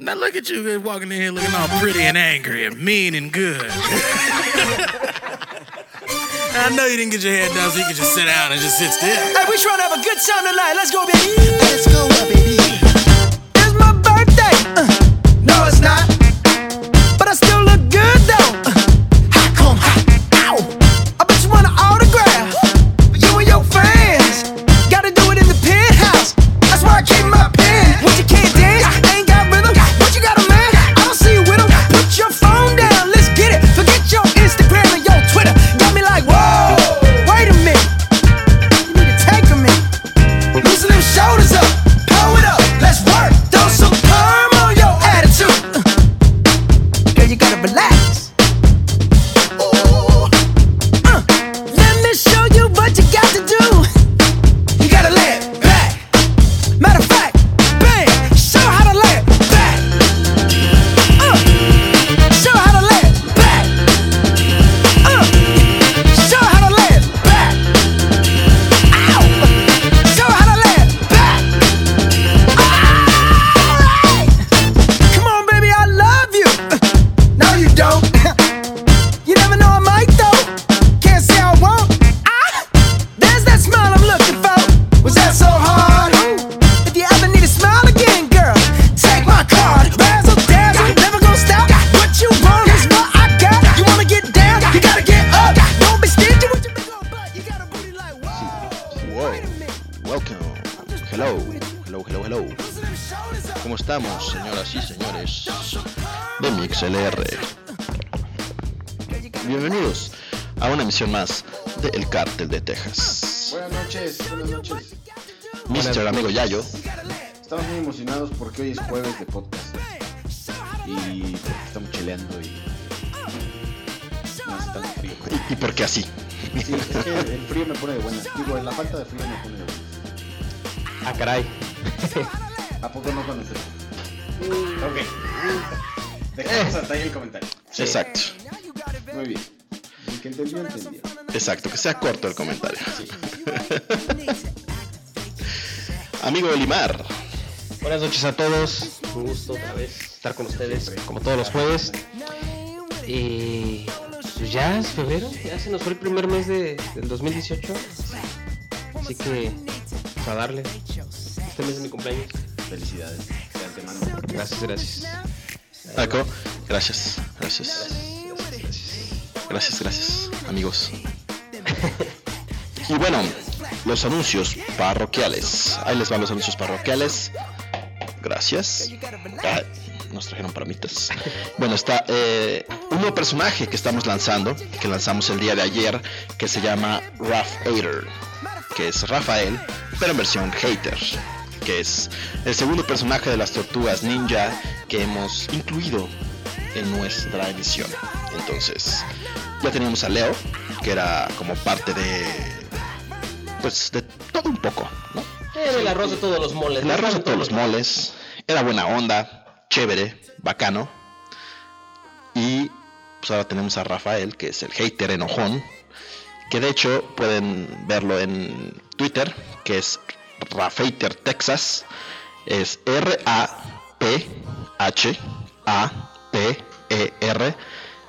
Now look at you walking in here looking all pretty and angry and mean and good. I know you didn't get your hair done so you could just sit down and just sit still. Hey, we trying to have a good time tonight. Let's go, baby. Let's go, baby. It's my birthday. Uh, de Texas. Buenas noches, buenas noches. Mr. Amigo Yayo, Estamos muy emocionados porque hoy es jueves de podcast. Y porque estamos cheleando y. No hace tanto frío. y, y porque así. Sí, es que el frío me pone de buenas. Digo, la falta de frío me pone de buenas. Ah, caray. ¿A poco no conoces? Ok. Dejamos hasta ahí el comentario. Exacto, Muy bien. El que entendió, entendió. Exacto, que sea corto el comentario. Amigo Elimar, Buenas noches a todos. Un gusto otra vez estar con ustedes, como todos los jueves. Y pues ya es febrero, ya se nos fue el primer mes de, del 2018. Así que, pues, a darle. Este mes es mi cumpleaños. Felicidades. De antemano. Gracias, gracias. Paco, gracias, gracias, Gracias, gracias. gracias, gracias, amigos. Y bueno, los anuncios parroquiales. Ahí les van los anuncios parroquiales. Gracias. Nos trajeron palomitas. Bueno, está eh, un nuevo personaje que estamos lanzando, que lanzamos el día de ayer, que se llama Raf Hater, que es Rafael, pero en versión hater, que es el segundo personaje de las tortugas ninja que hemos incluido en nuestra edición. Entonces, ya teníamos a Leo, que era como parte de, pues, de todo un poco, ¿no? Era el arroz de todos los moles. El arroz de todos los moles. Era buena onda, chévere, bacano. Y pues ahora tenemos a Rafael, que es el hater enojón. Que de hecho pueden verlo en Twitter, que es Rafater Texas. Es R-A-P-H-A-P-E-R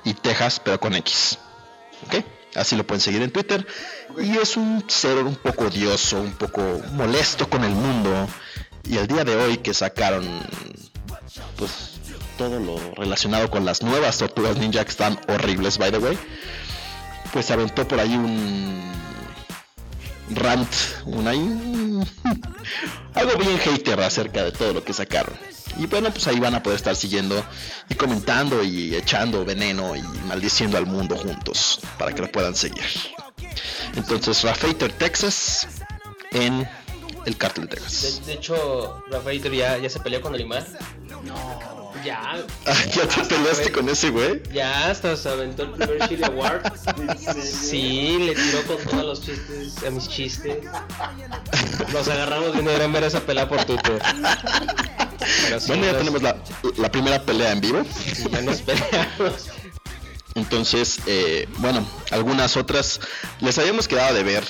y Texas, pero con X. ¿Ok? Así lo pueden seguir en Twitter. Y es un ser un poco odioso, un poco molesto con el mundo. Y el día de hoy que sacaron pues todo lo relacionado con las nuevas tortugas ninja que están horribles by the way. Pues aventó por ahí un rant, un- algo bien hater acerca de todo lo que sacaron. Y bueno, pues ahí van a poder estar siguiendo y comentando y echando veneno y maldiciendo al mundo juntos para que lo puedan seguir. Entonces, Rafater Texas en el Cártel de Texas. De, de hecho, Rafael ya, ya se peleó con Olimar. No. Ya, Ah, ¿Ya te peleaste con ese güey? ya hasta se aventó el primer Chili Award. Sí, le tiró con todos los chistes, a mis chistes. Nos agarramos de ver esa pelea por Twitter. Sí, Bueno, ya tenemos la, la primera pelea en vivo. sí, ya nos peleamos. Entonces, eh, bueno, algunas otras les habíamos quedado de ver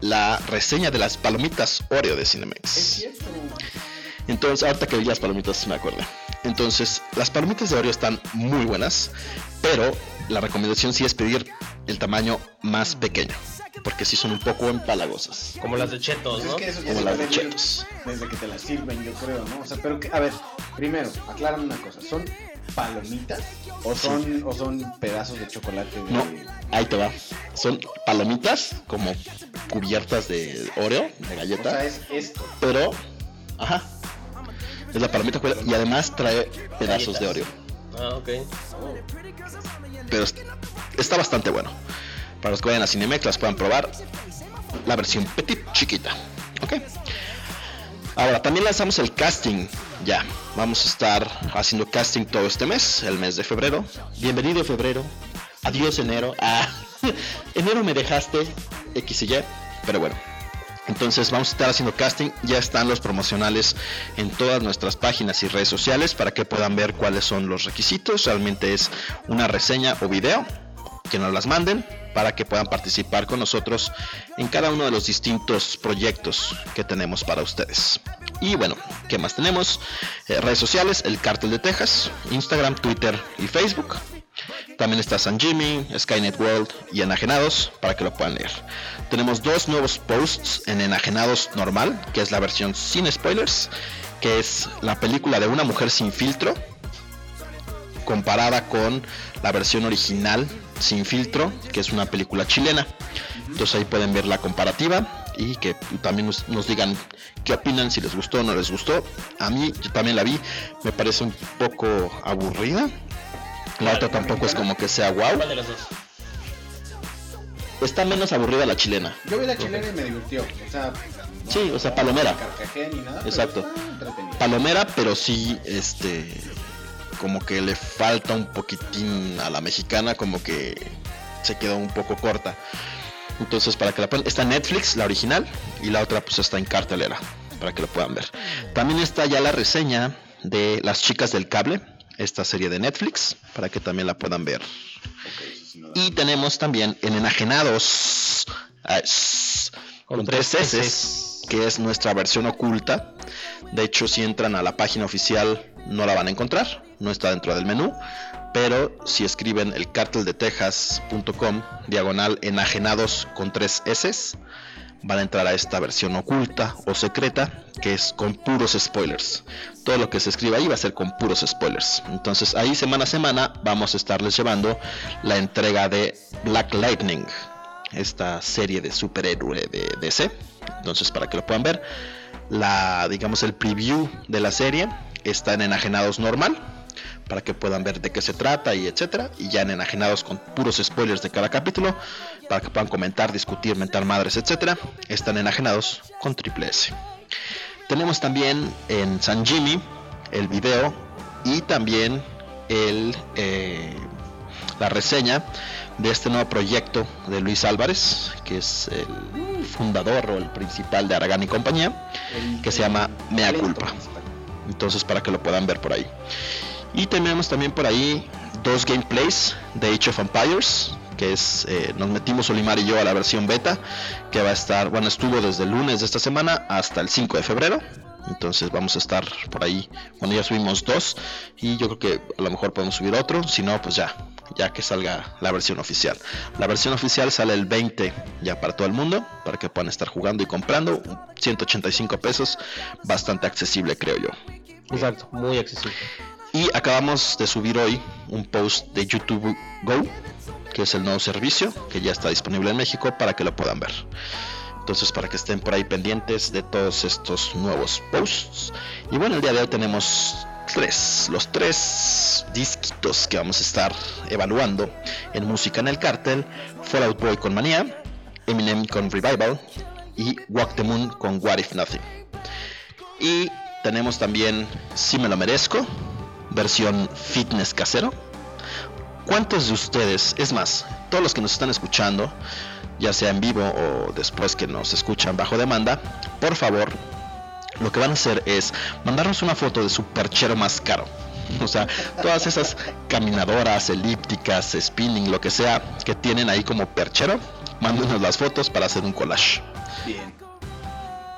la reseña de las palomitas Oreo de Cinemex. Entonces, ahorita que vi las palomitas me acuerdo. Entonces, las palomitas de Oreo están muy buenas, pero la recomendación sí es pedir el tamaño más pequeño, porque sí son un poco empalagosas. Como las de Chetos, Pues ¿no? es que eso ya Como las de Chetos. Desde que te las sirven, yo creo, ¿no? O sea, pero que, a ver, primero, aclárame una cosa. ¿Son palomitas o son, o son pedazos de chocolate de... No, ahí te va. Son palomitas como cubiertas de Oreo, de O galleta, sea, es esto. pero, ajá, es la palomita y además trae pedazos de Oreo. Ah, ok. pero est- está bastante bueno. Para los que vayan a Cinemex las puedan probar la versión petit chiquita. ¿Ok? Ahora, también lanzamos el casting. Ya, vamos a estar haciendo casting todo este mes, el mes de febrero. Bienvenido febrero. Adiós enero. Ah, enero me dejaste X y Y. Pero bueno, entonces vamos a estar haciendo casting, ya están los promocionales en todas nuestras páginas y redes sociales para que puedan ver cuáles son los requisitos. Realmente es una reseña o video que nos las manden para que puedan participar con nosotros en cada uno de los distintos proyectos que tenemos para ustedes. Y bueno, ¿qué más tenemos? Eh, redes sociales, el Cártel de Texas, Instagram, Twitter y Facebook. También está San Jimmy, Skynet World y Enajenados para que lo puedan leer. Tenemos dos nuevos posts en Enajenados normal, que es la versión sin spoilers, que es la película de una mujer sin filtro, comparada con la versión original sin filtro, que es una película chilena. Entonces ahí pueden ver la comparativa y que también nos, nos digan qué opinan, si les gustó o no les gustó. A mí yo también la vi, me parece un poco aburrida. La otra tampoco es como que sea wow. ¿Cuál de las dos? Está menos aburrida la chilena. Yo vi la chilena y me divirtió. O sea, no, Sí, o sea, palomera. Ni nada. Exacto. Palomera, pero sí, este, como que le falta un poquitín a la mexicana, como que se quedó un poco corta. Entonces, para que la puedan, está en Netflix, la original, y la otra pues está en cartelera, para que lo puedan ver. También está ya la reseña de Las Chicas del Cable, esta serie de Netflix, para que también la puedan ver. Y tenemos también en Enajenados, ah, con, tres S, que es nuestra versión oculta. De hecho, si entran a la página oficial, no la van a encontrar, no está dentro del menú. Pero si escriben el carteldetejas.com, diagonal enajenados con tres S, van a entrar a esta versión oculta o secreta, que es con puros spoilers. Todo lo que se escribe ahí va a ser con puros spoilers. Entonces ahí semana a semana vamos a estarles llevando la entrega de Black Lightning, esta serie de superhéroe de DC. Entonces para que lo puedan ver, la digamos el preview de la serie está en enajenados normal para que puedan ver de qué se trata y etcétera y ya en enajenados con puros spoilers de cada capítulo para que puedan comentar, discutir, mentar madres, etcétera, están enajenados con triple S. Tenemos también en San Jimmy el video y también el eh, la reseña de este nuevo proyecto de Luis Álvarez, que es el fundador o el principal de Aragán y compañía, que se llama Mea Culpa. Entonces para que lo puedan ver por ahí. Y tenemos también por ahí dos gameplays de Age of Empires, que es, eh, nos metimos Olimar y yo a la versión beta, que va a estar, bueno, estuvo desde el lunes de esta semana hasta el 5 de febrero. Entonces vamos a estar por ahí, bueno ya subimos dos y yo creo que a lo mejor podemos subir otro, si no pues ya, ya que salga la versión oficial. La versión oficial sale el 20 ya para todo el mundo, para que puedan estar jugando y comprando, 185 pesos, bastante accesible creo yo. Exacto, muy accesible. Y acabamos de subir hoy un post de YouTube Go, que es el nuevo servicio que ya está disponible en México para que lo puedan ver. Entonces, para que estén por ahí pendientes de todos estos nuevos posts. Y bueno, el día de hoy tenemos tres, los tres disquitos que vamos a estar evaluando en Música en el Cartel: Fallout Boy con Manía, Eminem con Revival y Walk the Moon con What If Nothing. Y tenemos también Si Me Lo Merezco, versión fitness casero. ¿Cuántos de ustedes, es más, todos los que nos están escuchando, ya sea en vivo o después que nos escuchan bajo demanda, por favor, lo que van a hacer es mandarnos una foto de su perchero más caro. O sea, todas esas caminadoras, elípticas, spinning, lo que sea, que tienen ahí como perchero, mándenos las fotos para hacer un collage. Bien.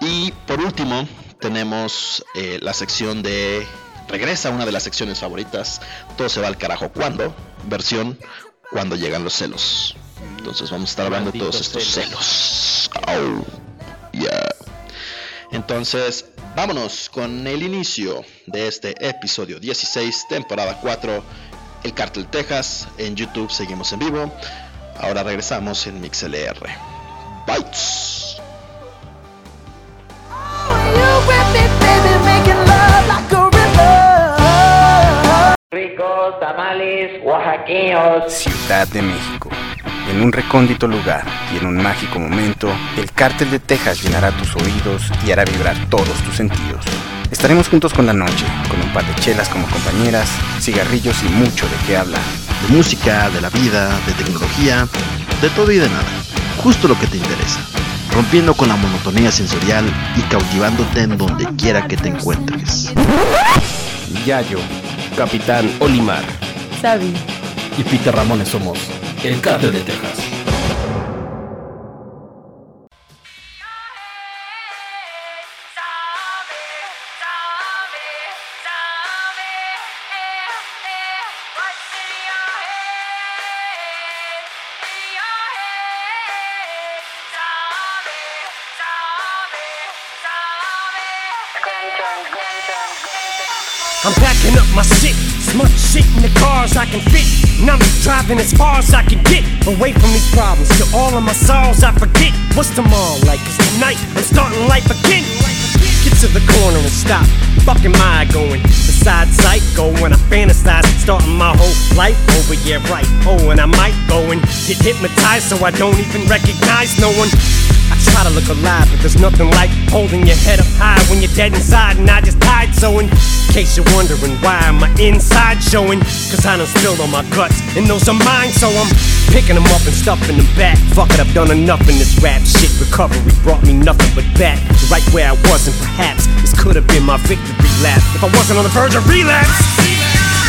Y por último, tenemos eh, la sección de regresa una de las secciones favoritas. Todo se va al carajo cuando, versión cuando llegan los celos. Entonces vamos a estar hablando de todos estos celos. Au. Yeah. Entonces, vámonos con el inicio de este episodio 16, temporada 4, El Cartel Texas. En YouTube seguimos en vivo. Ahora regresamos en MixLR. Bites. A river. ricos, tamales, oaxaqueños. Ciudad de México. En un recóndito lugar y en un mágico momento, el cártel de Texas llenará tus oídos y hará vibrar todos tus sentidos. Estaremos juntos con la noche, con un par de chelas como compañeras, cigarrillos y mucho de qué hablar. De música, de la vida, de tecnología, de todo y de nada. Justo lo que te interesa. Rompiendo con la monotonía sensorial y cautivándote en donde quiera que te encuentres. Yayo, Capitán Olimar Sabi. y Peter Ramones somos el Cártel de Texas. Cars I can fit. And I'm driving as far as I can get away from these problems. Till all of my sorrows I forget. What's tomorrow like? Cause tonight I'm starting life again. Get to the corner and stop. Fuck am I going? Besides psycho when I fantasize, starting my whole life over. Yeah, right. Oh, and I might go and get hypnotized so I don't even recognize no one. Try to look alive, but there's nothing like holding your head up high when you're dead inside. And I just died, so in case you're wondering why my inside showing, cause I done spilled on my guts, and those are mine, so I'm picking them up and stuffing them back. Fuck it, I've done enough in this rap shit. Recovery brought me nothing but back right where I was, and perhaps this could have been my victory lap if I wasn't on the verge of relapse.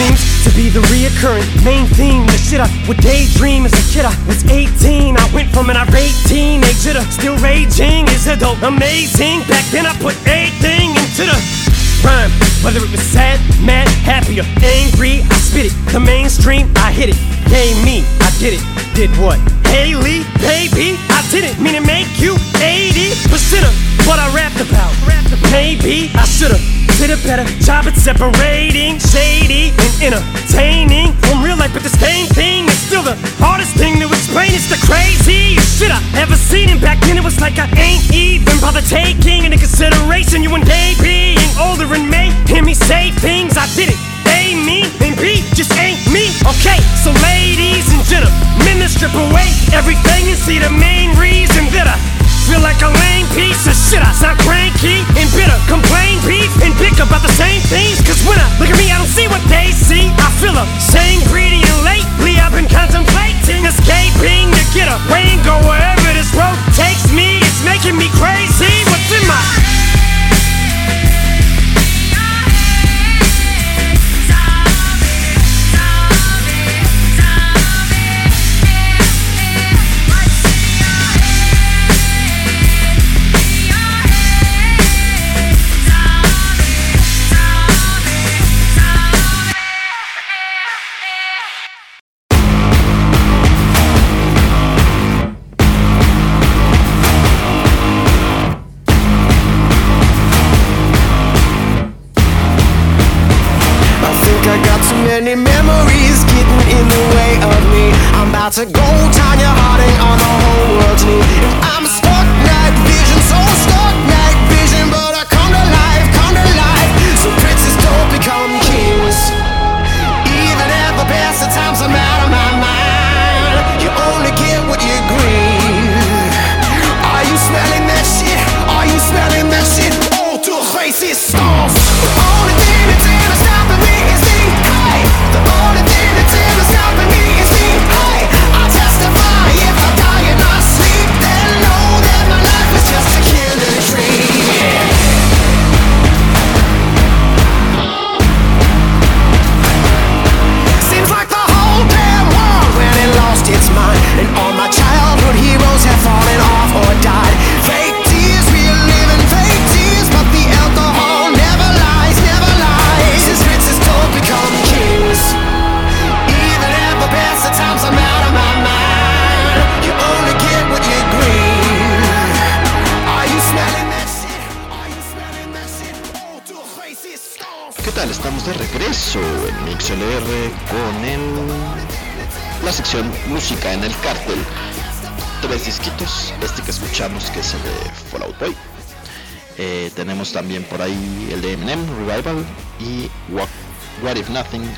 Seems to be the reoccurring main theme. The shit I would daydream as a kid. I was 18. I went from an irate teenager to still raging. Is adult amazing? Back then I put everything into the rhyme. Whether it was sad, mad, happy, or angry, I spit it. The mainstream, I hit it. Yay me, I did it. Did what? Haley, baby, I didn't mean to make you 80% of what I rapped about. Maybe I should've did a better job at separating shady and entertaining from real life, but the same thing is still the hardest thing to explain. It's the craziest shit I ever seen, and back then it was like I ain't even bother taking into consideration you and they being older and may hear me say things I didn't. A me and B just ain't me. Okay, so ladies and gentlemen, let's strip away everything and see the main reason that I feel like a lame piece of shit. I sound cranky and bitter, complain, beef, and pick about the same things. Cause when I look at me, I don't see what they see. I feel a same greedy and lately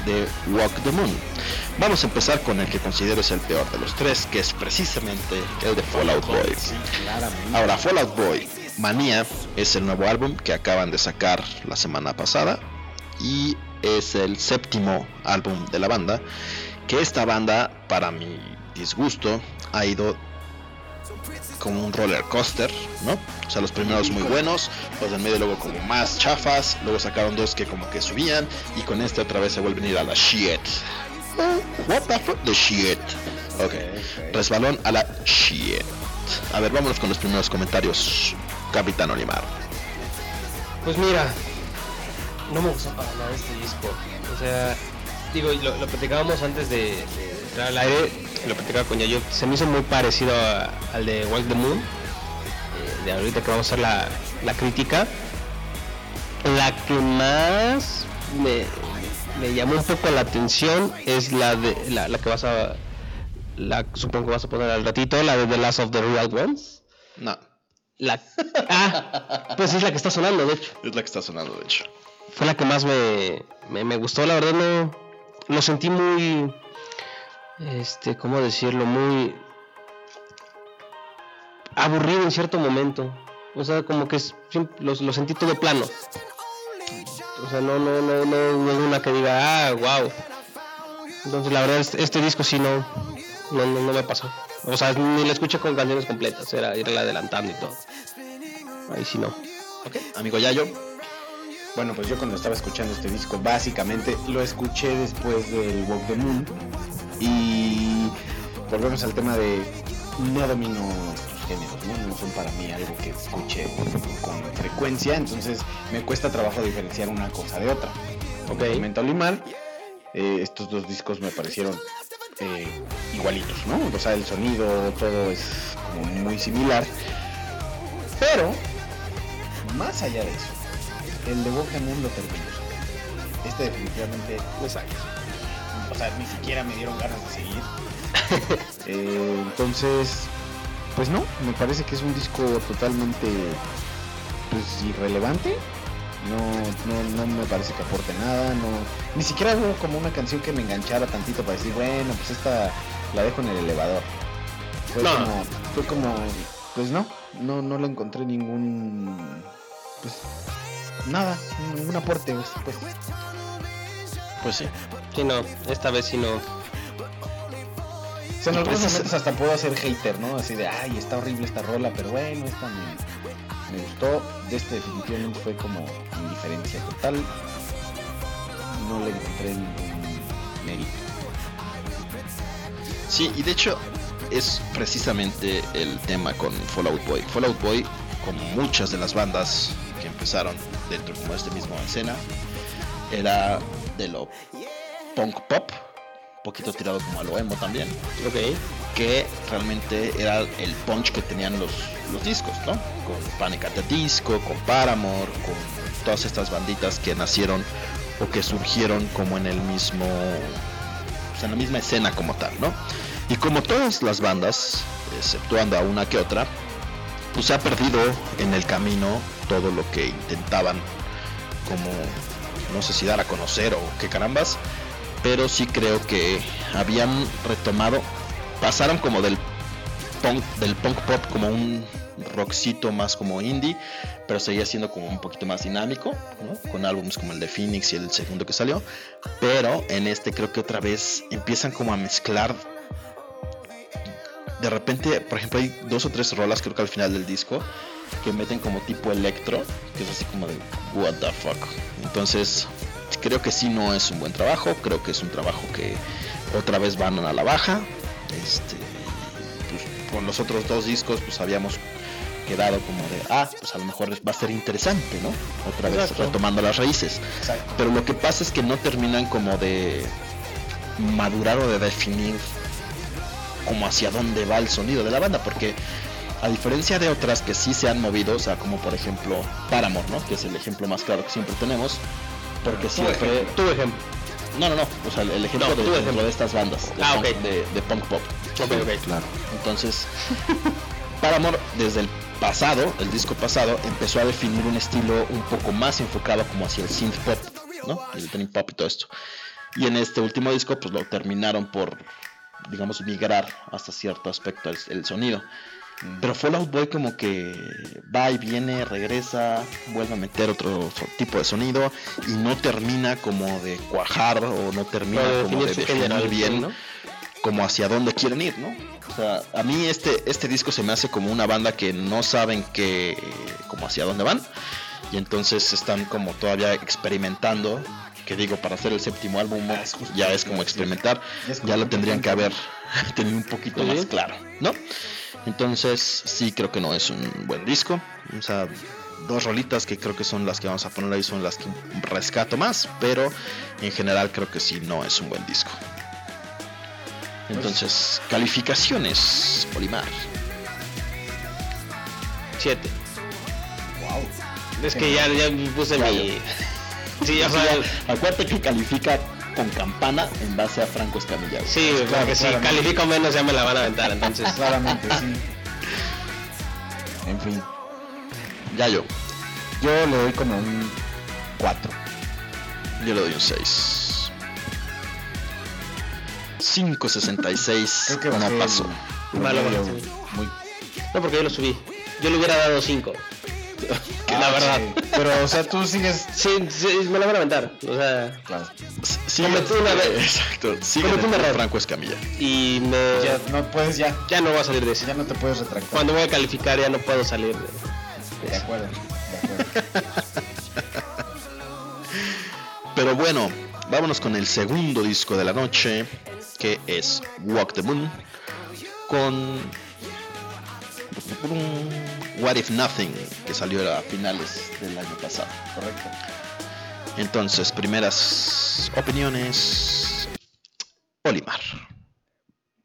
de Walk the Moon. Vamos a empezar con el que considero es el peor de los tres, que es precisamente el de Fallout Boy. Ahora, Fallout Boy, Manía es el nuevo álbum que acaban de sacar la semana pasada y es el séptimo álbum de la banda. Que esta banda, para mi disgusto, ha ido como un roller coaster, ¿no? O sea, los primeros muy buenos, los del medio luego como más chafas, luego sacaron dos que como que subían y con este otra vez se vuelven a ir a la shit. What the fuck? The shit. Ok. Resbalón a la shit. A ver, vámonos con los primeros comentarios. Capitán Olimar. Pues mira, no me gustó para nada este disco. O sea, digo, lo, lo platicábamos antes de, de entrar al aire, lo platicaba con Yayo, se me hizo muy parecido a- al de Walk the Moon, de ahorita que vamos a hacer la, la crítica. La que más me, me llamó un poco la atención es la de la, la que vas a la supongo que vas a poner al ratito, la de The Last of the Real Ones. No, La ah, pues es la que está sonando, de hecho. es la que está sonando, de hecho. Fue la que más me, me, me gustó, la verdad no lo sentí muy este, ¿cómo decirlo? Muy aburrido en cierto momento. O sea, como que lo, sentí todo plano. O sea, no, no, no, no, es una que diga, ah, wow. Entonces, la verdad, este, este disco sí no, no, no, no me pasó. O sea, ni lo escuché con canciones completas, era ir adelantando y todo. Ahí sí no. Ok, amigo Yayo. Bueno, pues yo cuando estaba escuchando este disco, básicamente lo escuché después del Walk the Moon. Y volvemos al tema de no domino géneros, ¿no? No son para mí algo que escuche con frecuencia, entonces me cuesta trabajo diferenciar una cosa de otra. Ok, Comenta Olimar, eh, estos dos discos me parecieron eh, igualitos, ¿no? O sea, el sonido, todo es como muy similar. Pero, más allá de eso, el de Moon lo terminó. Este definitivamente No sabes. o sea, ni siquiera me dieron ganas de seguir. Eh, entonces, pues no, me parece que es un disco totalmente pues irrelevante. No, no, no me parece que aporte nada, no, ni siquiera hubo como una canción que me enganchara tantito para decir, bueno, pues esta la dejo en el elevador. Fue No. como, fue como, pues no, no, no le encontré ningún, pues, nada, ningún aporte, pues. Pues sí. Sí, no, esta vez sí no. O sea, en algunos momentos hasta puedo ser hater, ¿no? Así de, ay, está horrible esta rola, pero bueno, esta me, me gustó. De este definitivamente fue como indiferencia total. No le encontré ningún mérito. Sí, y de hecho es precisamente el tema con Fallout Boy. Fallout Boy, como muchas de las bandas que empezaron dentro como este mismo escena, era de lo punk pop, poquito tirado como a lo emo también, Ok. que realmente era el punch que tenían los, los discos, ¿no? Con Panic at the Disco, con Paramore, con todas estas banditas que nacieron o que surgieron como en el mismo en la misma escena como tal, ¿no? Y como todas las bandas, exceptuando a una que otra, pues se ha perdido en el camino todo lo que intentaban como no sé si dar a conocer o qué carambas, pero sí creo que habían retomado, pasaron como del punk, del punk pop como un rockcito más como indie, pero seguía siendo como un poquito más dinámico, con álbumes como el de Phoenix y el segundo que salió, pero en este creo que otra vez empiezan como a mezclar. De repente, por ejemplo, hay dos o tres rolas creo que al final del disco que meten como tipo electro, que es así como de what the fuck. Entonces, creo que sí no es un buen trabajo, creo que es un trabajo que otra vez van a la baja. Este, pues, con los otros dos discos pues habíamos quedado como de, ah, pues a lo mejor va a ser interesante, ¿no? Otra vez Exacto. retomando las raíces. Pero lo que pasa es que no terminan como de madurar o de definir como hacia dónde va el sonido de la banda, porque a diferencia de otras que sí se han movido, o sea, como por ejemplo Paramore, ¿no? Que es el ejemplo más claro que siempre tenemos, porque siempre, Tu ejemplo. No, no, no. O sea, el, ejemplo No, de, ejemplo. ejemplo, de estas bandas. De Ah, punk, de, de punk pop. Ok, ok. Claro. Entonces, Paramore desde el pasado, el disco pasado, empezó a definir un estilo un poco más enfocado como hacia el synth pop, ¿no? El dream pop y todo esto. Y en este último disco, pues lo terminaron por, digamos, migrar hasta cierto aspecto el, el sonido. Pero Fall Out Boy como que va y viene, regresa, vuelve a meter otro tipo de sonido y no termina como de cuajar o no termina como de definir bien ¿no? como hacia dónde quieren ir, ¿no? O sea, a mí este, este disco se me hace como una banda que no saben que, como hacia dónde van, y entonces están como todavía experimentando, que digo, para hacer el séptimo álbum Ah, es justo ya es como experimentar, Ya es como ya lo tendrían que haber tenido un poquito más claro, ¿no? Entonces sí creo que no es un buen disco, o sea, dos rolitas que creo que son las que vamos a poner ahí son las que rescato más, pero en general creo que sí no es un buen disco. Entonces, calificaciones, Polimar. 7. Wow. Es que ya, ya puse Ya, mi. Sí, ya sabes. Acuérdate que califica con campana en base a Franco Escamilla. Sí, Claro, porque si claramente. califico menos ya me la van a aventar, entonces. Claramente, sí. En fin. Ya yo, Yo le doy como un 4. yo le doy un 6. 5.66 Creo que el Malo, sí. muy No, porque yo lo subí. Yo le hubiera dado 5. La Ah, verdad. sí. Pero, o sea, tú sigues. Sí, sí, me la van a aventar. O sea, Claro. Sí, Cometí una vez. Exacto. Sigue Cometí un error. Franco Escamilla. y me. Ya no puedes, ya. Ya no voy a salir de ese. Ya no te puedes retractar. Cuando voy a calificar ya no puedo salir. de- De acuerdo. De acuerdo. Pero bueno, vámonos con el segundo disco de la noche, que es Walk the Moon, con What If Nothing, que salió a finales del año pasado. Correcto. Entonces, primeras opiniones. Olimar.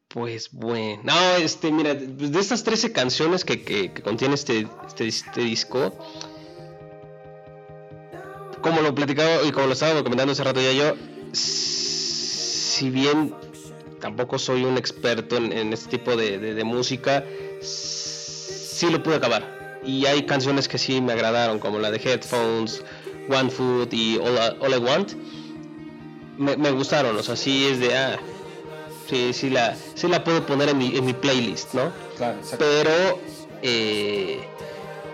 Pues bueno. No, este, mira, de estas 13 canciones que, que- que contiene este, este, este disco, como lo platicaba y como lo estaba comentando hace rato ya yo, si bien tampoco soy un experto en, en este tipo de, de- de música, sí lo pude acabar. Y hay canciones que sí me agradaron, como la de Headphones, One Foot y All, I- All I Want. Me, me gustaron, o sea, sí es de, ah, sí, sí la, sí la puedo poner en mi, en mi playlist, ¿no? Claro, exacto. Pero, eh,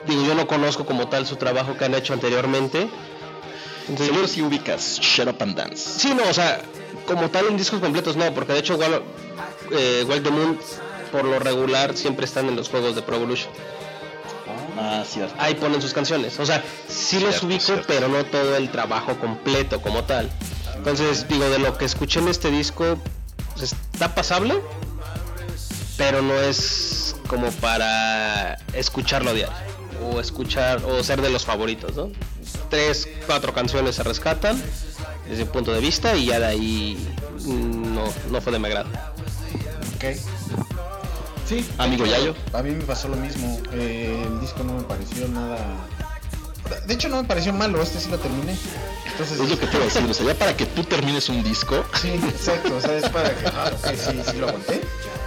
digo, yo no conozco como tal su trabajo que han hecho anteriormente. Entonces, Seguro si ubicas Shut Up and Dance. Sí, no, o sea, como tal en discos completos no, porque de hecho Wall, eh, the Moon por lo regular siempre están en los juegos de Pro Evolution. Ah, cierto. Ahí ponen sus canciones. O sea, sí los ubico, cierto. pero no todo el trabajo completo como tal. Entonces, digo, de lo que escuché en este disco, pues, está pasable, pero no es como para escucharlo a diario. O escuchar, o ser de los favoritos, ¿no? Tres, cuatro canciones se rescatan desde mi punto de vista y ya de ahí mm, no, no fue de mi agrado. Ok. Sí. Amigo Yayo. A mí me pasó lo mismo. Eh, el disco no me pareció nada. De hecho, no me pareció malo. Este sí lo terminé. Entonces, Es lo que te iba a decir. O sea, ya para que tú termines un disco, Sí, exacto, o sea, es para que, ah, ok, sí, sí lo aguanté.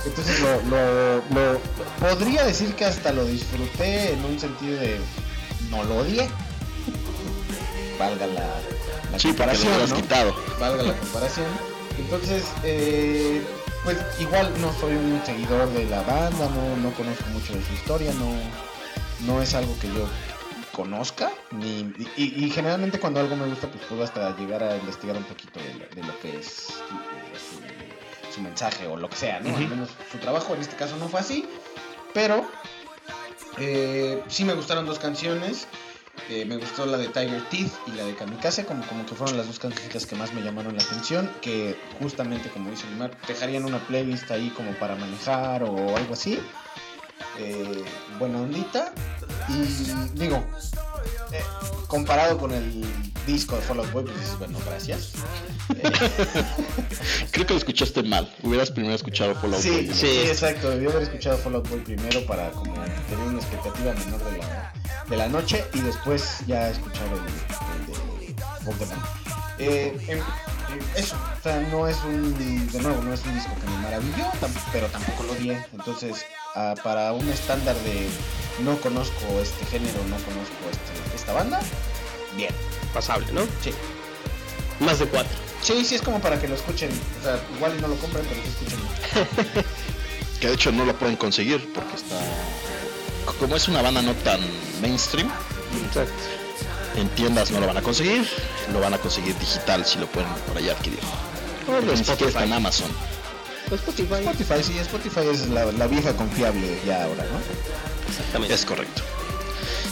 Entonces lo, lo, lo- podría decir que hasta lo disfruté en un sentido de no lo odié. Valga la, la sí, lo comparación, hubieras ¿no? quitado. Valga la comparación. Entonces, eh, pues igual no soy un seguidor de la banda, no, no conozco mucho de su historia, no, no es algo que yo conozca, ni, y, y generalmente cuando algo me gusta, pues puedo hasta llegar a investigar un poquito de, lo- de lo que es eh, su, su mensaje o lo que sea, ¿no? Al menos su trabajo en este caso no fue así, pero eh, sí me gustaron dos canciones. Me gustó la de Tiger Teeth y la de Kamikaze, como, como que fueron las dos canciones que más me llamaron la atención, que justamente como dice Limar, dejarían una playlist ahí como para manejar o algo así. Eh, buena ondita. Y digo, eh, comparado con el disco de Fall Out Boy, pues dices, bueno, gracias. Creo que lo escuchaste mal. Hubieras primero escuchado Fall Out Sí, Boy. sí, exacto. Debió haber escuchado Fall Out Boy primero para como tener una expectativa menor de la, de la noche y después ya escuchar el, el de Pokémon. Eh, en, eso, o sea, no es un, de nuevo, no es un disco que me maravilló, pero tampoco lo odié. Entonces, ah, para un estándar de no conozco este género, no conozco este, esta banda, bien. Pasable, ¿no? Sí. Más de cuatro. Sí, sí, es como para que lo escuchen. O sea, igual y no lo compren, pero sí escuchen. Que de hecho no lo pueden conseguir porque está. Como es una banda no tan mainstream, Exacto. En tiendas no lo van a conseguir, lo van a conseguir digital si lo pueden por allá adquirir. Bueno, Ni siquiera Spotify. está en Amazon. Spotify. Spotify, sí, Spotify es la, la vieja confiable ya ahora, ¿no? Exactamente. Es correcto.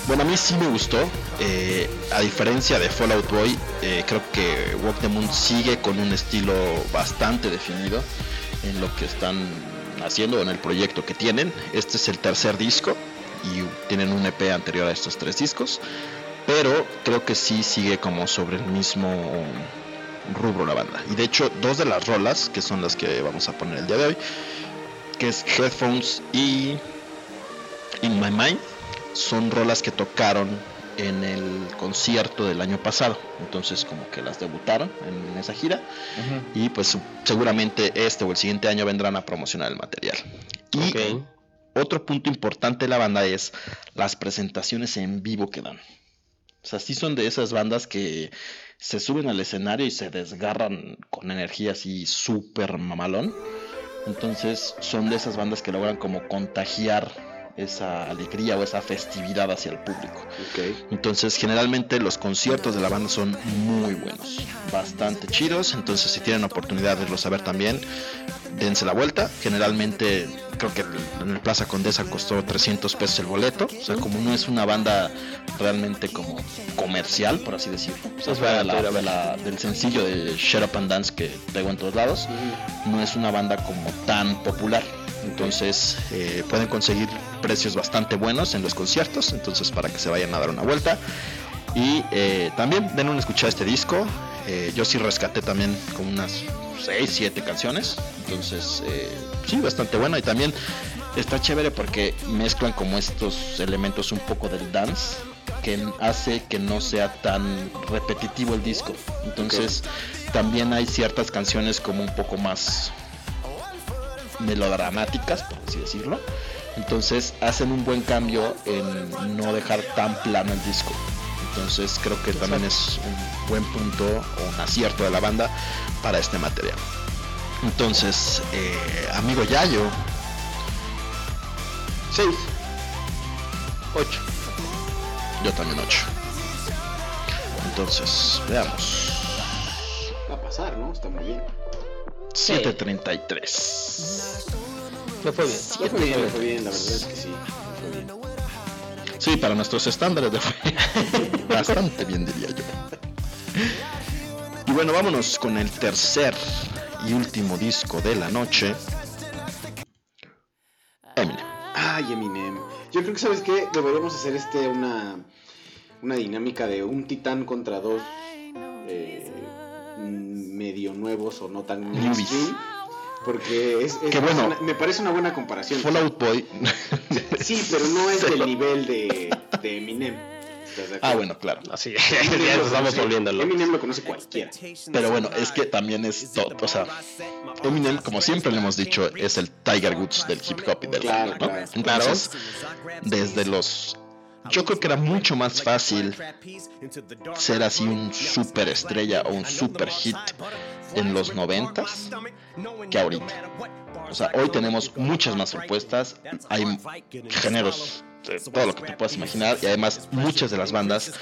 Bueno, a mí sí me gustó. eh, a diferencia de Fallout Boy, eh, creo que Walk the Moon sigue con un estilo bastante definido en lo que están haciendo, en el proyecto que tienen. Este es el tercer disco y tienen un EP anterior a estos tres discos. Pero creo que sí sigue como sobre el mismo rubro la banda. Y de hecho, dos de las rolas, que son las que vamos a poner el día de hoy, que es Headphones y In My Mind, son rolas que tocaron en el concierto del año pasado. Entonces como que las debutaron en esa gira y pues seguramente este o el siguiente año vendrán a promocionar el material. Y otro punto importante de la banda es las presentaciones en vivo que dan. O sea, sí son de esas bandas que se suben al escenario y se desgarran con energía así súper mamalón. Entonces son de esas bandas que logran como contagiar esa alegría o esa festividad hacia el público. Entonces generalmente los conciertos de la banda son muy buenos, bastante chidos. Entonces si tienen oportunidad de irlos a ver también, dense la vuelta. Generalmente creo que en el Plaza Condesa costó 300 pesos el boleto. O sea, como no es una banda realmente como comercial, por así decirlo. O sea, Es fuera la- era de la- del sencillo de Shut Up and Dance que traigo en todos lados, no es una banda como tan popular. Entonces eh, pueden conseguir precios bastante buenos en los conciertos. Entonces para que se vayan a dar una vuelta. Y eh, también den una escuchada a este disco. Eh, yo sí rescaté también como unas 6, 7 canciones. Entonces, eh, sí, bastante bueno. Y también está chévere porque mezclan como estos elementos un poco del dance que hace que no sea tan repetitivo el disco. Entonces, también hay ciertas canciones como un poco más melodramáticas, por así decirlo. Entonces hacen un buen cambio en no dejar tan plano el disco. Entonces creo que también es un buen punto o un acierto de la banda para este material. Entonces, eh, amigo Yayo, 6. 8. yo también 8. Entonces, veamos. Va a pasar, ¿no? Está muy bien. 733. Me fue bien. Fue bien, le fue bien, la verdad es que sí. le fue bien. Sí, para nuestros estándares de bastante bien diría yo. Y bueno, vámonos con el tercer y último disco de la noche. Eminem. Ay, Eminem. Yo creo que, ¿sabes qué? Deberíamos hacer este una, una dinámica de un titán contra dos eh, medio nuevos o no tan mainstream. Porque es, es- Qué bueno. es una- me parece una buena comparación. Fallout Boy. Sí, pero no es del nivel de, de Eminem. ¿Estás de Ah, bueno, claro. Así ya lo nos estamos locos. Eminem lo conoce cualquiera. Pero bueno, es que también es todo. O sea, Eminem, como siempre le hemos dicho, es el Tiger Woods del hip hop y del Claro, ¿no? claro. Entonces, desde los. Yo creo que era mucho más fácil ser así un super estrella o un super hit en los noventas que ahorita. O sea, hoy tenemos muchas más propuestas, hay géneros, todo lo que te puedas imaginar y además muchas de las bandas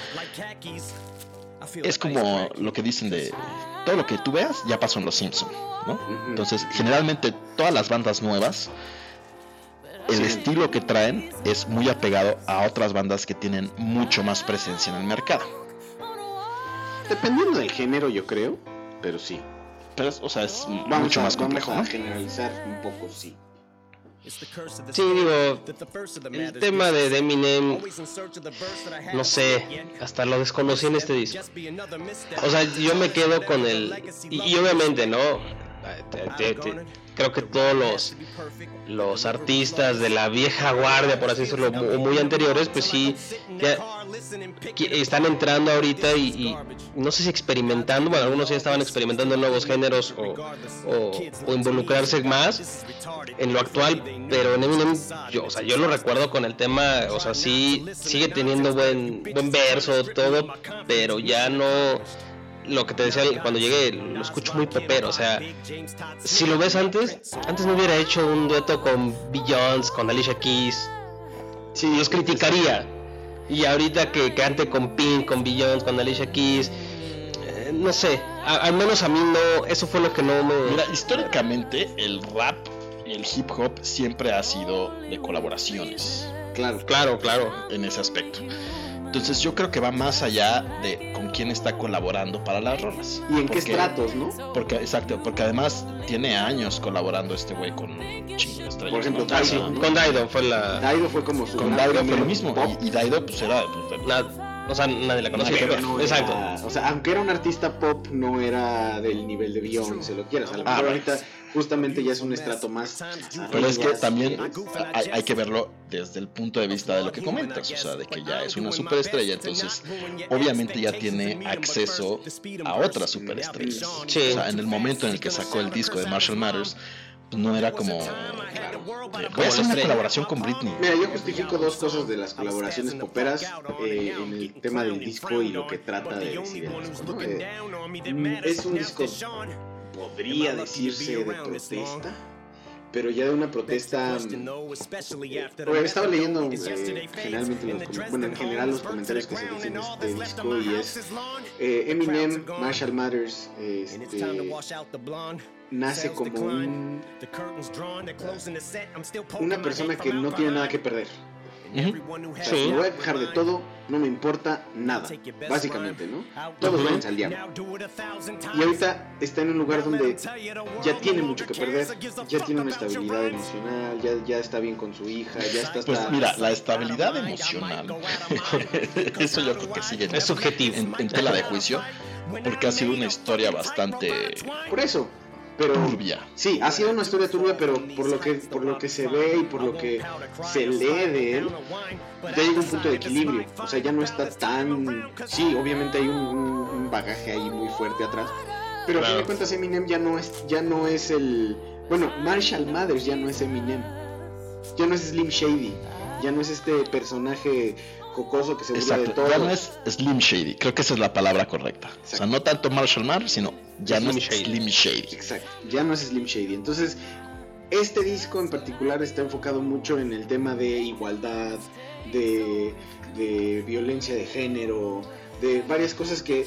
es como lo que dicen de todo lo que tú veas ya pasó en Los Simpson, ¿no? Entonces, generalmente todas las bandas nuevas el Sí. estilo que traen es muy apegado a otras bandas que tienen mucho más presencia en el mercado. Dependiendo del género, yo creo. Pero sí. Pero, es- o sea, es Vamos mucho a, más complejo, vamos a generalizar un poco, sí. Sí, digo, el tema de Eminem, no sé, hasta lo desconocí en este disco. O sea, yo me quedo con el... Y, y obviamente, ¿no? Eh, te- te- te- creo que todos los, los artistas de la vieja guardia, por así decirlo, o muy anteriores, pues sí, ya están entrando ahorita y, y no sé si experimentando, bueno, algunos ya estaban experimentando nuevos géneros o, o- o involucrarse más en lo actual, pero en Eminem, yo, o sea, yo lo recuerdo con el tema, o sea, sí, sigue teniendo buen, buen verso, todo, pero ya no, lo que te decía cuando llegué, lo escucho muy pepero, o sea, si lo ves antes, antes no hubiera hecho un dueto con Beyoncé, con Alicia Keys, sí, los criticaría. Y ahorita que cante con Pink, con Beyoncé, con Alicia Keys, eh, no sé, a- al menos a mí no, eso fue lo que no me... Mira, históricamente el rap y el hip hop siempre ha sido de colaboraciones. Claro. Claro, claro. En ese aspecto. Entonces yo creo que va más allá de con quién está colaborando para las rolas. ¿Y en qué estratos, no? Porque, exacto, porque además tiene años colaborando este güey con chingo. Por ejemplo. Ah, con Daido fue la... Daido fue como su. Con Daido fue lo mismo. Y, y Daido pues era... pues, la- o sea, nadie la conocía. No Exacto. era- o sea, aunque era un artista pop, no era del nivel de Beyoncé, lo quieras. A lo Ah, mejor bueno. ahorita justamente ya es un estrato más. Pero es que también hay, hay que verlo desde el punto de vista de lo que comentas, o sea, de que ya es una superestrella, entonces obviamente ya tiene acceso a otras superestrellas. Sí. O sea, en el momento en el que sacó el disco de Marshall Matters, pues no era como... Voy a hacer una colaboración con Britney. Mira, yo justifico dos cosas de las colaboraciones poperas eh, en el tema del disco y lo que trata de decir el disco. ¿no? Eh, mm, es un disco, podría decirse, de protesta, pero ya de una protesta. mm, Bueno, estaba leyendo eh, generalmente los, bueno, en general los comentarios que se dicen de este disco y es eh, Eminem, Marshall Matters, eh, este, nace como un, una persona que no tiene nada que perder. O sea, Sí. me voy a quejar de todo, no me importa nada, básicamente, ¿no? Todos van al diablo. Y ahorita está en un lugar donde ya tiene mucho que perder, ya tiene una estabilidad emocional, ya, ya está bien con su hija, ya está Pues mira, la estabilidad emocional, eso yo creo que sigue Es subjetivo. en, en tela de juicio, porque ha sido una historia bastante Por eso, pero turbia. sí, ha sido una historia turbia, pero por lo que por lo que se ve y por lo que se lee de él, ya llega un punto de equilibrio. O sea, ya no está tan. Sí, obviamente hay un, bagaje ahí muy fuerte atrás. Pero a fin de Claro. cuentas Eminem ya no es, ya no es el. Bueno, Marshall Mathers ya no es Eminem. Ya no es Slim Shady. Ya no es este personaje jocoso que se burla de todo. ya no es Slim Shady, creo que esa es la palabra correcta. O sea, no tanto Marshall Mathers, sino ya no es Shady. Slim Shady. Exacto, ya no es Slim Shady. Entonces, este disco en particular está enfocado mucho en el tema de igualdad, de, de violencia de género, de varias cosas que,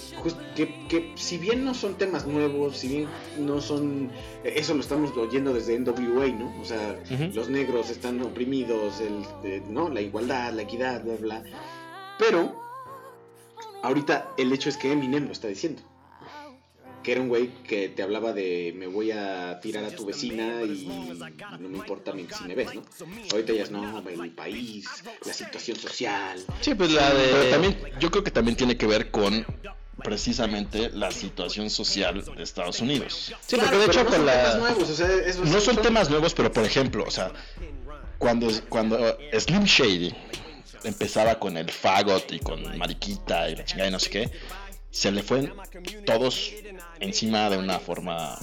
que, que si bien no son temas nuevos, si bien no son... Eso lo estamos oyendo desde NWA, ¿no? O sea, los negros están oprimidos, el, de- ¿no? La igualdad, la equidad, bla, bla. Pero, ahorita el hecho es que Eminem lo está diciendo que era un güey que te hablaba de me voy a tirar a tu vecina y no me importa mi- si me ves, ¿no? Ahorita ya es no, el país, la situación social. Sí, pues la de... Pero también, yo creo que también tiene que ver con precisamente la situación social de Estados Unidos. Sí, porque de hecho no con son temas la... nuevos, o sea, esos No son temas nuevos, pero por ejemplo, o sea, cuando, cuando Slim Shady empezaba con el fagot y con Mariquita y la chingada y no sé qué, se le fue todos encima de una forma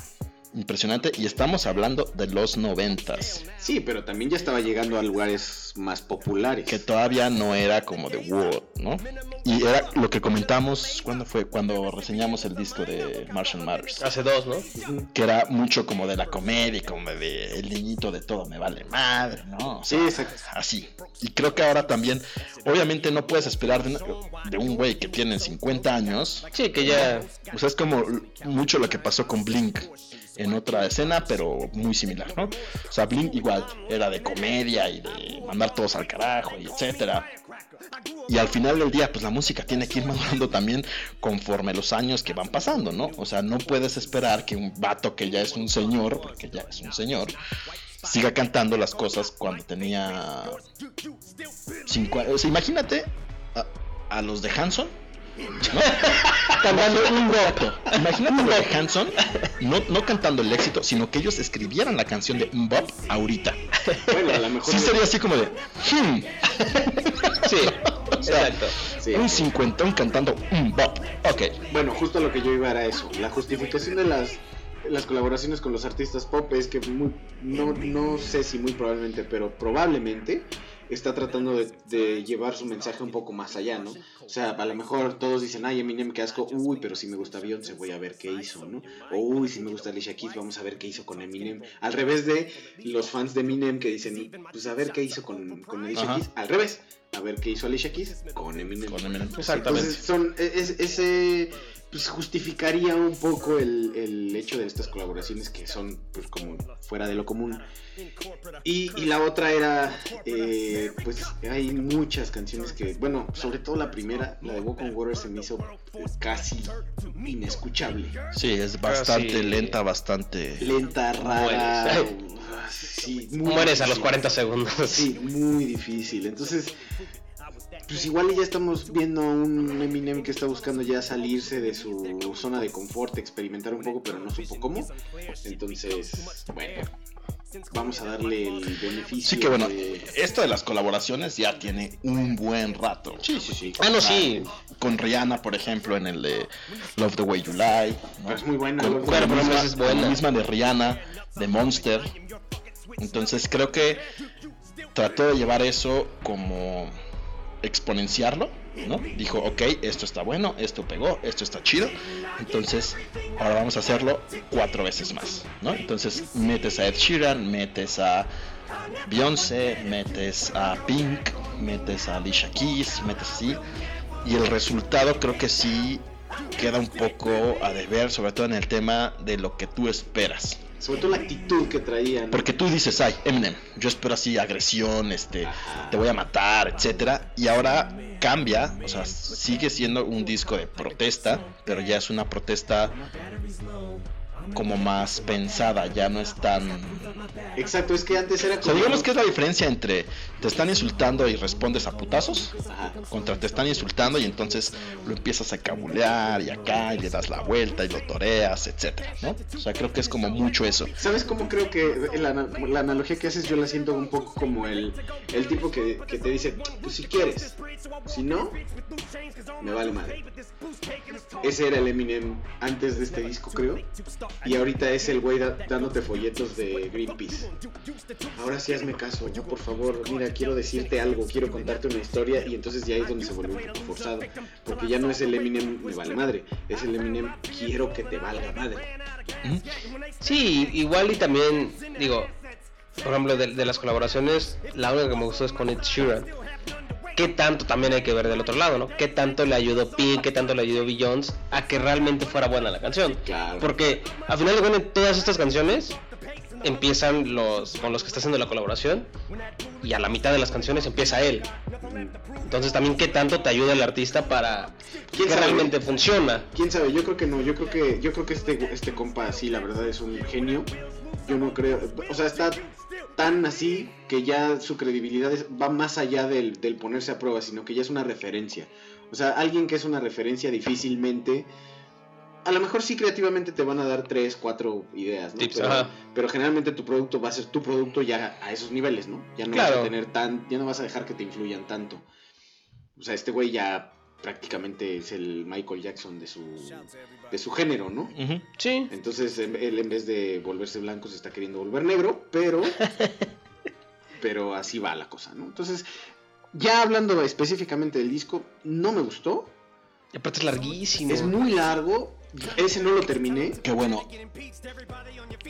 impresionante y estamos hablando de los noventas, Sí, pero también ya estaba llegando a lugares más populares. que todavía no era como de Wood, ¿no? Y era lo que comentamos cuando fue cuando reseñamos el disco de Martian Matters. Hace dos, ¿no? que era mucho como de la comedia, como de el niñito de todo me vale madre, ¿no? O sea, Sí, exacto. así. Y creo que ahora también, obviamente no puedes esperar de, una- de un güey que tiene 50 años, Sí, que ya... o sea, es como mucho lo que pasó con Blink en otra escena, pero muy similar, ¿no? O sea, Blink igual era de comedia y de mandar todos al carajo y etcétera. Y al final del día, pues la música tiene que ir madurando también conforme los años que van pasando, ¿no? O sea, no puedes esperar que un vato que ya es un señor, porque ya es un señor, siga cantando las cosas cuando tenía 50. O sea, imagínate a los de Hanson ¿no? cantando un. Imagínate Hanson, no, no cantando el éxito, sino que ellos escribieran la canción de un bop ahorita. Bueno, a lo mejor. Sí sería así como de, hmm, Sí, o sea, exacto. Sí. un cincuentón cantando un bop. Ok, Bueno, justo lo que yo iba era eso. La justificación de las, las colaboraciones con los artistas pop es que muy, no, no sé si muy probablemente, pero probablemente está tratando de, de llevar su mensaje un poco más allá, ¿no? O sea, a lo mejor todos dicen, ay, Eminem, qué asco, uy, pero si me gusta Beyoncé, voy a ver qué hizo, ¿no? O uy, si me gusta Alicia Keys, vamos a ver qué hizo con Eminem. Al revés de los fans de Eminem que dicen, pues a ver qué hizo con, con Alicia Ajá. Keys. Al revés, a ver qué hizo Alicia Keys con Eminem. con Eminem. Entonces son e, es- ese pues justificaría un poco el, el hecho de estas colaboraciones que son pues como fuera de lo común. Y, y la otra era eh, pues hay muchas canciones que bueno sobre todo la primera la de Walk on Water se me hizo casi inescuchable Sí, es bastante sí. lenta, bastante... lenta rara Mueres. sí, muy Mueres a los difícil. 40 segundos. Sí, muy difícil. Entonces, pues igual ya estamos viendo a un Eminem que está buscando ya salirse de su zona de confort, experimentar un poco, pero no supo cómo. Entonces, bueno, vamos a darle el beneficio. Sí que bueno, de- esto de las colaboraciones ya tiene un buen rato. Sí, sí, sí. Ah, no, sí. Con Rihanna, por ejemplo, en el de Love the Way You Lie. ¿no? Pero es muy buena. Con, con la misma, es buena. la misma de Rihanna, de Monster. Entonces creo que trató de llevar eso como exponenciarlo, ¿no? Dijo, ok, esto está bueno, esto pegó, esto está chido. Entonces, ahora vamos a hacerlo cuatro veces más, ¿no? Entonces, metes a Ed Sheeran, metes a Beyoncé, metes a Pink, metes a Alicia Keys, metes así. Y el resultado creo que sí queda un poco a deber, sobre todo en el tema de lo que tú esperas. Sobre todo la actitud que traían. Porque tú dices, ay, Eminem, yo espero así agresión, este, te voy a matar, etcétera. Y ahora cambia, o sea, sigue siendo un disco de protesta, pero ya es una protesta como más pensada, ya no es tan... Exacto, es que antes era O sea, como. digamos que es la diferencia entre te están insultando y respondes a putazos, Ajá. contra te están insultando y entonces lo empiezas a cabulear y acá y le das la vuelta y lo toreas, etcétera, ¿no? O sea, creo que es como mucho eso. ¿Sabes cómo creo que la, la analogía que haces yo la siento un poco como el, el tipo que, que te dice, pues si quieres, si no, me vale madre. Ese era el Eminem antes de este disco, creo. Y ahorita es el güey dándote folletos de Greenpeace. Ahora sí hazme caso, yo por favor, mira, quiero decirte algo, quiero contarte una historia y entonces ya es donde se vuelve un poco forzado. Porque ya no es el Eminem me vale madre, es el Eminem quiero que te valga madre. Sí, igual y también, digo, por ejemplo, de, de las colaboraciones, la única que me gustó es con Ed Sheeran. ¿Qué tanto también hay que ver del otro lado, no? ¿Qué tanto le ayudó Pink, qué tanto le ayudó Beyoncé a que realmente fuera buena la canción? Claro. Porque al final de cuentas todas estas canciones empiezan los con los que está haciendo la colaboración y a la mitad de las canciones empieza él. Entonces también qué tanto te ayuda el artista para ¿Quién que sabe? realmente funciona. quién sabe, yo creo que no, yo creo que, yo creo que este, este compa sí, la verdad es un genio. Yo no creo, o sea, está tan así que ya su credibilidad va más allá del, del ponerse a prueba, sino que ya es una referencia. O sea, alguien que es una referencia difícilmente, a lo mejor sí creativamente te van a dar tres, cuatro ideas, ¿no? Tips, pero, ajá. pero generalmente tu producto va a ser tu producto ya a esos niveles, ¿no? Ya no vas a tener tan, ya no vas a dejar que te influyan tanto. O sea, este güey ya prácticamente es el Michael Jackson de su, de su género, ¿no? Sí. Entonces él en vez de volverse blanco se está queriendo volver negro, pero pero así va la cosa, ¿no? Entonces, ya hablando específicamente del disco, no me gustó, Y aparte es larguísimo. es muy largo, ese no lo terminé, Que bueno,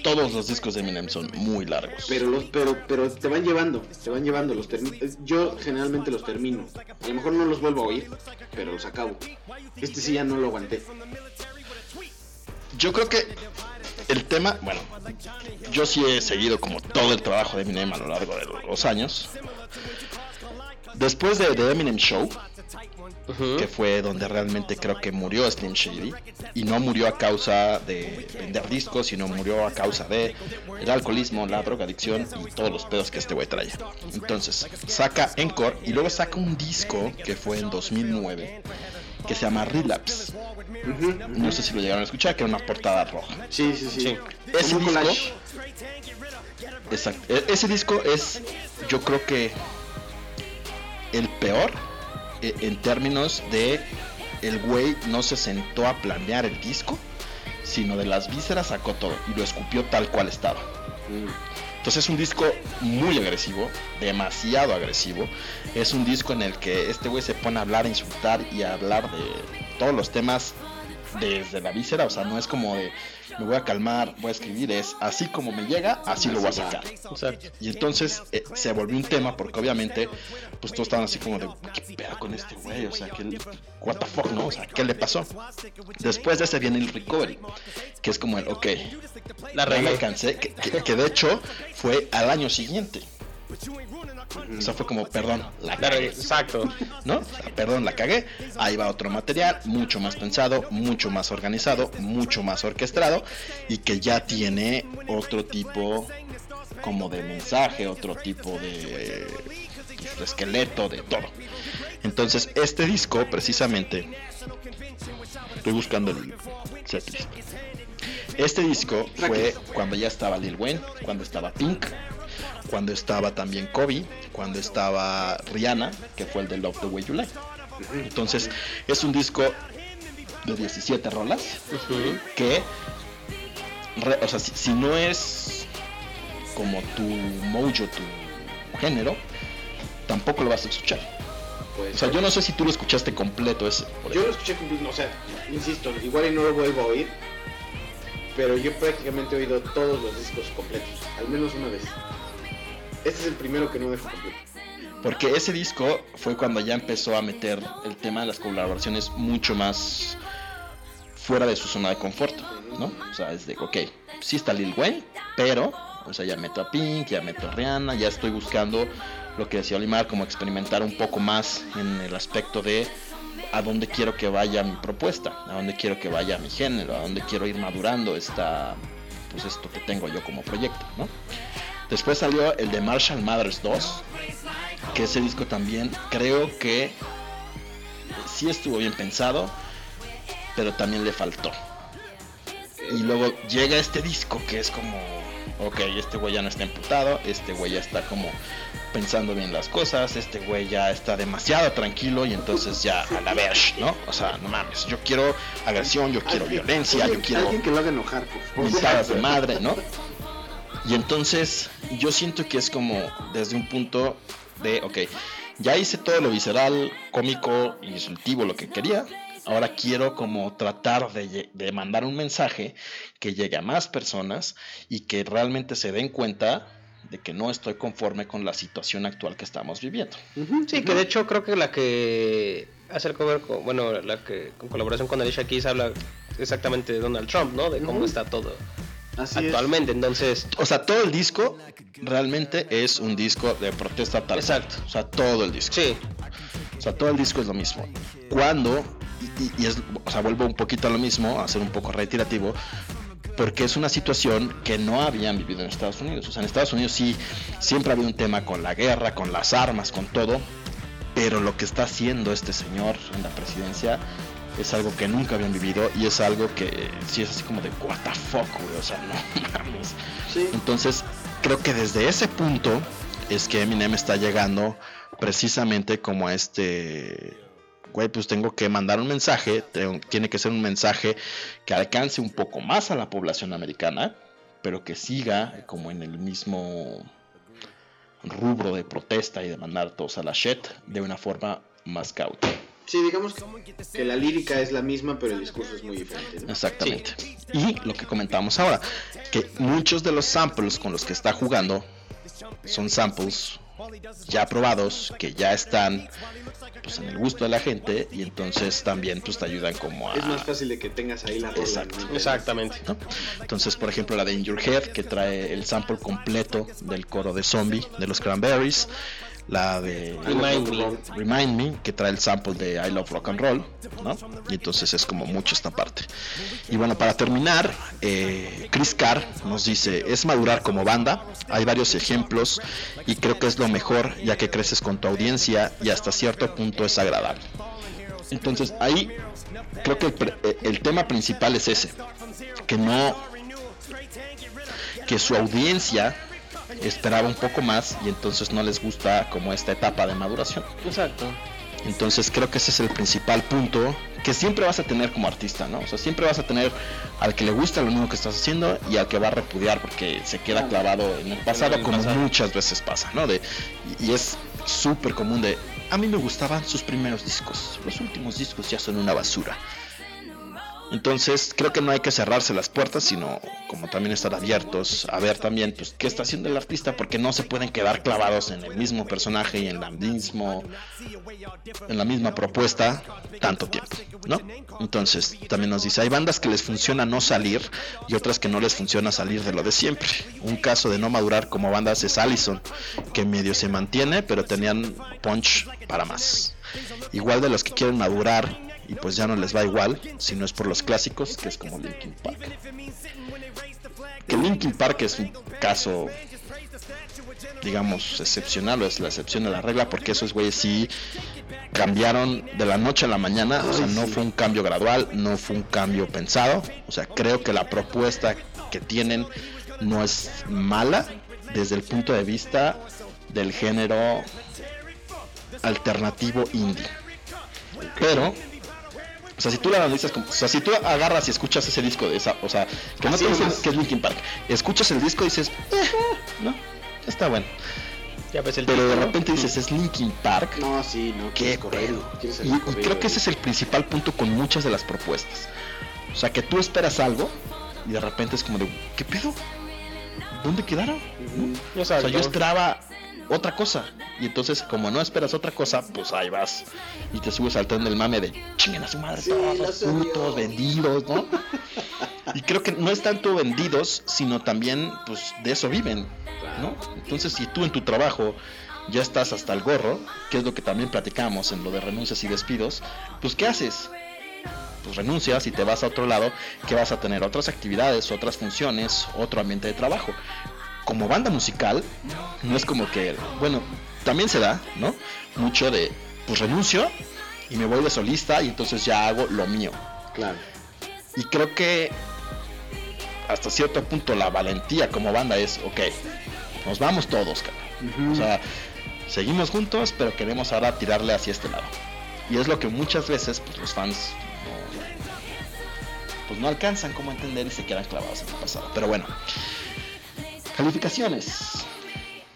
todos los discos de Eminem son muy largos. pero los pero pero te van llevando, te van llevando los termi- yo generalmente los termino. A lo mejor no los vuelvo a oír, pero los acabo. Este sí ya no lo aguanté. Yo creo que el tema, bueno, yo sí he seguido como todo el trabajo de Eminem a lo largo de los años. Después de The Eminem Show, Que fue donde realmente creo que murió Slim Shady, y no murió a causa de vender discos, sino murió a causa de el alcoholismo, la drogadicción y todos los pedos que este güey traía. Entonces, saca Encore y luego saca un disco que fue en 2009 que se llama Relapse. No sé si lo llegaron a escuchar, que era una portada roja. Sí, sí, sí. Ese disco, exacto, e- ese disco es, yo creo que el peor en términos de el güey no se sentó a planear el disco, sino de las vísceras sacó todo y lo escupió tal cual estaba. Entonces es un disco muy agresivo, demasiado agresivo. Es un disco en el que este güey se pone a hablar, a insultar y a hablar de todos los temas desde la víscera. O sea, no es como de me voy a calmar, voy a escribir. Es así como me llega, así lo voy a sacar. Exacto. Y entonces eh, se volvió un tema porque obviamente pues todos estaban así como de ¿qué pedo con este güey? O sea, ¿qué, what the fuck, no? O sea, ¿qué le pasó? Después de ese viene el recovery, que es como el, ok, La regué. que, que- que de hecho fue al año siguiente. O sea, fue como, perdón, la cagué, Exacto. ¿no? O sea, perdón, la cagué. Ahí va otro material, mucho más pensado, mucho más organizado, mucho más orquestado y que ya tiene otro tipo como de mensaje, otro tipo de, pues, de esqueleto, de todo. Entonces, este disco, precisamente, estoy buscando el. Este disco fue cuando ya estaba Lil Wayne, cuando estaba Pink, cuando estaba también Kobe, cuando estaba Rihanna, que fue el de Love the Way You Like. Entonces, es un disco de 17 rolas que, re- o sea, si, si no es como tu mojo, tu género, tampoco lo vas a escuchar. Pues, O sea, yo no sé si tú lo escuchaste completo ese. Yo lo escuché completo, o sea, insisto, igual y no lo vuelvo a oír, pero yo prácticamente he oído todos los discos completos, al menos una vez. Este es el primero que no dejo. Porque ese disco fue cuando ya empezó a meter el tema de las colaboraciones mucho más fuera de su zona de confort, ¿no? O sea, es de, ok, sí está Lil Wayne, pero, o sea, ya meto a Pink, ya meto a Rihanna, ya estoy buscando lo que decía Olimar, como experimentar un poco más en el aspecto de a dónde quiero que vaya mi propuesta, a dónde quiero que vaya mi género, a dónde quiero ir madurando esta, pues esto que tengo yo como proyecto, ¿no? Después salió el de Marshall Mathers 2, que ese disco también creo que sí estuvo bien pensado, pero también le faltó. Y luego llega este disco que es como, ok, este güey ya no está emputado, este güey ya está como pensando bien las cosas, este güey ya está demasiado tranquilo y entonces ya a la verge, ¿no? O sea, no mames, yo quiero agresión, yo quiero violencia, yo quiero Alguien que lo haga enojar, por favor. mentadas de madre, ¿no? Y entonces yo siento que es como desde un punto de, ok, ya hice todo lo visceral, cómico, insultivo, lo que quería. Ahora quiero como tratar de, de mandar un mensaje que llegue a más personas y que realmente se den cuenta de que no estoy conforme con la situación actual que estamos viviendo. Sí, que de hecho creo que la que hace el cover, con, bueno, la que con colaboración con Alicia Keys habla exactamente de Donald Trump, ¿no? De cómo está todo Así es. actualmente. Entonces, O sea, todo el disco realmente es un disco de protesta tal. Exacto. O sea, todo el disco. sí, O sea, todo el disco es lo mismo. Cuando, y, y- y es, o sea, vuelvo un poquito a lo mismo, a ser un poco reiterativo, porque es una situación que no habían vivido en Estados Unidos. O sea, en Estados Unidos sí, siempre ha habido un tema con la guerra, con las armas, con todo, pero lo que está haciendo este señor en la presidencia es algo que nunca habían vivido y es algo que sí es así como de what the fuck, güey, o sea, no mames. Sí. Entonces, creo que desde ese punto es que Eminem está llegando precisamente como a este güey, pues tengo que mandar un mensaje, tengo- tiene que ser un mensaje que alcance un poco más a la población americana, pero que siga como en el mismo rubro de protesta y de mandar todos a la shit de una forma más cauta. Sí, digamos que la lírica es la misma, pero el discurso es muy diferente. ¿no? Exactamente. Y lo que comentamos ahora, que muchos de los samples con los que está jugando son samples ya probados, que ya están pues, en el gusto de la gente y entonces también pues te ayudan como a... Es más fácil de que tengas ahí la rola. Exacto. ¿no? exactamente. ¿no? Entonces, por ejemplo, la de In Your Head, que trae el sample completo del coro de Zombie de los Cranberries. La de Remind Me. Remind Me, que trae el sample de I Love Rock and Roll, ¿no? Y entonces es como mucho esta parte. Y bueno, para terminar, eh, Chris Carr nos dice, es madurar como banda, hay varios ejemplos y creo que es lo mejor ya que creces con tu audiencia y hasta cierto punto es agradable. Entonces ahí creo que el, eh, el tema principal es ese, que no, que su audiencia esperaba un poco más y entonces no les gusta como esta etapa de maduración. Exacto. Entonces creo que ese es el principal punto que siempre vas a tener como artista, ¿no? O sea, siempre vas a tener al que le gusta lo mismo que estás haciendo y al que va a repudiar porque se queda clavado en el pasado como muchas veces pasa, ¿no? De, y y es súper común de, a mí me gustaban sus primeros discos, los últimos discos ya son una basura. Entonces creo que no hay que cerrarse las puertas, sino como también estar abiertos a ver también pues qué está haciendo el artista, porque no se pueden quedar clavados en el mismo personaje y en la mismo en la misma propuesta tanto tiempo, ¿no? Entonces también nos dice hay bandas que les funciona no salir y otras que no les funciona salir de lo de siempre. Un caso de no madurar como bandas es Allison, que medio se mantiene, pero tenían punch para más. Igual de los que quieren madurar y pues ya no les va igual, si no es por los clásicos, que es como Linkin Park. Que Linkin Park es un caso, digamos, excepcional, o es la excepción de la regla, porque esos güeyes sí cambiaron de la noche a la mañana, o sea, no fue un cambio gradual, no fue un cambio pensado, o sea, creo que la propuesta que tienen no es mala desde el punto de vista del género alternativo indie. Pero o sea, si tú la analizas, como- o sea, si tú agarras y escuchas ese disco de esa, o sea, que no te dicen que es Linkin Park, escuchas el disco y dices, "Eh, no, está bueno. Ya ves el Pero de repente dices, es Linkin Park. No, sí, no. Qué quieres Y, creo que ese es el principal punto con muchas de las propuestas. O sea, que tú esperas algo y de repente es como de, ¿qué pedo? ¿Dónde quedaron? ¿No? O Exacto. sea, yo esperaba otra cosa. Y entonces, como no esperas otra cosa, pues ahí vas. Y te subes al tren del mame de chinguen a su madre Sí, todos lo los putos vendidos, ¿no? y creo que no es tanto vendidos, sino también, pues, de eso viven, ¿no? Entonces, si tú en tu trabajo ya estás hasta el gorro, que es lo que también platicamos en lo de renuncias y despidos, pues, ¿qué haces? Pues renuncias y te vas a otro lado, que vas a tener otras actividades, otras funciones, otro ambiente de trabajo como banda musical, no es como que, bueno, también se da, ¿no? Mucho de, pues renuncio y me voy de solista y entonces ya hago lo mío. Claro. Y creo que hasta cierto punto la valentía como banda es, ok, nos vamos todos, cabrón. O sea, seguimos juntos, pero queremos ahora tirarle hacia este lado. Y es lo que muchas veces pues, los fans no, pues, no alcanzan como entender y se quedan clavados en el pasado. Pero bueno, calificaciones.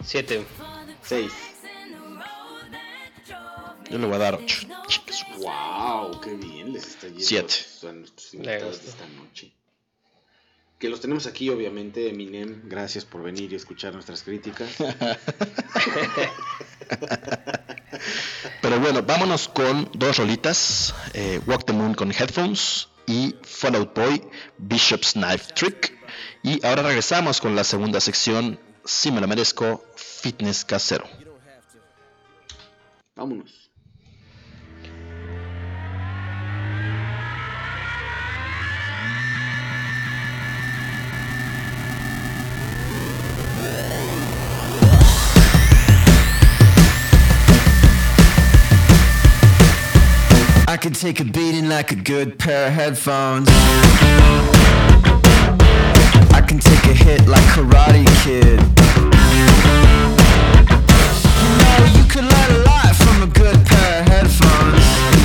Siete. 6. Yo le voy a dar 8. Wow, qué bien les está yendo Siete. a nuestros invitados de esta noche. Que los tenemos aquí, obviamente, Eminem. Gracias por venir y escuchar nuestras críticas. Pero bueno, vámonos con dos rolitas. eh, Walk the Moon con Headphones y Fallout Boy, Bishop's Knife Trick. Y ahora regresamos con la segunda sección, Si me lo merezco, Fitness Casero. Vámonos. I could take a beating like a good pair of headphones. I can take a hit like Karate Kid. You know, you could learn a lot from a good pair of headphones.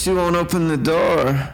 She won't open the door.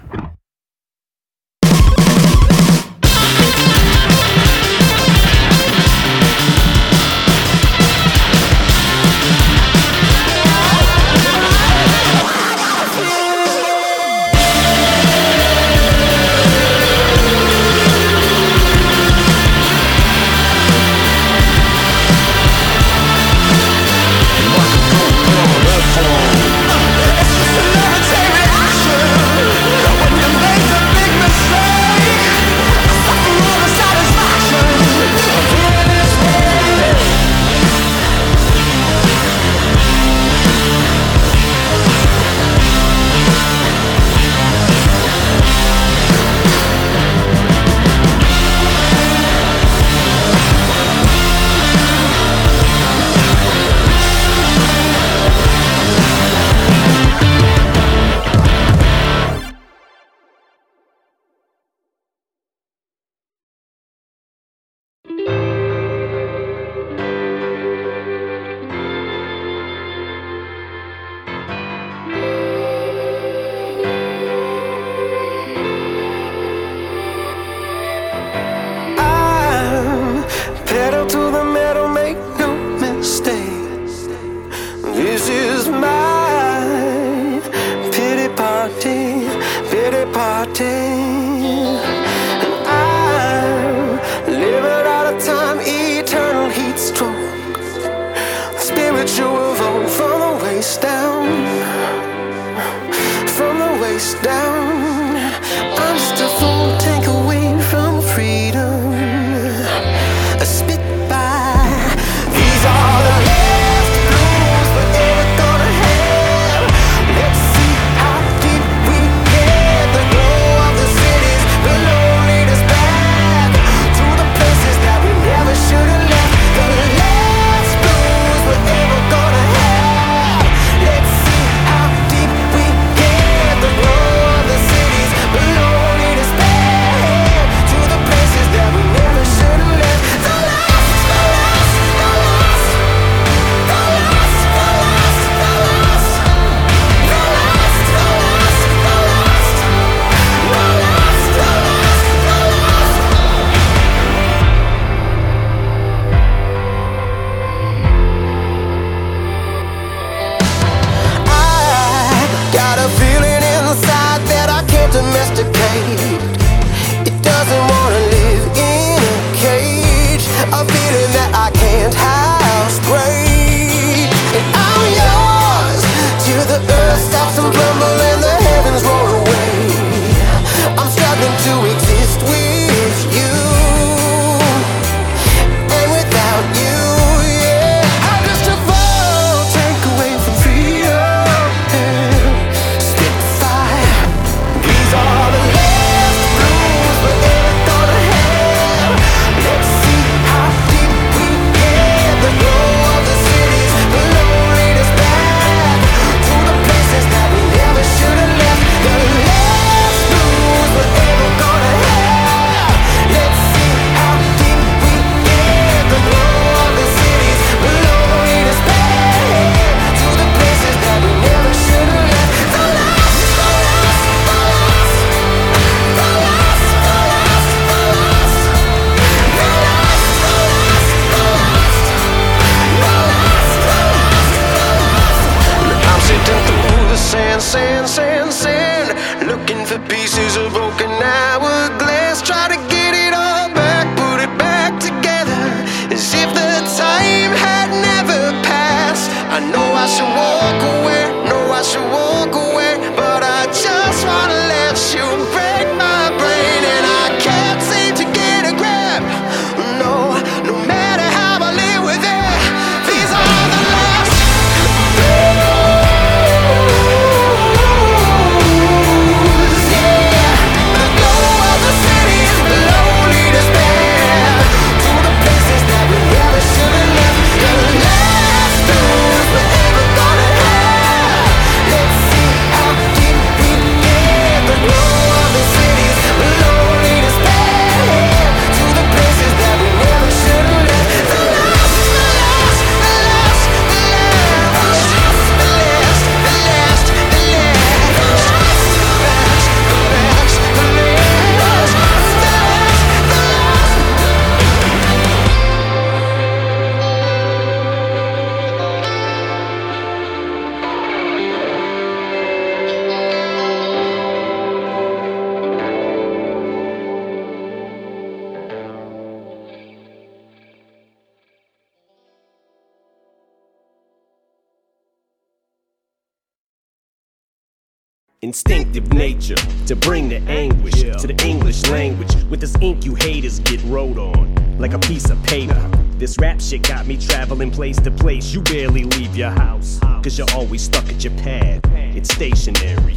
Instinctive nature to bring the anguish to the English language. With this ink, you haters get wrote on like a piece of paper. This rap shit got me traveling place to place. You barely leave your house, cause you're always stuck at your pad. It's stationary.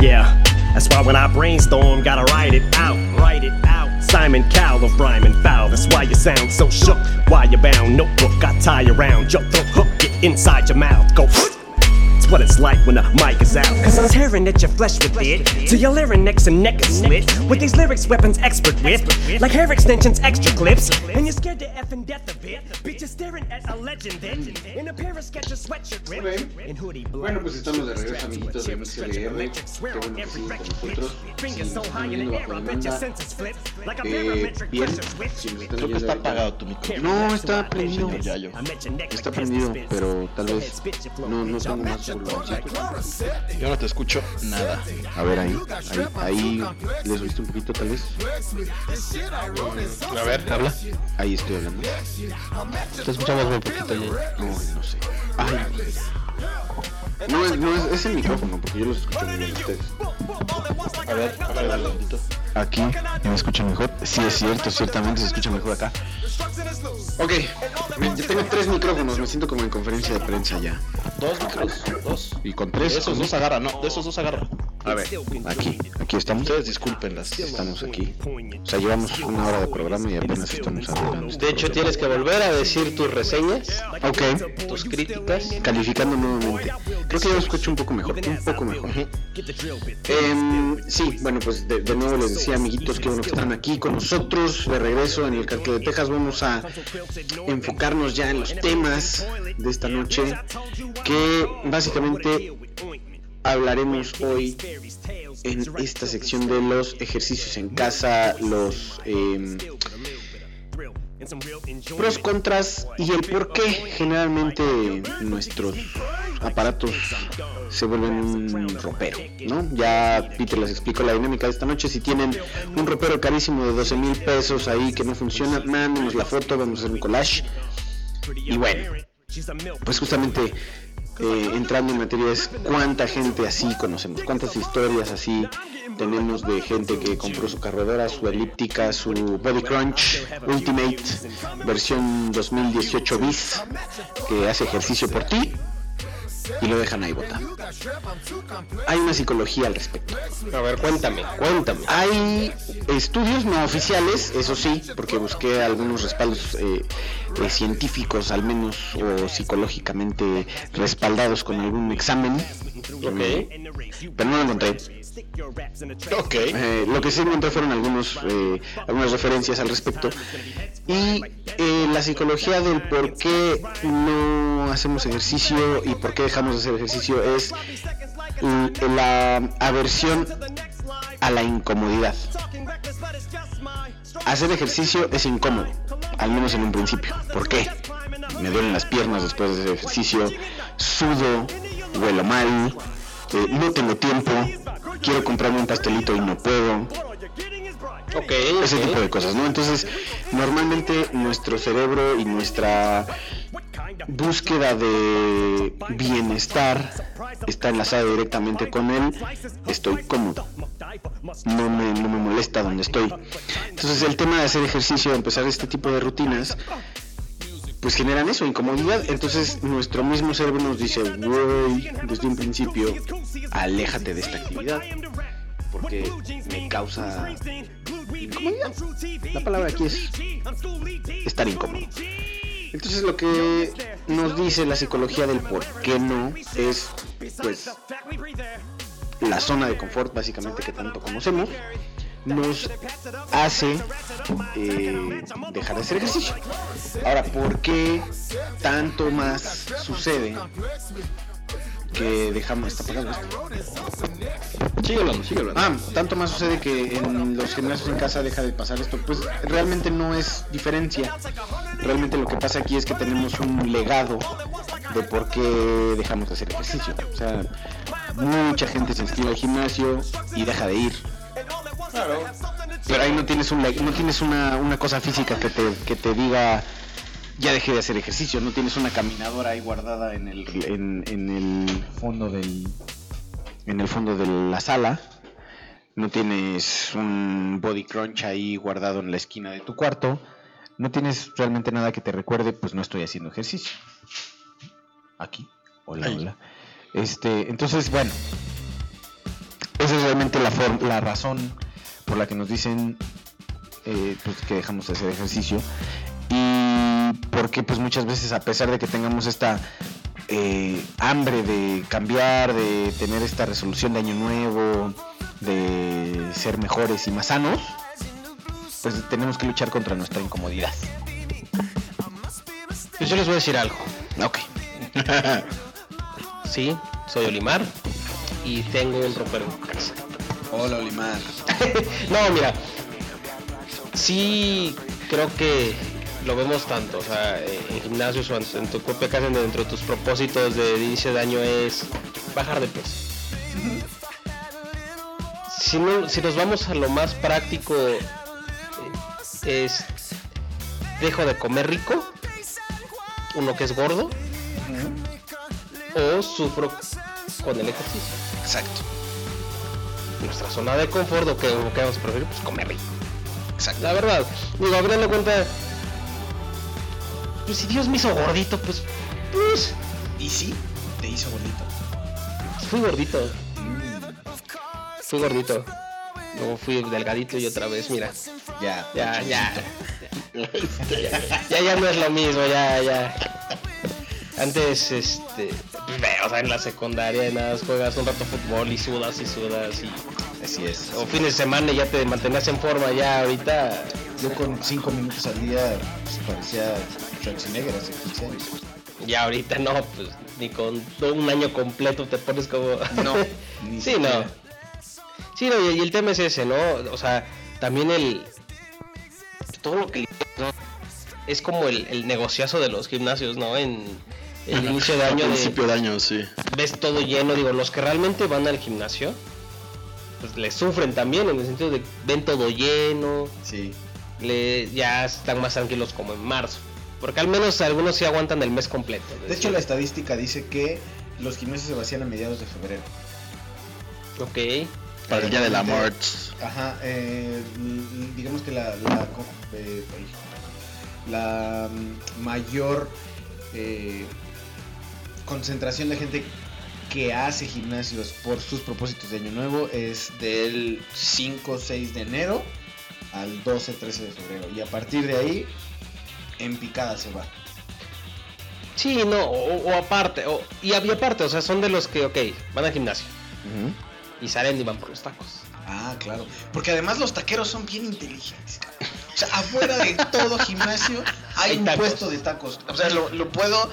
Yeah, that's why when I brainstorm, gotta write it out, write it out. Simon Cowell of Rhyme and Foul. That's why you sound so shook. Why you bound? Notebook got tie around. Your throat hook, get inside your mouth. Go. It's what it's like when the mic is out. Cause I'm tearing at your flesh with it. Till your larynx and neck is slit. With these lyrics, weapons expert with. Like hair extensions, extra clips. And you're scared to effing death of it. Bitch, you're staring at a legend then. In a pair of sketcher sweatshirt rip. In hoodie black. Bueno, pues estamos de regreso, amiguitos de MCLR. Qué bueno que siguen con nosotros. Fingers so high in Siguiendo bajo I bet your demanda. senses flip. Like a Eh, bien, si nos están Creo que oyendo está apagado tu micrófono. No, está prendido. Está prendido, pero tal vez no, no tengo más Yo no te escucho nada. A ver, ahí, ahí, ahí les subiste un poquito tal vez. A ver, habla. Ahí estoy hablando. Te escuchamos muy poquito ya. No, no sé. Ay. No, es, no es, es el micrófono, porque yo los escucho muy bien a ustedes. A ver, habla tantito. Aquí, ¿me escuchan mejor? Sí, es cierto, ciertamente se escucha mejor acá. Ok, yo tengo tres micrófonos, me siento como en conferencia de prensa ya. Dos micros, dos. Y con De tres. esos con- dos agarra, no, de esos dos agarra. A ver, aquí, aquí estamos. Ustedes discúlpenlas. Estamos aquí. O sea, llevamos una hora de programa y apenas estamos hablando. De hecho, tienes que volver a decir tus reseñas, Ok, tus críticas. calificando nuevamente. Creo que ya lo escucho un poco mejor, un poco mejor. Em, sí, bueno, pues de, de nuevo les decía, amiguitos, que bueno que están aquí con nosotros de regreso en el Cartel de Texas. Vamos a enfocarnos ya en los temas de esta noche, que básicamente hablaremos hoy en esta sección de los ejercicios en casa, los em, pros, contras y el por qué generalmente nuestros aparatos se vuelven un ropero, ¿no? Ya Peter les explicó la dinámica de esta noche. Si tienen un ropero carísimo de 12 mil pesos ahí que no funciona, mándenos la foto, vamos a hacer un collage. Y bueno, pues justamente eh, entrando en materia es cuánta gente así conocemos, cuántas historias así tenemos de gente que compró su cargadora, su elíptica, su Body Crunch Ultimate versión 2018 bis que hace ejercicio por ti y lo dejan ahí botado. Hay una psicología al respecto. A ver, cuéntame, cuéntame. Hay estudios no oficiales, eso sí, porque busqué algunos respaldos eh, eh, científicos, al menos, o psicológicamente respaldados con algún examen. Ok. Pero no lo encontré. Ok. Eh, lo que sí encontré fueron algunos, eh, algunas referencias al respecto. Y eh, la psicología del por qué no hacemos ejercicio y por qué dejamos de hacer ejercicio es la aversión a la incomodidad. Hacer ejercicio es incómodo, al menos en un principio. ¿Por qué? Me duelen las piernas después de hacer ejercicio, sudo, huelo mal, no tengo tiempo, quiero comprarme un pastelito y no puedo, Ok, ese tipo de cosas, ¿no? Entonces, normalmente nuestro cerebro y nuestra búsqueda de bienestar está enlazada directamente con el estoy cómodo. No me, no me molesta donde estoy. Entonces el tema de hacer ejercicio, empezar este tipo de rutinas, pues generan eso, incomodidad. Entonces nuestro mismo cerebro nos dice, güey, desde un principio, aléjate de esta actividad. Porque me causa incomodidad. La palabra aquí es estar incómodo. Entonces lo que nos dice la psicología del por qué no es pues la zona de confort básicamente que tanto conocemos nos hace eh, dejar de hacer ejercicio. Ahora, ¿por qué tanto más sucede que dejamos está apagado esto? Sigue hablando, sigue hablando. Ah, tanto más sucede que en los gimnasios en casa deja de pasar esto. Pues realmente no es diferencia. Realmente lo que pasa aquí es que tenemos un legado de por qué dejamos de hacer ejercicio. O sea, mucha gente se inscribe al gimnasio y deja de ir. Pero ahí no tienes, un, no tienes una, una cosa física que te, que te diga ya dejé de hacer ejercicio. No tienes una caminadora ahí guardada en el, en, en el fondo del, en el fondo de la sala, no tienes un body crunch ahí guardado en la esquina de tu cuarto, no tienes realmente nada que te recuerde, pues no estoy haciendo ejercicio. Aquí, hola, Ahí. hola. Este, entonces, bueno, esa es realmente la, razón por la que nos dicen eh, pues, que dejamos de hacer ejercicio. Y porque pues muchas veces a pesar de que tengamos esta eh, hambre de cambiar, de tener esta resolución de año nuevo, de ser mejores y más sanos, pues tenemos que luchar contra nuestra incomodidad. Pues yo les voy a decir algo. Ok. Sí, soy Olimar y tengo un casa. Hola Olimar. No, mira, sí creo que lo vemos tanto, o sea, en gimnasios o en, en tu propia casa, dentro de tus propósitos de inicio de año es bajar de peso. Si, no- si nos vamos a lo más práctico, eh, es dejo de comer rico, uno que es gordo, o sufro con el ejercicio. Exacto. Nuestra zona de confort, o que, o que vamos a preferir, pues comer rico. Exacto. La verdad, digo, a cuenta, pues si Dios me hizo gordito, pues, pues, ¿Y sí? Te hizo bonito. fui gordito. Fui gordito. Luego fui delgadito y otra vez, mira, Ya. ya, ya. Ya, ya no es lo mismo, ya, ya. Antes, este, ve, o sea, en la secundaria nada, más juegas un rato fútbol y sudas y sudas y... Así es. O fines de semana y ya te mantenías en forma, ya ahorita... Yo con 5 minutos al día pues, parecía Schwarzenegger hace 15 años. Ya ahorita no, pues ni con todo un año completo te pones como. No, ni sí, siquiera. no. Sí, no, y y el tema es ese, ¿no? O sea, también el. Todo lo que. ¿no? Es como el, el negociazo de los gimnasios, ¿no? En el inicio de año de, principio de año, sí. ves todo lleno, digo, los que realmente van al gimnasio, pues le sufren también, en el sentido de ven todo lleno, Sí. le, ya están más tranquilos como en marzo. Porque al menos algunos sí aguantan el mes completo. De hecho, la estadística dice que los gimnasios se vacían a mediados de febrero. Ok. Para el día de la muerte. Ajá, eh, digamos que la, la, eh, la mayor eh, concentración de gente que hace gimnasios por sus propósitos de año nuevo es del 5 6 de enero al 12 13 de febrero y a partir de ahí en picada se va. Sí, no, o, o aparte, o, y, a- y aparte, o sea, son de los que, ok, van al gimnasio y salen y van por los tacos. Ah, claro. Porque además los taqueros son bien inteligentes. O sea, afuera de todo gimnasio hay Hay un tacos. puesto de tacos. O sea, lo, lo puedo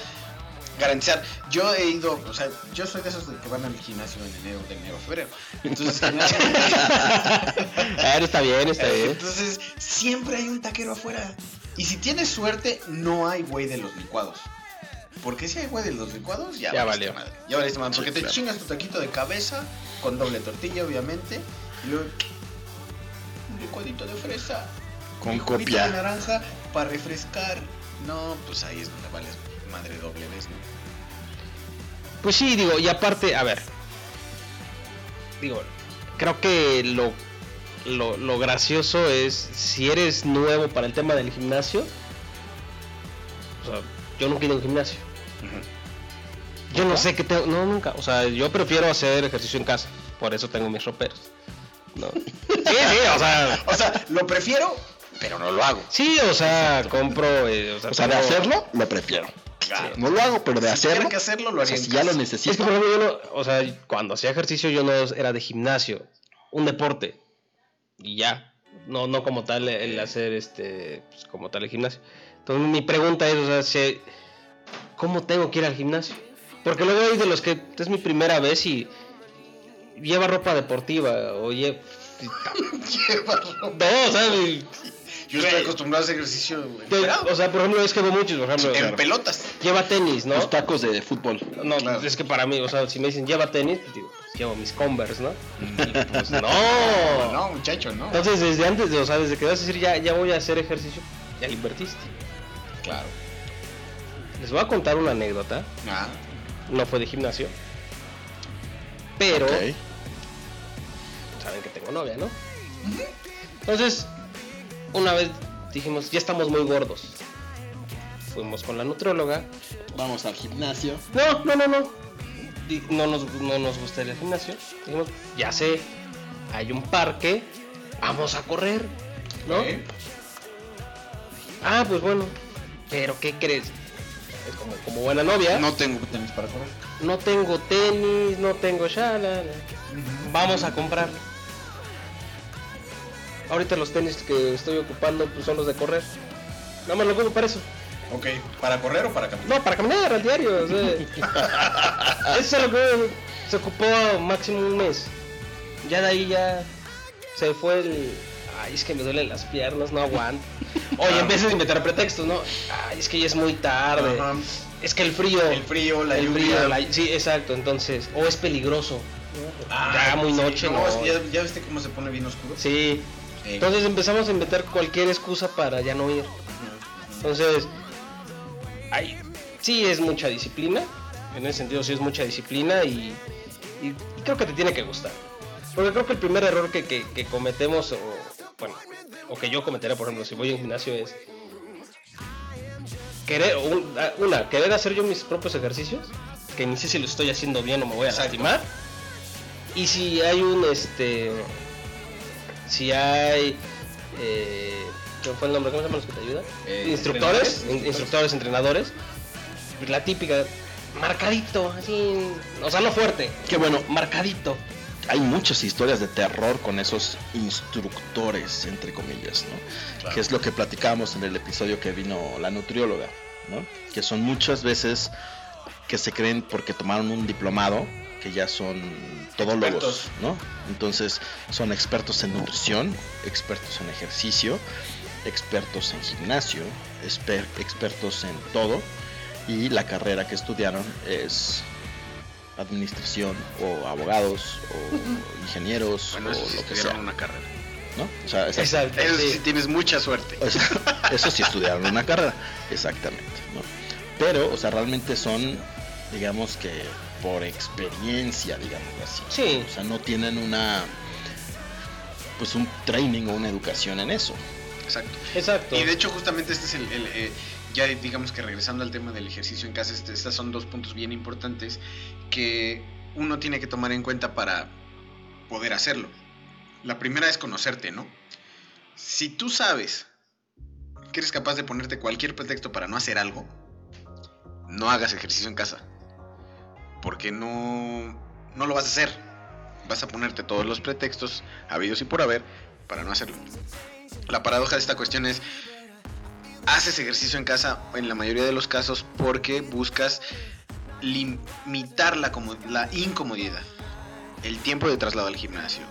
garantizar. Yo he ido, o sea, yo soy de esos de que van al gimnasio en enero, de enero febrero. Entonces, Ah, está bien, está bien. entonces siempre hay un taquero afuera. Y si tienes suerte, no hay güey de los licuados. Porque si hay güey de los licuados, ya, Ya valió. madre. Ya valiste madre. Porque Sí, te claro. chingas tu taquito de cabeza con doble tortilla, obviamente. Y luego un licuadito de fresa. Con copia. de naranja para refrescar. No, pues ahí es donde vales madre doble vez, ¿no? Pues sí, digo, y aparte, a ver. Digo, creo que lo, lo, lo gracioso es, si eres nuevo para el tema del gimnasio, o sea, yo nunca he ido a un gimnasio. Yo no sé qué tengo, no, nunca, o sea, yo prefiero hacer ejercicio en casa, por eso tengo mis roperos. ¿no? Sí, sí, o sea, O sea, lo prefiero, pero no lo hago. sí, o sea, compro, eh, o sea, O sea, de hacerlo, lo prefiero. Claro. No lo hago, pero de Si hacerlo. que hacerlo, lo o sea, si ya lo necesito. Es que por ejemplo yo no, o sea, cuando hacía ejercicio yo no era de gimnasio, un deporte y ya, no no como tal el hacer este, pues, como tal el gimnasio. Entonces mi pregunta es, o sea, si- ¿cómo tengo que ir al gimnasio? Porque luego hay de los que es mi primera vez y lleva ropa deportiva o lleva Lleva ropa. no, o sea, Yo estoy acostumbrado a hacer ejercicio, o sea, por ejemplo, es que veo muchos, por ejemplo, en pelotas. lleva tenis, ¿no? Los tacos de fútbol. No, Claro. es que para mí, o sea, si me dicen lleva tenis, pues digo, pues, llevo mis Converse, ¿no? Y pues no. No, muchacho, no. Entonces, desde antes, de, o sea, desde que vas a decir ya, ya voy a hacer ejercicio, ya invertiste. Claro. Les voy a contar una anécdota, Ah, no fue de gimnasio, pero Ok. saben que tengo novia, ¿no? Entonces, una vez dijimos, ya estamos muy gordos. Fuimos con la nutrióloga. Vamos al gimnasio. No, no, no, no. No nos, no nos gusta al gimnasio. Dijimos, ya sé, hay un parque, vamos a correr, ¿no? Ah, pues bueno. Pero ¿qué crees? Es como, como buena novia. No tengo tenis para correr. No tengo tenis, no tengo shala. Vamos a comprar. Ahorita los tenis que estoy ocupando pues, son los de correr. Nada más lo ocupo para eso. Ok, ¿para correr o para caminar? No, para caminar al diario. o sea. eso es lo que se ocupó máximo un mes. Ya de ahí ya se fue el. Ay, es que me duelen las piernas, no aguanto. Oye, en vez de inventar pretextos, ¿no? Ay, es que ya es muy tarde. Es que el frío. El frío, la el lluvia. frío, la- sí, exacto. Entonces, o es peligroso. ya muy sí, noche, no, no. ¿Ya, ya viste cómo se pone bien oscuro? Sí. Entonces empezamos a inventar cualquier excusa para ya no ir. Entonces, hay, sí es mucha disciplina. En ese sentido, sí es mucha disciplina y, y creo que te tiene que gustar. Porque creo que el primer error que, que- que cometemos, o bueno, o que yo cometeré, por ejemplo, si voy al gimnasio, es querer, ah, una, querer hacer yo mis propios ejercicios, que ni sé si lo estoy haciendo bien o me voy a Exacto. lastimar. Y si hay un, este, si hay, eh, ¿qué fue el nombre? ¿Cómo se llaman los que te ayudan? Eh, instructores, entrenadores, instructores, entrenadores. La típica, marcadito, así, o sea, no fuerte, Qué bueno, marcadito. hay muchas historias de terror con esos instructores, entre comillas, ¿no? Que es lo que platicábamos en el episodio que vino la nutrióloga, ¿no? Que son muchas veces que se creen porque tomaron un diplomado que ya son todólogos, Expertos. ¿no? Entonces son expertos en nutrición, expertos en ejercicio, expertos en gimnasio, exper- expertos en todo y la carrera que estudiaron es administración o abogados o ingenieros Bueno, o lo que estudiaron sea, una carrera. ¿no? O sea, Exacto. Eso sí. sí tienes mucha suerte. o sea, eso sí estudiaron una carrera, exactamente, ¿no? Pero, o sea, realmente son, digamos que por experiencia, digamos así. Sí. O sea, no tienen una, pues un training o una educación en eso. Exacto. Exacto. Y de hecho, justamente este es el. el, eh, ya digamos que regresando al tema del ejercicio en casa, este, estos son dos puntos bien importantes que uno tiene que tomar en cuenta para poder hacerlo. La primera es conocerte, ¿no? Si tú sabes que eres capaz de ponerte cualquier pretexto para no hacer algo, no hagas ejercicio en casa. Porque no, no lo vas a hacer. Vas a ponerte todos los pretextos habidos y por haber para no hacerlo. La paradoja de esta cuestión es, haces ejercicio en casa en la mayoría de los casos porque buscas limitar la, como- la incomodidad, el tiempo de traslado al gimnasio,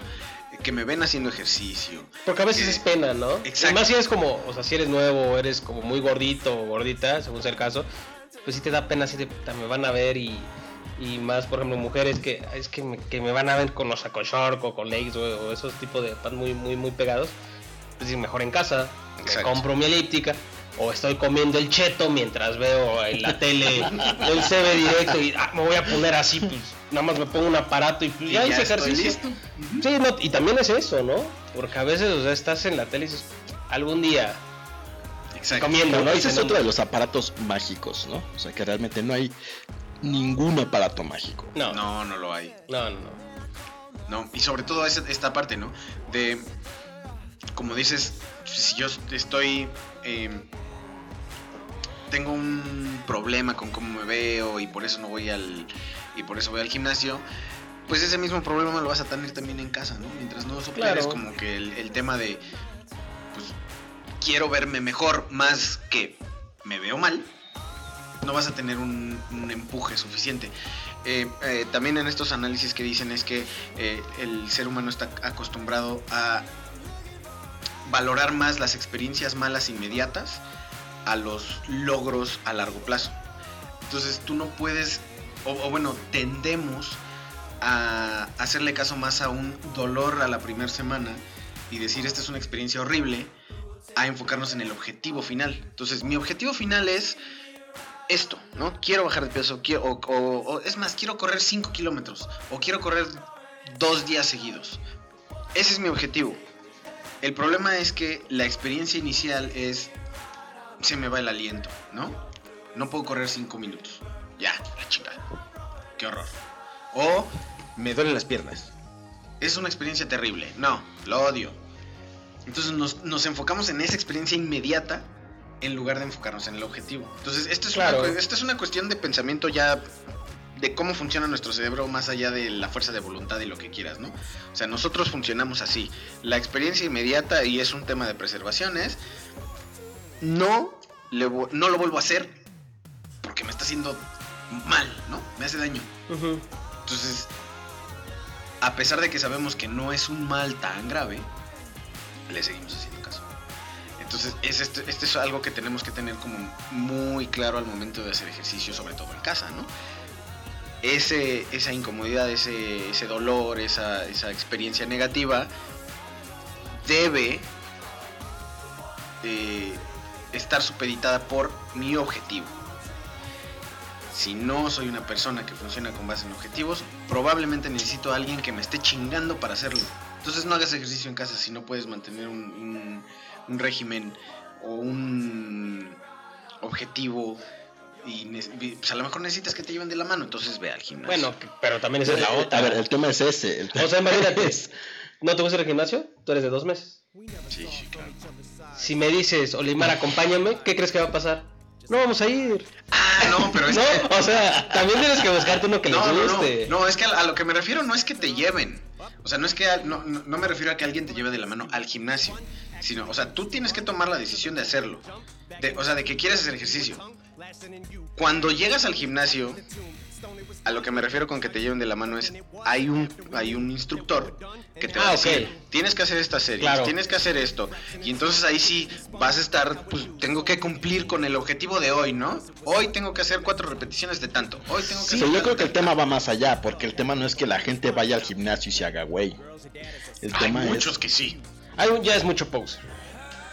que me ven haciendo ejercicio. Porque a veces que- es pena, ¿no? Exacto. Y más si eres como, o sea, si eres nuevo o eres como muy gordito o gordita, según sea el caso, pues sí te da pena, sí te, me van a ver y, y más, por ejemplo, mujeres que es que me, que me van a ver con los sacoshort o con legs o, o esos tipos de pants muy, muy, muy pegados. Pues mejor en casa, me compro mi elíptica. O estoy comiendo el cheto mientras veo en la tele el CB directo y ah, me voy a poner así, pues nada más me pongo un aparato y, pues, Y ya, hice ejercicio. listo. Sí, no, y también es eso, ¿no? Porque a veces, o sea, estás en la tele y dices, algún día Exacto. comiendo, ¿no? Ese es otro de los aparatos mágicos, ¿no? O sea, que realmente no hay ningún aparato mágico. No, no, No, no lo hay. no, no. No, y sobre todo esa- esta parte, ¿no? De, como dices, si yo estoy, eh, tengo un problema con cómo me veo y por eso no voy al, y por eso voy al gimnasio, pues ese mismo problema lo vas a tener también en casa, ¿no? Mientras no superes Claro. como que el, el tema de, pues, quiero verme mejor más que me veo mal, no vas a tener un, empuje suficiente. Eh, eh, también en estos análisis que dicen es que eh, el ser humano está acostumbrado a valorar más las experiencias malas inmediatas a los logros a largo plazo. Entonces tú no puedes, o, o bueno, tendemos a hacerle caso más a un dolor a la primera semana y decir esta es una experiencia horrible, a enfocarnos en el objetivo final. Entonces mi objetivo final es esto, ¿no? Quiero bajar de peso, quiero, o, es más, quiero correr 5 kilómetros, o quiero correr dos días seguidos. ese es mi objetivo. El problema es que la experiencia inicial es. Se me va el aliento, ¿no? No puedo correr cinco minutos. Ya, la chingada. Qué horror. O me duelen las piernas. Es una experiencia terrible. No, lo odio. Entonces nos, nos enfocamos en esa experiencia inmediata en lugar de enfocarnos en el objetivo. Entonces, esto es, Claro. una, esto es una cuestión de pensamiento ya de cómo funciona nuestro cerebro más allá de la fuerza de voluntad y lo que quieras, ¿no? O sea, nosotros funcionamos así. La experiencia inmediata, y es un tema de preservación, es no, le no lo vuelvo a hacer porque me está haciendo mal, ¿no? Me hace daño. Entonces, a pesar de que sabemos que no es un mal tan grave, le seguimos haciendo. Entonces, es esto, esto es algo que tenemos que tener como muy claro al momento de hacer ejercicio, sobre todo en casa, ¿no? Ese, esa incomodidad, ese, ese dolor, esa, esa experiencia negativa debe eh, estar supeditada por mi objetivo. Si no soy una persona que funciona con base en objetivos, probablemente necesito a alguien que me esté chingando para hacerlo. Entonces no hagas ejercicio en casa si no puedes mantener un- un régimen o un objetivo. Y pues a lo mejor necesitas que te lleven de la mano, entonces ve al gimnasio. Bueno, pero también esa es la otra. A ver, el tema es ese. el O sea, tema imagínate, es- ¿no te gusta ir al gimnasio? Tú eres de dos meses. sí, sí, claro. Si me dices, Olimar, acompáñame, ¿qué crees que va a pasar? No vamos a ir. Ah, no, pero es No, que- o sea, también tienes que buscarte uno que no, le no, no, guste. no, es que a, a lo que me refiero no es que te lleven. O sea, no es que a- no, no- no me refiero a que alguien te lleve de la mano al gimnasio, sino, o sea, tú tienes que tomar la decisión de hacerlo. De- o sea, de que quieres hacer ejercicio. Cuando llegas al gimnasio, a lo que me refiero con que te lleven de la mano es hay un hay un instructor que te va Ah, a decir, tienes que hacer esta serie, Claro. tienes que hacer esto. Y entonces ahí sí vas a estar, pues tengo que cumplir con el objetivo de hoy, ¿no? Hoy tengo que hacer cuatro repeticiones de tanto. Hoy tengo que Sí, hacer yo creo que el tema va más allá, porque el tema no es que la gente vaya al gimnasio y se haga güey. El Hay tema muchos es... que sí. Ya es mucho pose.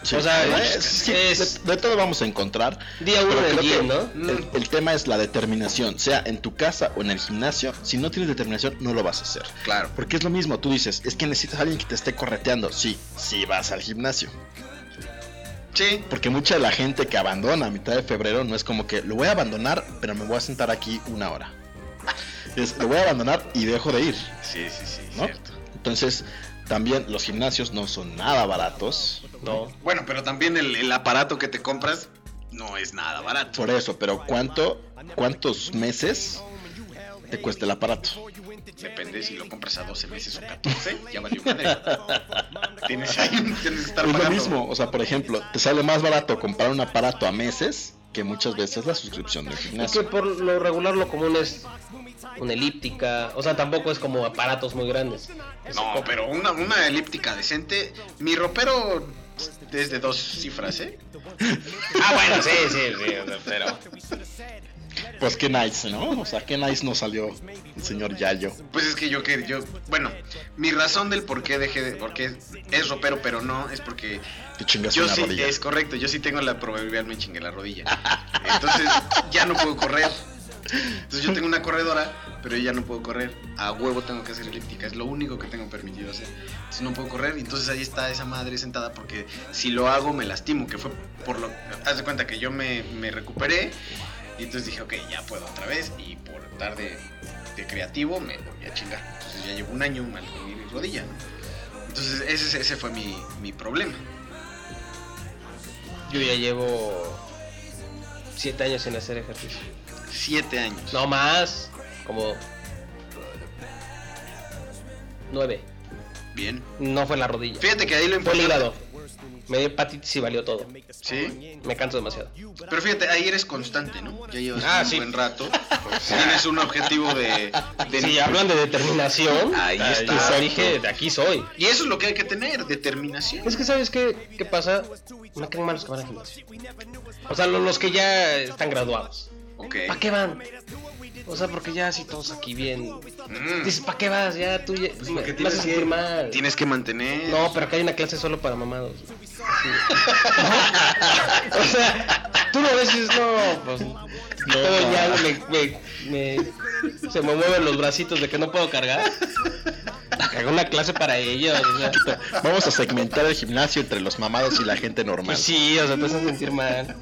Sí, o sea, es- es- sí, es- de, de todo vamos a encontrar. Día uno del gym, ¿no? El, el tema es la determinación, sea en tu casa o en el gimnasio. Si no tienes determinación, no lo vas a hacer. Claro. Porque es lo mismo, tú dices, es que necesitas a alguien que te esté correteando. Sí, sí vas al gimnasio. Sí. Porque mucha de la gente que abandona a mitad de febrero no es como que lo voy a abandonar, pero me voy a sentar aquí una hora. Es, lo voy a abandonar y dejo de ir. Sí, sí, sí, ¿no? cierto. Entonces, también los gimnasios no son nada baratos. No. Bueno, pero también el, el aparato que te compras no es nada barato. Por eso, pero ¿cuánto, ¿cuántos meses te cuesta el aparato? Depende si lo compras a 12 meses o 14, ya valió madre. tienes ahí, tienes que estar Es lo mismo, o sea, por ejemplo, te sale más barato comprar un aparato a meses que muchas veces la suscripción del Es que gimnasio. por lo regular lo común es una elíptica. O sea, tampoco es como aparatos muy grandes. Es No, pero una, una elíptica decente. Mi ropero es de dos cifras, ¿eh? Ah, bueno, sí, sí, sí. Pero. Pues qué nice, ¿no? O sea, qué nice nos salió el señor Yayo. Pues es que yo que yo, bueno, mi razón del por qué dejé de, por qué es ropero pero no es porque Te chingas yo una sí rodilla. es correcto, yo sí tengo la probabilidad me chingué la rodilla. Entonces ya no puedo correr. Entonces yo tengo una corredora, pero ya no puedo correr. A huevo tengo que hacer elíptica, es lo único que tengo permitido hacer. Entonces no puedo correr y entonces ahí está esa madre sentada porque si lo hago me lastimo, que fue por lo haz de cuenta que yo me, me recuperé y entonces dije, ok, ya puedo otra vez y por estar de, creativo me volví a chingar. Entonces ya llevo un año mal con mi rodilla, ¿no? Entonces ese, ese fue mi, mi problema. Yo ya llevo. Siete años sin hacer ejercicio. Siete años. No más. Como. Nueve. Bien. No fue la rodilla. Fíjate que ahí lo Fue el importante. hígado. Me dio hepatitis y valió todo. Sí. Me canso demasiado. Pero fíjate, ahí eres constante, ¿no? Ya llevas Ah, un sí. buen rato. Tienes un objetivo de. de- Si hablan de determinación, Ahí pues está. dije, de aquí soy. Y eso es lo que hay que tener, determinación. Es que, ¿sabes qué, qué pasa? Me caen mal los que van al gimnasio. O sea, lo- los que ya están graduados. ¿Para qué van? O sea, porque ya así todos aquí bien. Mm, Dices, ¿para qué vas? Ya tú ya. porque me tienes haces que- sentir mal. Tienes que mantener. No, pero acá hay una clase solo para mamados. Sí. o sea, tú lo ves y dices, no, pues. todo ya me, me- me- se me mueven los bracitos de que no puedo cargar. haga una clase para ellos. o sea. Vamos a segmentar el gimnasio entre los mamados y la gente normal. Pues sí, o sea, te hacen sentir mal.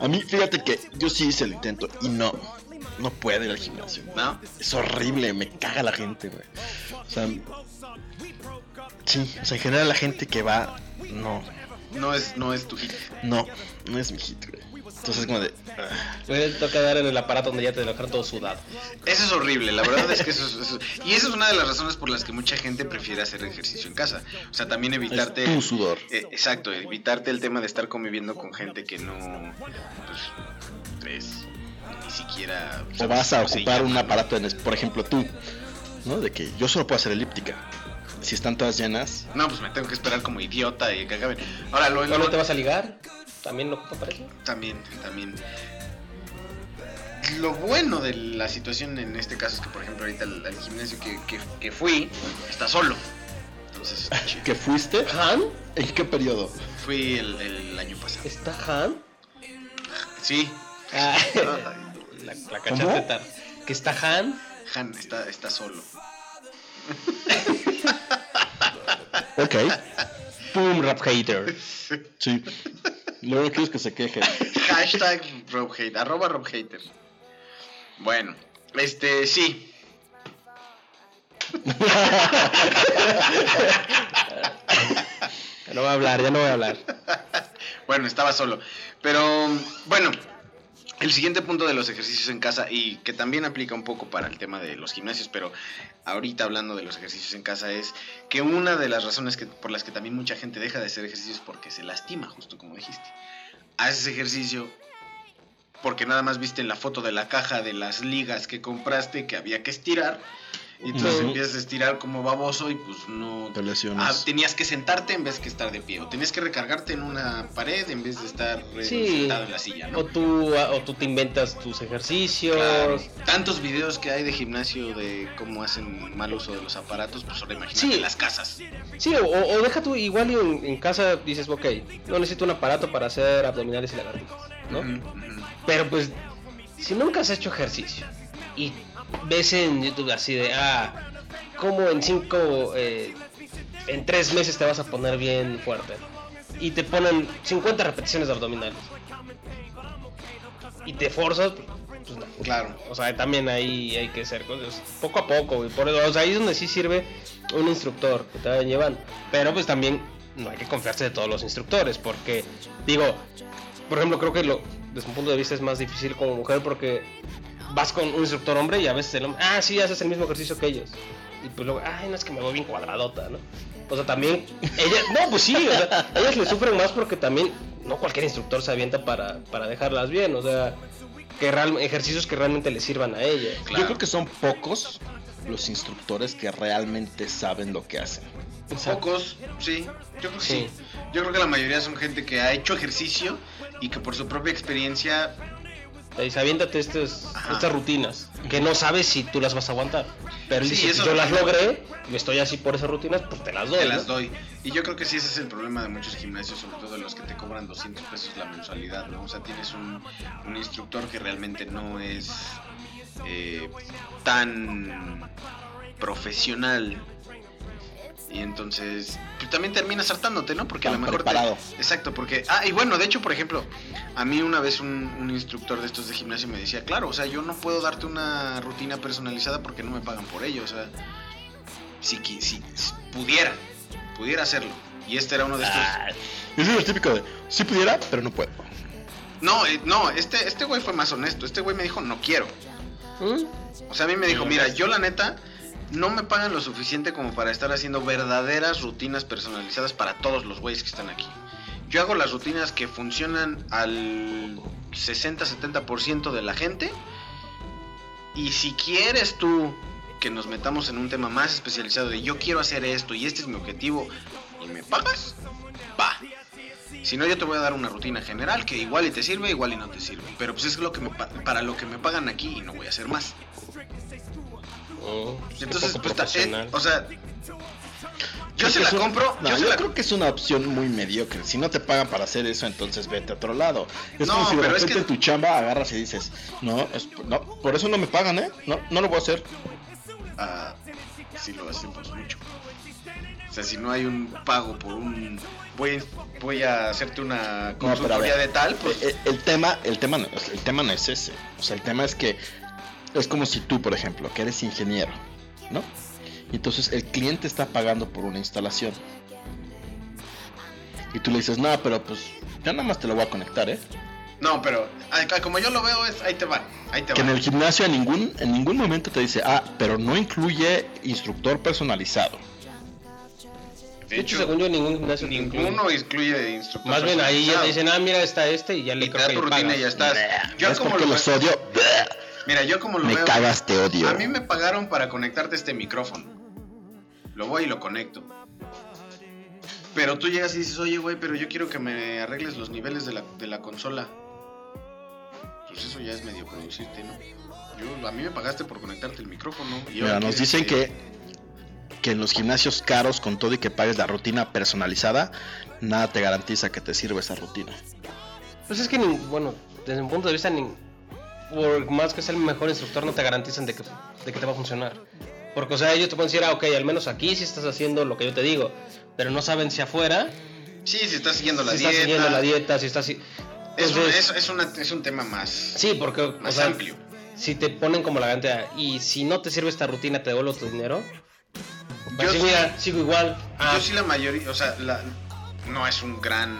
A mí, fíjate que yo sí hice el intento y no, no puedo ir al gimnasio. ¿No? Es horrible, me caga la gente, güey. O sea, sí, o sea, en general la gente que va, no, No es, no es tu hit. no, no es mi hit, güey. Entonces, como de, te toca dar en el aparato donde ya te dejaron todo sudado. Eso es horrible, la verdad es que eso es, eso- Y esa es una de las razones por las que mucha gente prefiere hacer ejercicio en casa. O sea, también evitarte... es tu sudor. Eh, exacto, evitarte el tema de estar conviviendo con gente que no... Pues, es ni siquiera... O ¿sabes vas a ocupar un aparato, en por ejemplo, tú, ¿no? De que yo solo puedo hacer elíptica. Si están todas llenas, No, pues me tengo que esperar como idiota y que acaben. Ahora, lo, ¿No te vas a ligar? ¿También no ocupa para eso? También, también. Lo bueno de la situación en este caso es que, por ejemplo, ahorita el, el gimnasio que, que- que fui está solo. Entonces. ¿que fuiste? ¿Han? ¿En qué periodo? fui el, el año pasado. ¿Está Han? Sí, Ah, la, la cachaste tarde. ¿Que está Han? Han está, está solo. Ok, ¡Pum! Rap hater. sí. Luego quieres que se queje. Hashtag RobHate, arroba RobHater. Bueno, este, sí. Ya no voy a hablar, ya no voy a hablar. Bueno, estaba solo. Pero bueno, el siguiente punto de los ejercicios en casa y que también aplica un poco para el tema de los gimnasios, pero ahorita hablando de los ejercicios en casa es que una de las razones que, por las que también mucha gente deja de hacer ejercicio es porque se lastima, justo como dijiste. Haces ejercicio porque nada más viste en la foto de la caja de las ligas que compraste que había que estirar. Y entonces Ujú. empiezas a estirar como baboso y pues no Te Ah, tenías que sentarte en vez que estar de pie. O tenías que recargarte en una pared en vez de estar Sí. sentado en la silla, ¿no? O tú, o tú te inventas tus ejercicios. Claro. Tantos videos que hay de gimnasio de cómo hacen mal uso de los aparatos, pues ahora imagínate Sí. las casas. Sí, o, o deja tú igual y en, en casa dices, ok, no necesito un aparato para hacer abdominales y lagartijas, ¿no? Pero pues, si nunca has hecho ejercicio y ves en YouTube así de, ah, como en cinco, eh, en tres meses te vas a poner bien fuerte. Y te ponen 50 repeticiones de abdominales. Y te forzas, pues no. Claro. O sea, también ahí hay que ser cosas poco a poco, y por eso, o sea, ahí es donde sí sirve un instructor que te vayan llevando. Pero pues también no hay que confiarse de todos los instructores, porque digo, por ejemplo, creo que lo, desde un punto de vista es más difícil como mujer porque vas con un instructor hombre y a veces el hombre, ah, sí, haces el mismo ejercicio que ellos. Y pues luego, ay, no es que me voy bien cuadradota, ¿no? O sea, también, ellas, no, pues sí, o sea, ellas le sufren más porque también no cualquier instructor se avienta para, para dejarlas bien, o sea, que real, ejercicios que realmente le sirvan a ellas. Claro. Yo creo que son pocos los instructores que realmente saben lo que hacen. Pocos, sí. Yo creo que sí. Sí. Yo creo que la mayoría son gente que ha hecho ejercicio y que por su propia experiencia Dice, aviéntate estas, Ajá. estas rutinas que no sabes si tú las vas a aguantar. Pero Sí, dice, eso- yo las logré y estoy así por esas rutinas, pues te las doy. te ¿no? las doy. Y yo creo que sí ese es el problema de muchos gimnasios, sobre todo de los que te cobran 200 pesos la mensualidad, ¿no? O sea, tienes un, un instructor que realmente no es eh, tan profesional. Y entonces pues, también terminas hartándote, ¿no? Porque a lo mejor... te- preparado. exacto, porque... Ah, y bueno, de hecho, por ejemplo, a mí una vez un, un instructor de estos de gimnasio me decía, claro, o sea, yo no puedo darte una rutina personalizada porque no me pagan por ello, o sea, si, si, si pudiera, pudiera hacerlo. Y este era uno de estos... Ah, es lo típico de, si pudiera, pero no puedo. No, eh, no, este, este güey fue más honesto. Este güey me dijo, no quiero. ¿Mm? O sea, a mí me dijo, mira, yo la neta no me pagan lo suficiente como para estar haciendo verdaderas rutinas personalizadas para todos los güeyes que están aquí. Yo hago las rutinas que funcionan al 60-70% de la gente. Y si quieres tú que nos metamos en un tema más especializado de yo quiero hacer esto y este es mi objetivo y me pagas, va. Si no, yo te voy a dar una rutina general que igual y te sirve, igual y no te sirve. Pero pues es lo que me pa- para lo que me pagan aquí y no voy a hacer más. Oh, Entonces, pues, ta- eh, profesional. o sea, yo se la un- compro. No, yo yo, se la creo que es una opción muy mediocre. Si no te pagan para hacer eso, entonces vete a otro lado. Es No, como si de pero es repente que- tu chamba agarras y dices, no, es- no, por eso no me pagan, ¿eh? No, no lo voy a hacer. Ah, sí lo hacemos mucho. O sea, si no hay un pago por un... Voy, voy a hacerte una No, consultoría ver, de tal, pues... eh, el, tema, el, tema no, el tema no es ese. O sea, el tema es que es como si tú, por ejemplo, que eres ingeniero, ¿no? Y entonces el cliente está pagando por una instalación. Y tú le dices, no, pero pues ya nada más te lo voy a conectar, ¿eh? No, pero como yo lo veo, es ahí te va, ahí te Que va. en el gimnasio en ningún, en ningún momento te dice, ah, pero no incluye instructor personalizado. De hecho, según yo, ningún gimnasio ninguno incluye instructor Más bien ahí ya te dicen, ah, mira, está este y ya le Y te creo da que tu rutina y ya estás. Yo ¿Ves como lo los odio? Mira, yo como lo Me veo. cagas, te odio. A mí me pagaron para conectarte este micrófono. Lo voy y lo conecto. Pero tú llegas y dices, oye, güey, pero yo quiero que me arregles los niveles de la, de la consola. Pues eso ya es medio producirte, ¿no? Yo, a mí me pagaste por conectarte el micrófono. Y Mira, nos dicen que, que en los gimnasios caros, con todo y que pagues la rutina personalizada, nada te garantiza que te sirva esa rutina. Pues es que, ni- bueno, desde mi punto de vista, ni- por más que sea el mejor instructor, no te garantizan de que, de que te va a funcionar. Porque, o sea, ellos te pueden decir, ah, ok, al menos aquí sí estás haciendo lo que yo te digo, pero no saben si afuera Sí, si estás siguiendo la si dieta. estás siguiendo la dieta, si estás... si- Es, un, Entonces- es, es una- es un tema más, Sí, porque, o más sea, amplio. si te ponen como la garantía y si no te sirve esta rutina, te devuelvo tu dinero. Yo Yo sí- mira, sigo igual. Ah, Yo sí la mayoría, o sea, la- no es un gran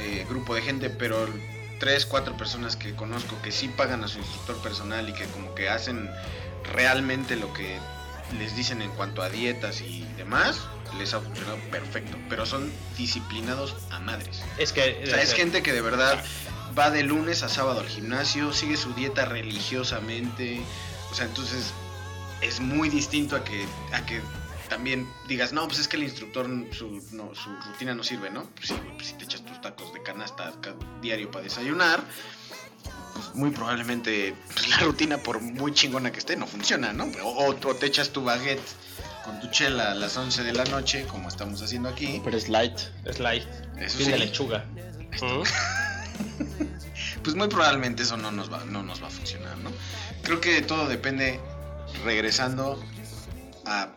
eh, grupo de gente, pero tres, cuatro personas que conozco que sí pagan a su instructor personal y que como que hacen realmente lo que les dicen en cuanto a dietas y demás, les ha funcionado perfecto, pero son disciplinados a madres. es que... O sea, es gente que de verdad va de lunes a sábado al gimnasio, sigue su dieta religiosamente. O sea, entonces es muy distinto a que, a que también digas, no, pues es que el instructor, su, no, su rutina no sirve, ¿no? Pues sí, güey, pues si te echas tus tacos de canasta ca- diario para desayunar, pues muy probablemente pues, la rutina, por muy chingona que esté, no funciona, ¿no? O, o- o te echas tu baguette con tu chela a las 11 de la noche, como estamos haciendo aquí. Pero es light. Es light. Eso de sí. lechuga. ¿Mm? pues muy probablemente eso no nos va, no nos va a funcionar, ¿no? Creo que todo depende, regresando a,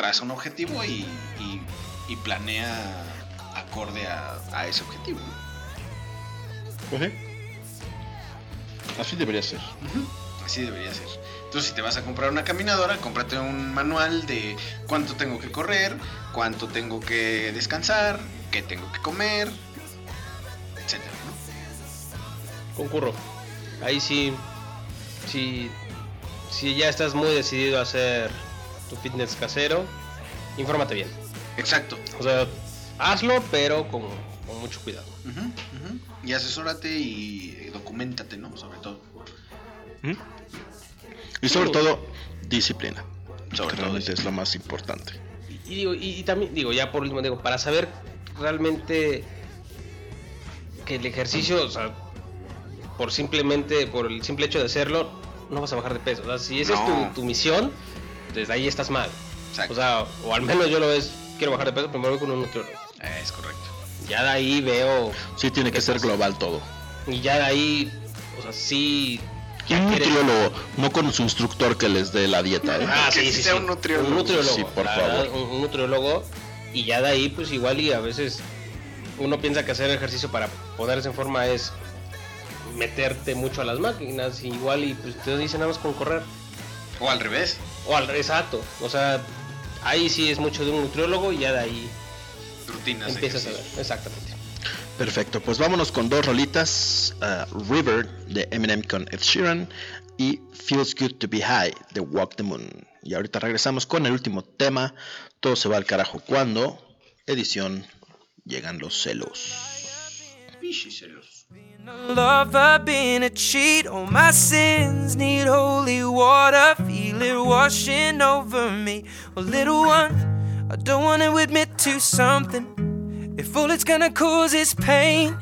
traza un objetivo y, y- y planea acorde a, a ese objetivo. Pues sí. Así debería ser. Así debería ser. Entonces, si te vas a comprar una caminadora, cómprate un manual de cuánto tengo que correr, cuánto tengo que descansar, qué tengo que comer, etcétera, ¿no? Concurro. Ahí sí, sí, si ya estás muy decidido a hacer tu fitness casero, infórmate bien. Exacto. O sea, hazlo, pero con, con mucho cuidado. Y asesórate y documentate, ¿no? Sobre todo. Y sobre todo, disciplina. Sobre que todo realmente es lo más importante. Y digo, y, y también digo, ya por último digo, para saber realmente que el ejercicio, o sea, por simplemente, por el simple hecho de hacerlo, no vas a bajar de peso. O sea, si esa No. es tu, tu misión, desde ahí estás mal. Exacto. O sea, o al menos yo lo ves, quiero bajar de peso, primero voy con un nutriólogo. es correcto. Ya de ahí veo, Sí, tiene que ¿Qué ser pasa? global todo. y ya de ahí, o sea, sí. Y un nutriólogo, no con su instructor que les dé la dieta, ¿eh? Ah, sí, sí sí, sea sí. un nutriólogo. Un nutriólogo, Sí, por favor. verdad, un, un nutriólogo. Y ya de ahí, pues igual y a veces uno piensa que hacer ejercicio para ponerse en forma es meterte mucho a las máquinas. y igual y pues te dicen nada más con correr. O al revés. O al exacto. O sea, ahí sí es mucho de un nutriólogo y ya de ahí Rutinas. empiezas a ver. Exactamente. Perfecto, pues vámonos con dos rolitas. uh, River de Eminem con Ed Sheeran y Feels Good to Be High de Walk the Moon. Y ahorita regresamos con el último tema. Todo se va al carajo cuando. Edición. Llegan los celos. Pichi celos. Lover, been a cheat. All my sins need holy water. Feel it washing over me. Oh, little one, I don't want to admit to something. If all it's gonna cause is pain,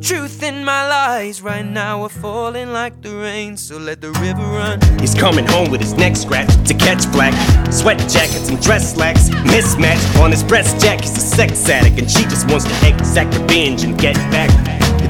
truth in my lies right now are falling like the rain. So let the river run. He's coming home with his neck scratched to catch black. Sweat jackets and dress slacks. Mismatch on his breast jack. He's a sex addict and she just wants to exact revenge and get back.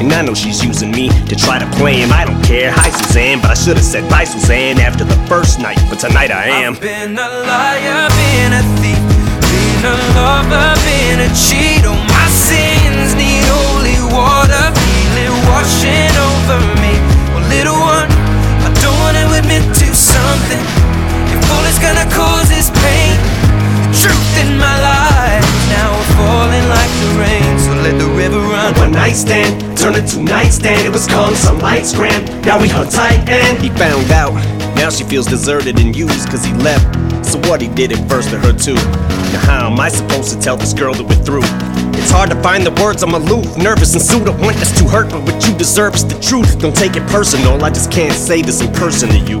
And I know she's using me to try to play him. I don't care. Hi, Suzanne, but I should have said bye, Suzanne, after the first night. But tonight I am. I've been a liar, been a thief, been a lover, been a cheat. Oh, my sins need holy water, feel it washing over me. Well, little one, I don't wanna admit to something. If all it's gonna cause is pain, the truth in my life now we're falling like the rain. So let the river run. One night stand turned into nightstand. It was calm, some lights grand. Now we hung tight and he found out. Now she feels deserted and used cause he left. So what he did it first to her too. Now how am I supposed to tell this girl that we're through? It's hard to find the words, I'm aloof, nervous and sued. I want this to hurt, but what you deserve is the truth. Don't take it personal, I just can't say this in person to you.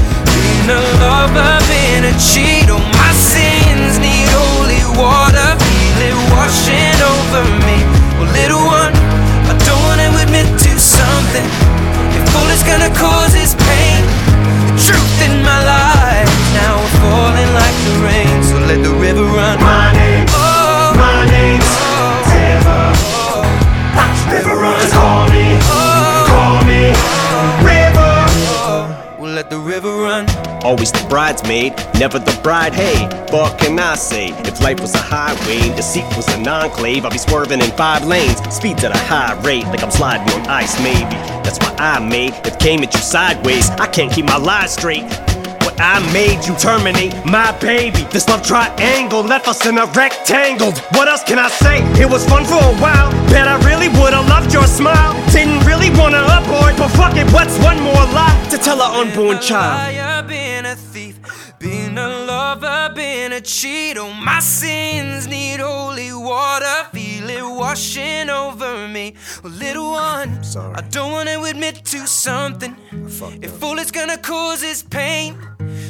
a lover, been a cheat. Oh, my sins need holy water, feel it washing over me. Well, little one, I don't wanna admit to something. If all it's gonna cause is pain, the truth in my life now we're falling like the rain. So let the river run. My name, Oh, my name's oh, River. oh, River runs, call me, oh, call me, River. oh. We'll let the river run. Always the bridesmaid, never the bride. Hey, what can I say? If life was a highway deceit was an enclave, I'd be swerving in five lanes, speeds at a high rate, like I'm sliding on ice. Maybe that's why I made it came at you sideways. I can't keep my lies straight. What I made you terminate my baby. This love triangle left us in a rectangle. What else can I say? It was fun for a while. Bet I really would've loved your smile. Didn't really wanna abort, but fuck it, what's one more lie to tell our unborn child? Lover, been a cheat. Oh, my sins need holy water, feel it washing over me. Well, little one, I don't wanna admit to something. If all it's gonna cause is pain,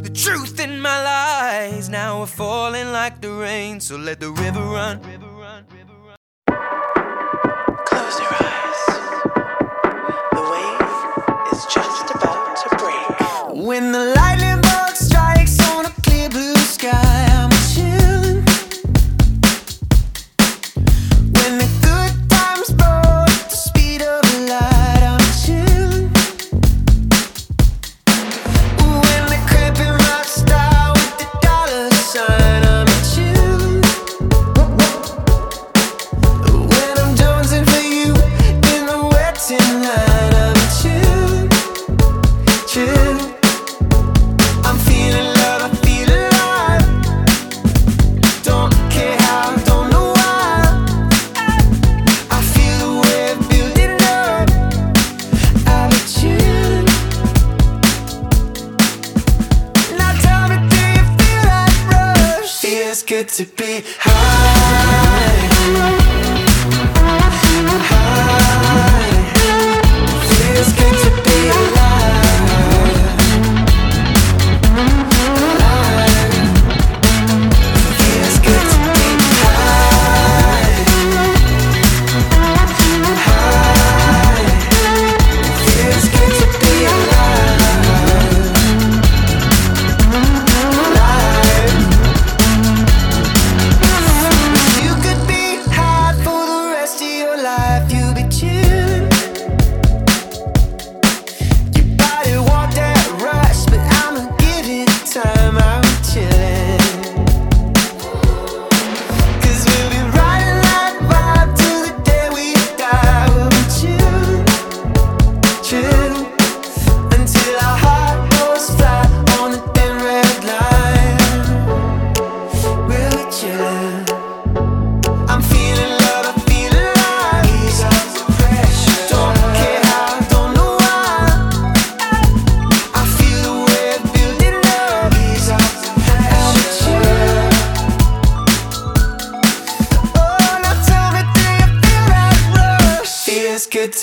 the truth in my lies now we're falling like the rain. So let the river run. Close your eyes. The wave is just about to break. When the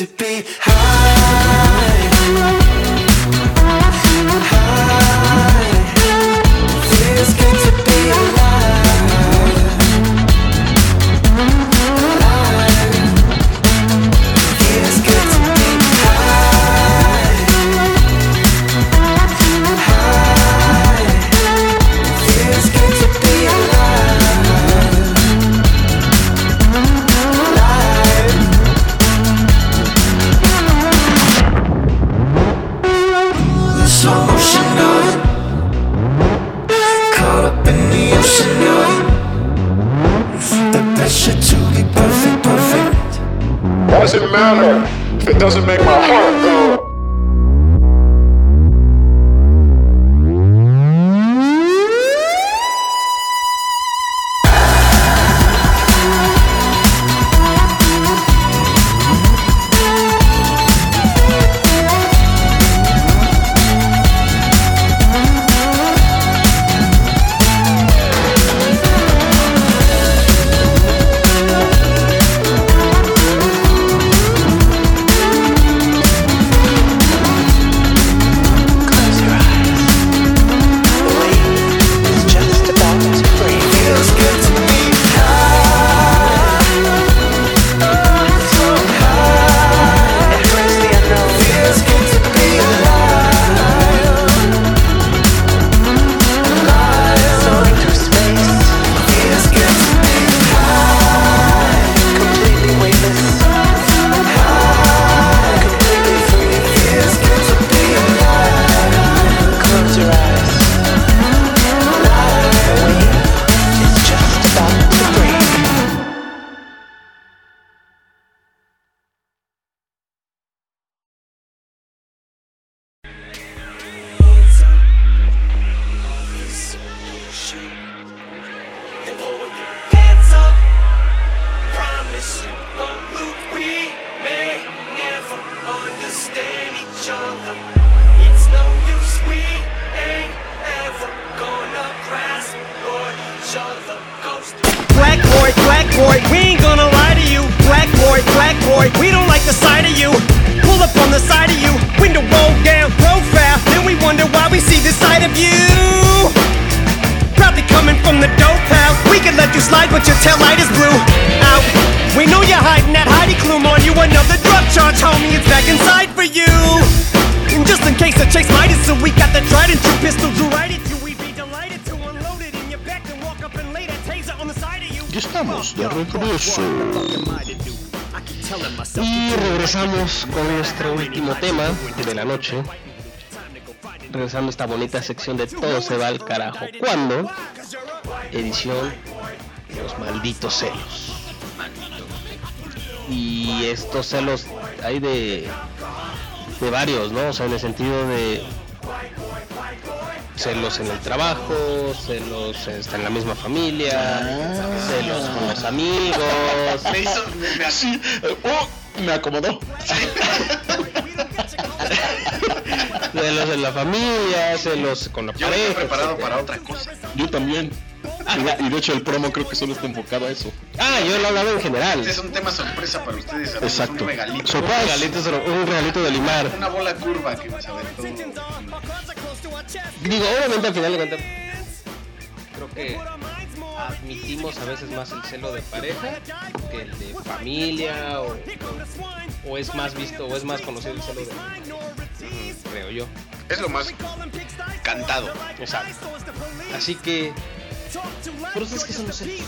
good Regresando a esta bonita sección de Todo se va al carajo. ¿Cuándo? Edición Los malditos celos. Y estos celos hay de, de varios, ¿no? O sea, en el sentido de celos en el trabajo, celos en la misma familia, celos con los amigos. Me hizo. me- me- eh, oh, me acomodó. Celos en la familia, celos con la Yo estoy pareja. preparado etcétera. para otra cosa. Yo también. Y, de hecho el promo creo que solo está enfocado a eso. Ah, yo lo he hablado en general. Este es un tema sorpresa para ustedes, amigos. Exacto. Un regalito. Un regalito, un regalito de limar. Una bola curva que nos aventó. Digo, obviamente al final de cuentas, creo que admitimos a veces más el celo de pareja que el de familia o, o es más visto o es más conocido el celo de creo yo. Es lo más cantado. Exacto. Así que pero es que eso no sé.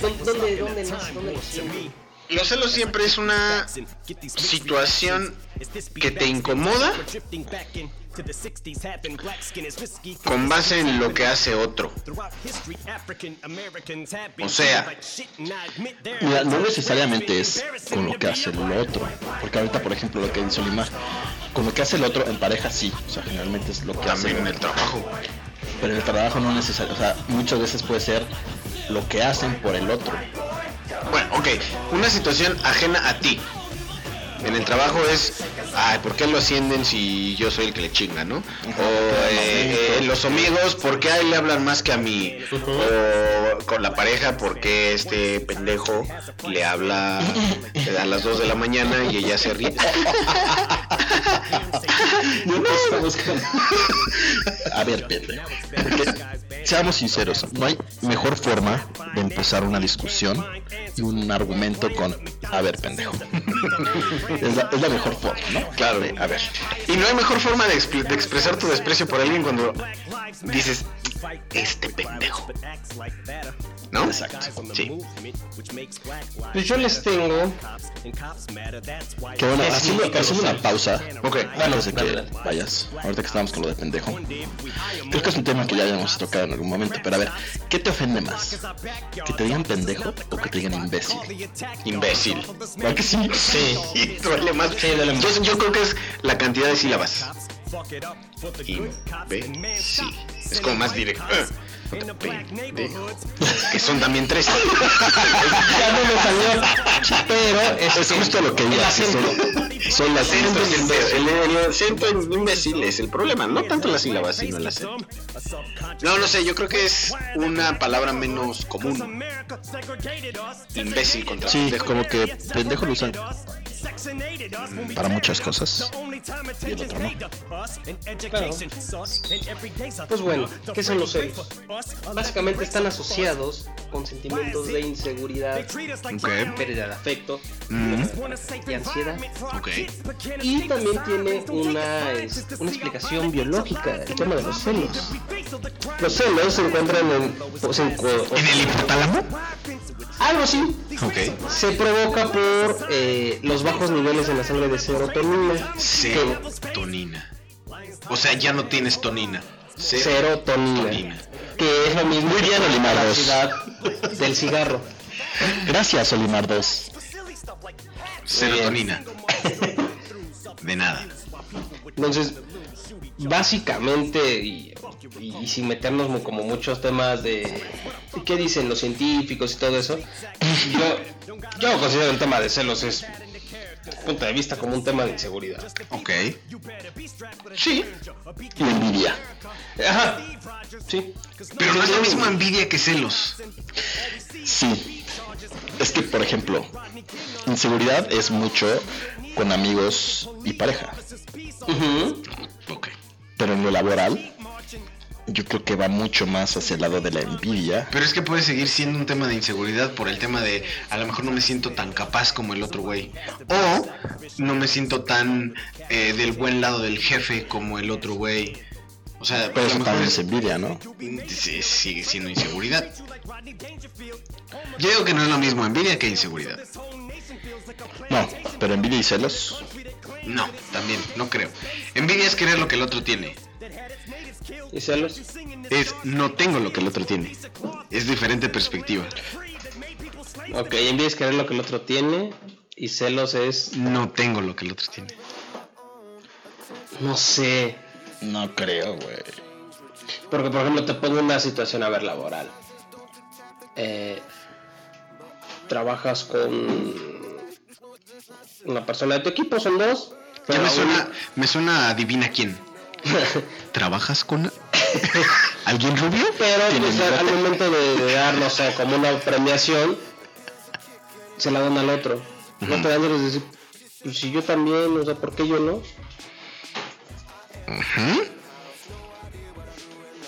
¿Dónde, dónde, dónde nace? ¿Dónde lo sienten? Los celos siempre es una situación que te incomoda con base en lo que hace otro. O sea, no necesariamente es con lo que hace el otro. Porque ahorita, por ejemplo, lo que dice Olimar, con lo que hace el otro en pareja sí. O sea, generalmente es lo que hace también en el trabajo. Pero en el trabajo no necesariamente. O sea, muchas veces puede ser lo que hacen por el otro. Bueno, ok, una situación ajena a ti. En el trabajo es ay, ¿por qué lo ascienden si yo soy el que le chinga, no? O eh, eh, los amigos, ¿por qué a él le hablan más que a mí? O con la pareja, ¿por qué este pendejo le habla a las 2 de la mañana y ella se ríe? A ver, pendejo. Seamos sinceros, no hay mejor forma de empezar una discusión y un argumento con a ver, pendejo. Es la, es la mejor forma, ¿no? Claro, a ver. Y no hay mejor forma de, de expresar tu desprecio por alguien cuando dices, este pendejo. ¿No? Exacto. Sí. Pues yo les tengo. Que bueno, lo una pausa, Ok, antes de que vayas, ahorita que estamos con lo de pendejo. Creo que es un tema que ya habíamos tocado en algún momento, pero a ver, ¿qué te ofende más? ¿Que te digan pendejo o que te digan imbécil? Imbécil. ¿Verdad que sí? Sí, duele más. Yo, yo creo que es la cantidad de sílabas. Imbécil. Es como más directo. Pendejo. Que son también tres. Ya no me salió. Pero es, Es que justo lo que acento. son, son las acento es el, sílabas. el, el acento en imbécil es el problema, no tanto las sílabas, sino el acento. No, no sé, yo creo que es una palabra menos común. Imbécil contra Sí, pendejo. como que pendejo lo usan para muchas cosas y el otro no. Claro. Pues bueno, ¿qué son los celos? Básicamente están asociados con sentimientos de inseguridad, pérdida de afecto y ansiedad. Ok. Y también tiene una, es- una explicación biológica, el tema de los celos. Los celos se encuentran en, pues, en, co- ¿En el hipotálamo? algo así. Ok. Se provoca por eh, los bajos niveles en la sangre de serotonina. Serotonina. O sea, ya no tienes tonina. serotonina, Serotonina. que es lo mismo Muy bien, que la del cigarro. Gracias, Olimar 2. Serotonina. De nada. Entonces, básicamente, y, sin meternos como muchos temas de qué dicen los científicos y todo eso, yo, yo considero el tema de celos es, punto de vista, como un tema de inseguridad. Ok. Sí. Y envidia. Ajá, sí. Pero no es lo mismo envidia que celos. Sí. Es que, por ejemplo, inseguridad es mucho con amigos y pareja. Ujú. Ok. Pero en lo laboral, yo creo que va mucho más hacia el lado de la envidia. Pero es que puede seguir siendo un tema de inseguridad por el tema de a lo mejor no me siento tan capaz como el otro güey. O no me siento tan eh, del buen lado del jefe como el otro güey. O sea, Pero eso también es- es envidia, ¿no? sí, sigue siendo inseguridad. Yo digo que no es lo mismo envidia que inseguridad. No, pero envidia y celos. No, también, no creo. Envidia es querer lo que el otro tiene. ¿Y celos? Es no tengo lo que el otro tiene. Es diferente perspectiva. Ok, envidia es querer lo que el otro tiene y celos es, No tengo lo que el otro tiene. no sé, No creo, güey. Porque, por ejemplo, te pongo una situación a ver laboral. Eh, trabajas con una persona de tu equipo, son dos. Ya me suena, me suena adivina quién. ¿Trabajas con alguien rubio? Pero pues, al momento de, de dar, no sé, como una premiación, se la dan al otro. No te dan de decir, pues si yo también, o sea, ¿por qué yo no?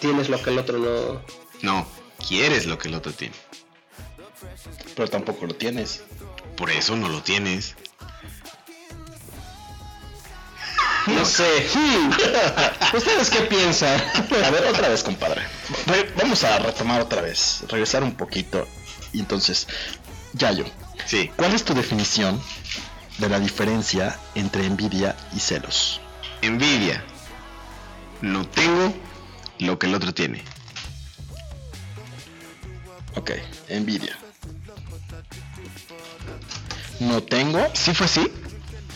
Tienes lo que el otro no. No, quieres lo que el otro tiene. Pero tampoco lo tienes. Por eso no lo tienes. No sé. ¿Ustedes qué piensan? A ver, otra vez, compadre. Re- Vamos a retomar otra vez, regresar un poquito. Y entonces, Yayo, Sí. ¿cuál es tu definición de la diferencia entre envidia y celos? Envidia. No tengo lo que el otro tiene. Ok, envidia. No tengo, ¿Sí fue así?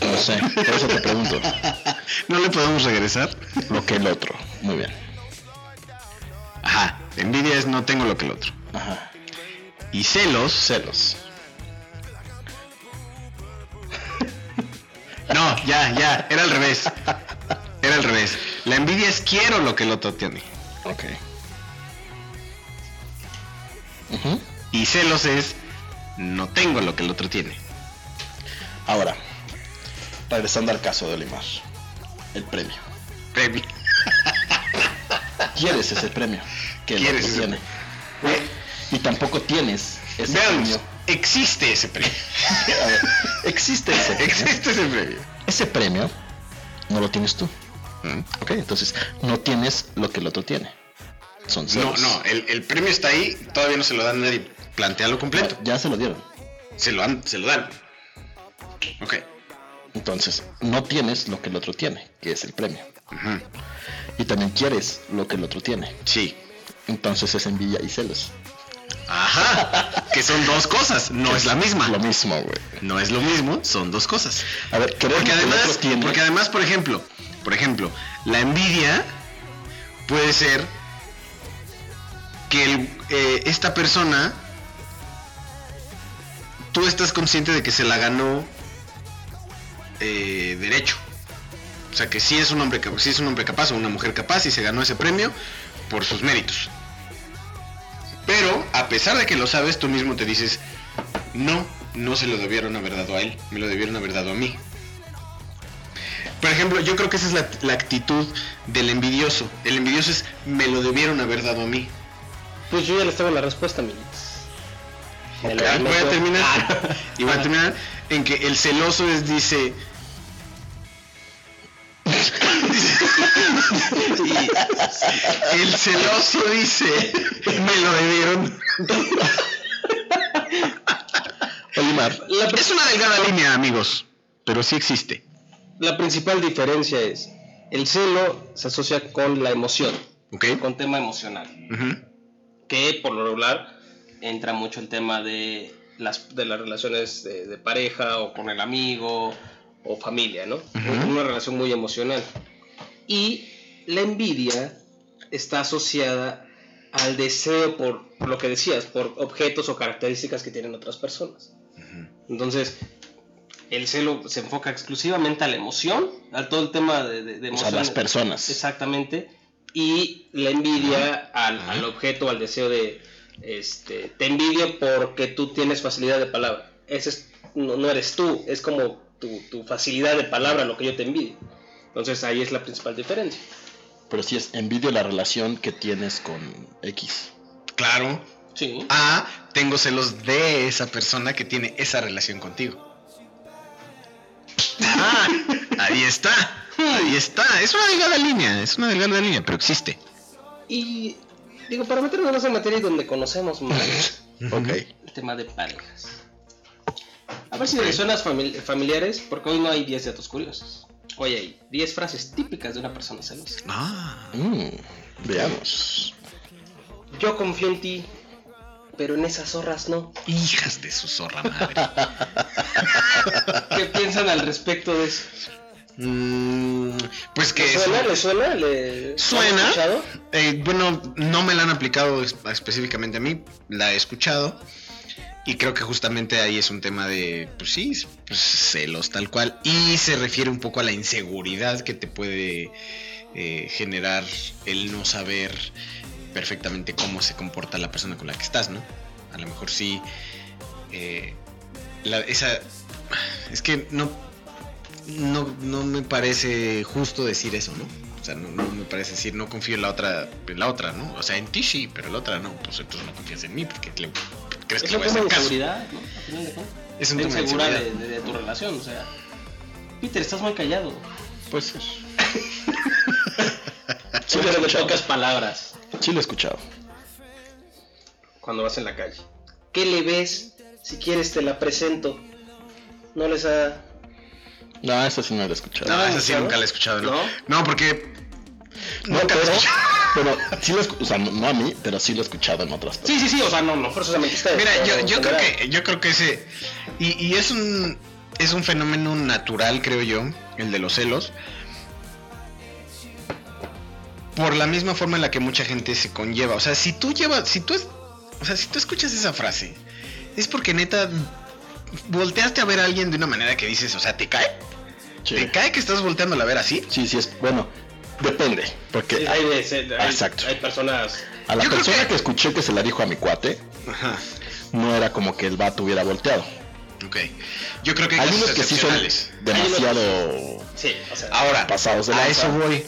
No sé, por eso te pregunto. ¿No le podemos regresar? Lo que el otro. Muy bien. Ajá. Envidia es no tengo lo que el otro. Ajá. Y celos. Celos. No, ya, ya, era al revés. Era al revés. La envidia es quiero lo que el otro tiene. Ok. Y celos es no tengo lo que el otro tiene. Ahora, regresando al caso de Olimar. El premio. Premio. Quieres ese premio que otro ese tiene. Y tampoco tienes ese Veamos, premio. existe ese premio. A ver, existe ese premio. Existe ese premio. Ese premio no lo tienes tú. Mm. Ok, entonces no tienes lo que el otro tiene. Son No, ceros. no, el, el premio está ahí, todavía no se lo dan nadie. Plantealo completo. Ya se lo dieron. Se lo dan, se lo dan. Ok. Entonces, no tienes lo que el otro tiene, que es el premio. Y también quieres lo que el otro tiene. Sí. Entonces es envidia y celos. Ajá. que son dos cosas, no es la misma. Lo mismo, güey. No es lo mismo, son dos cosas. A ver, Porque además, tiene. porque además, por ejemplo, por ejemplo, la envidia puede ser que el- eh, esta persona, tú estás consciente de que se la ganó eh, derecho. O sea, que sí es un hombre, sí es un hombre capaz o una mujer capaz y se ganó ese premio por sus méritos. Pero, a pesar de que lo sabes, tú mismo te dices, no, no se lo debieron haber dado a él, me lo debieron haber dado a mí. Por ejemplo, yo creo que esa es la, la actitud del envidioso. El envidioso es, me lo debieron haber dado a mí. Pues yo ya les tengo la respuesta, la voy a terminar. y voy a terminar en que el celoso es, dice... Y el celoso dice, me lo debieron. Olimar, Es una delgada línea, amigos, pero sí existe. La principal diferencia es, el celo se asocia con la emoción, con tema emocional, que por lo regular entra mucho el tema de las, de las relaciones de, de pareja o con el amigo o familia, ¿no? Una relación muy emocional. Y la envidia está asociada al deseo por, por lo que decías, por objetos o características que tienen otras personas. Entonces, el celo se enfoca exclusivamente a la emoción, a todo el tema de, de, de o sea, emociones. las personas. Exactamente. Y la envidia al, al objeto, al deseo de, este, te envidio porque tú tienes facilidad de palabra. Ese es, no, no eres tú, es como tu, tu facilidad de palabra lo que yo te envidio. Entonces ahí es la principal diferencia. Pero sí es envidio la relación que tienes con X. Claro. Sí. A, tengo celos de esa persona que tiene esa relación contigo. Ah, ahí está. Ahí está. Es una delgada línea. Es una delgada línea, pero existe. Y digo, para meternos en materia donde conocemos más Ok. el tema de parejas. A ver si les suenas famili- familiares, porque hoy no hay 10 datos curiosos. Hoy hay 10 frases típicas de una persona celosa. Ah. Mm, veamos. Yo confío en ti, pero en esas zorras no. Hijas de su zorra madre. ¿Qué piensan al respecto de eso? Mm, pues que ¿Le suena? ¿Le suena? ¿Le Suena. Eh, bueno, no me la han aplicado es- específicamente a mí, la he escuchado. Y creo que justamente ahí es un tema de, pues sí, pues, celos tal cual. Y se refiere un poco a la inseguridad que te puede eh, generar el no saber perfectamente cómo se comporta la persona con la que estás, ¿no? A lo mejor sí. eh, la- esa. Es que no, no, no me parece justo decir eso, ¿no? O sea, no, no me parece decir, no confío en la otra, en la otra, ¿no? O sea, en ti sí, pero en la otra no. Pues entonces no confías en mí porque le- crees que Es le un voy a hacer caso. inseguridad, ¿no? Al final de. Es un Te tema de insegura de, inseguridad. de- de tu relación, o sea. Peter, estás muy callado. Pues Sí, pero de pocas palabras. sí lo he escuchado. Cuando vas en la calle. ¿Qué le ves? Si quieres te la presento. No les ha... No, eso sí no lo he escuchado. No, ¿No esa sí nunca la he escuchado, ¿no? ¿No? No, porque. No, nunca la he pero, escuchado. pero sí lo he escu- o sea, no, a mí, pero sí lo he escuchado en otras Sí, personas. sí, sí, o sea, no, no forzosamente ustedes. Mira, yo, yo creo que, yo creo que ese. Y, y es un. Es un fenómeno natural, creo yo, el de los celos. Por la misma forma en la que mucha gente se conlleva. O sea, si tú llevas. Si tú es- O sea, si tú escuchas esa frase, es porque neta. Volteaste a ver a alguien de una manera que dices, o sea, ¿te cae? ¿Te cae que estás volteando a ver así? Sí, sí, es. Bueno, depende. Porque Sí, hay, de- hay- Exacto. hay personas. a la Yo persona que- que... escuché que se la dijo a mi cuate, Ajá. no era como que el vato hubiera volteado. Ok. Yo creo que hay, Hay unos que sí son demasiado Sí, o sea. Ahora, pasados de a eso voy.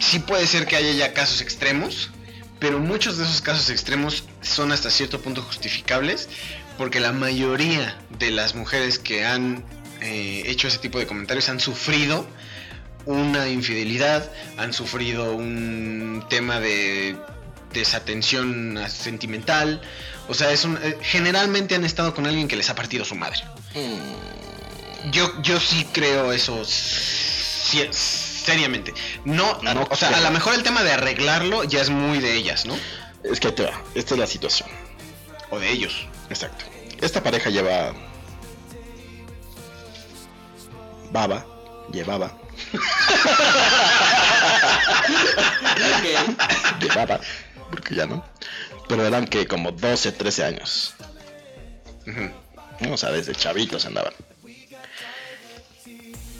Sí puede ser que haya ya casos extremos, pero muchos de esos casos extremos son hasta cierto punto justificables, porque la mayoría de las mujeres que han eh, hecho ese tipo de comentarios han sufrido una infidelidad, han sufrido un tema de desatención sentimental, o sea, es un, eh, generalmente han estado con alguien que les ha partido su madre. Yo, yo sí creo eso seriamente. No, No o sea, a lo mejor el tema de arreglarlo ya es muy de ellas, ¿no? Es que ahí te va. Esta es la situación. O de ellos. Exacto. Esta pareja lleva. Baba. Llevaba. Llevaba. Porque ya no. Pero eran que como 12, 13 años. O sea, desde chavitos andaban.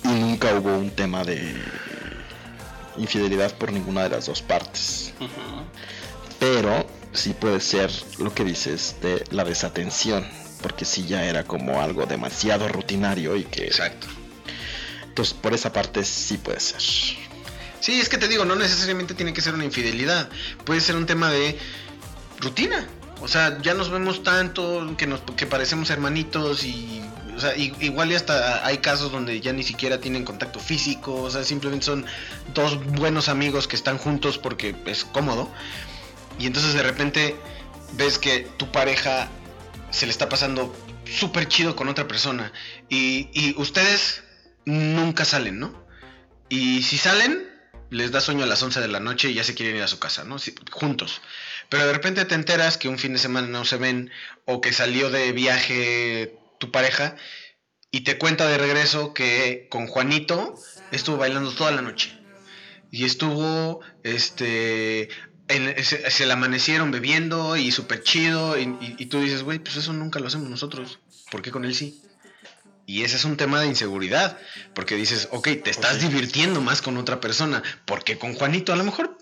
Y nunca hubo un tema de infidelidad por ninguna de las dos partes. Pero sí puede ser lo que dices de la desatención. Porque sí ya era como algo demasiado rutinario y que... Exacto. Entonces por esa parte sí puede ser. Sí, es que te digo, no necesariamente tiene que ser una infidelidad. Puede ser un tema de rutina. O sea, ya nos vemos tanto que nos que parecemos hermanitos y o sea, igual y hasta hay casos donde ya ni siquiera tienen contacto físico, o sea, simplemente son dos buenos amigos que están juntos porque es cómodo. Y entonces de repente ves que tu pareja se le está pasando súper chido con otra persona y ustedes nunca salen, ¿no? Y si salen, les da sueño a las 11 de la noche y ya se quieren ir a su casa, ¿no? Juntos. Pero de repente te enteras que un fin de semana no se ven o que salió de viaje tu pareja y te cuenta de regreso que con Juanito estuvo bailando toda la noche. Y estuvo, este, se, se le amanecieron bebiendo y súper chido. Y, y- y tú dices, güey, pues eso nunca lo hacemos nosotros. ¿Por qué con él sí? Y ese es un tema de inseguridad, porque dices, ok, te estás divirtiendo más con otra persona, porque con Juanito a lo mejor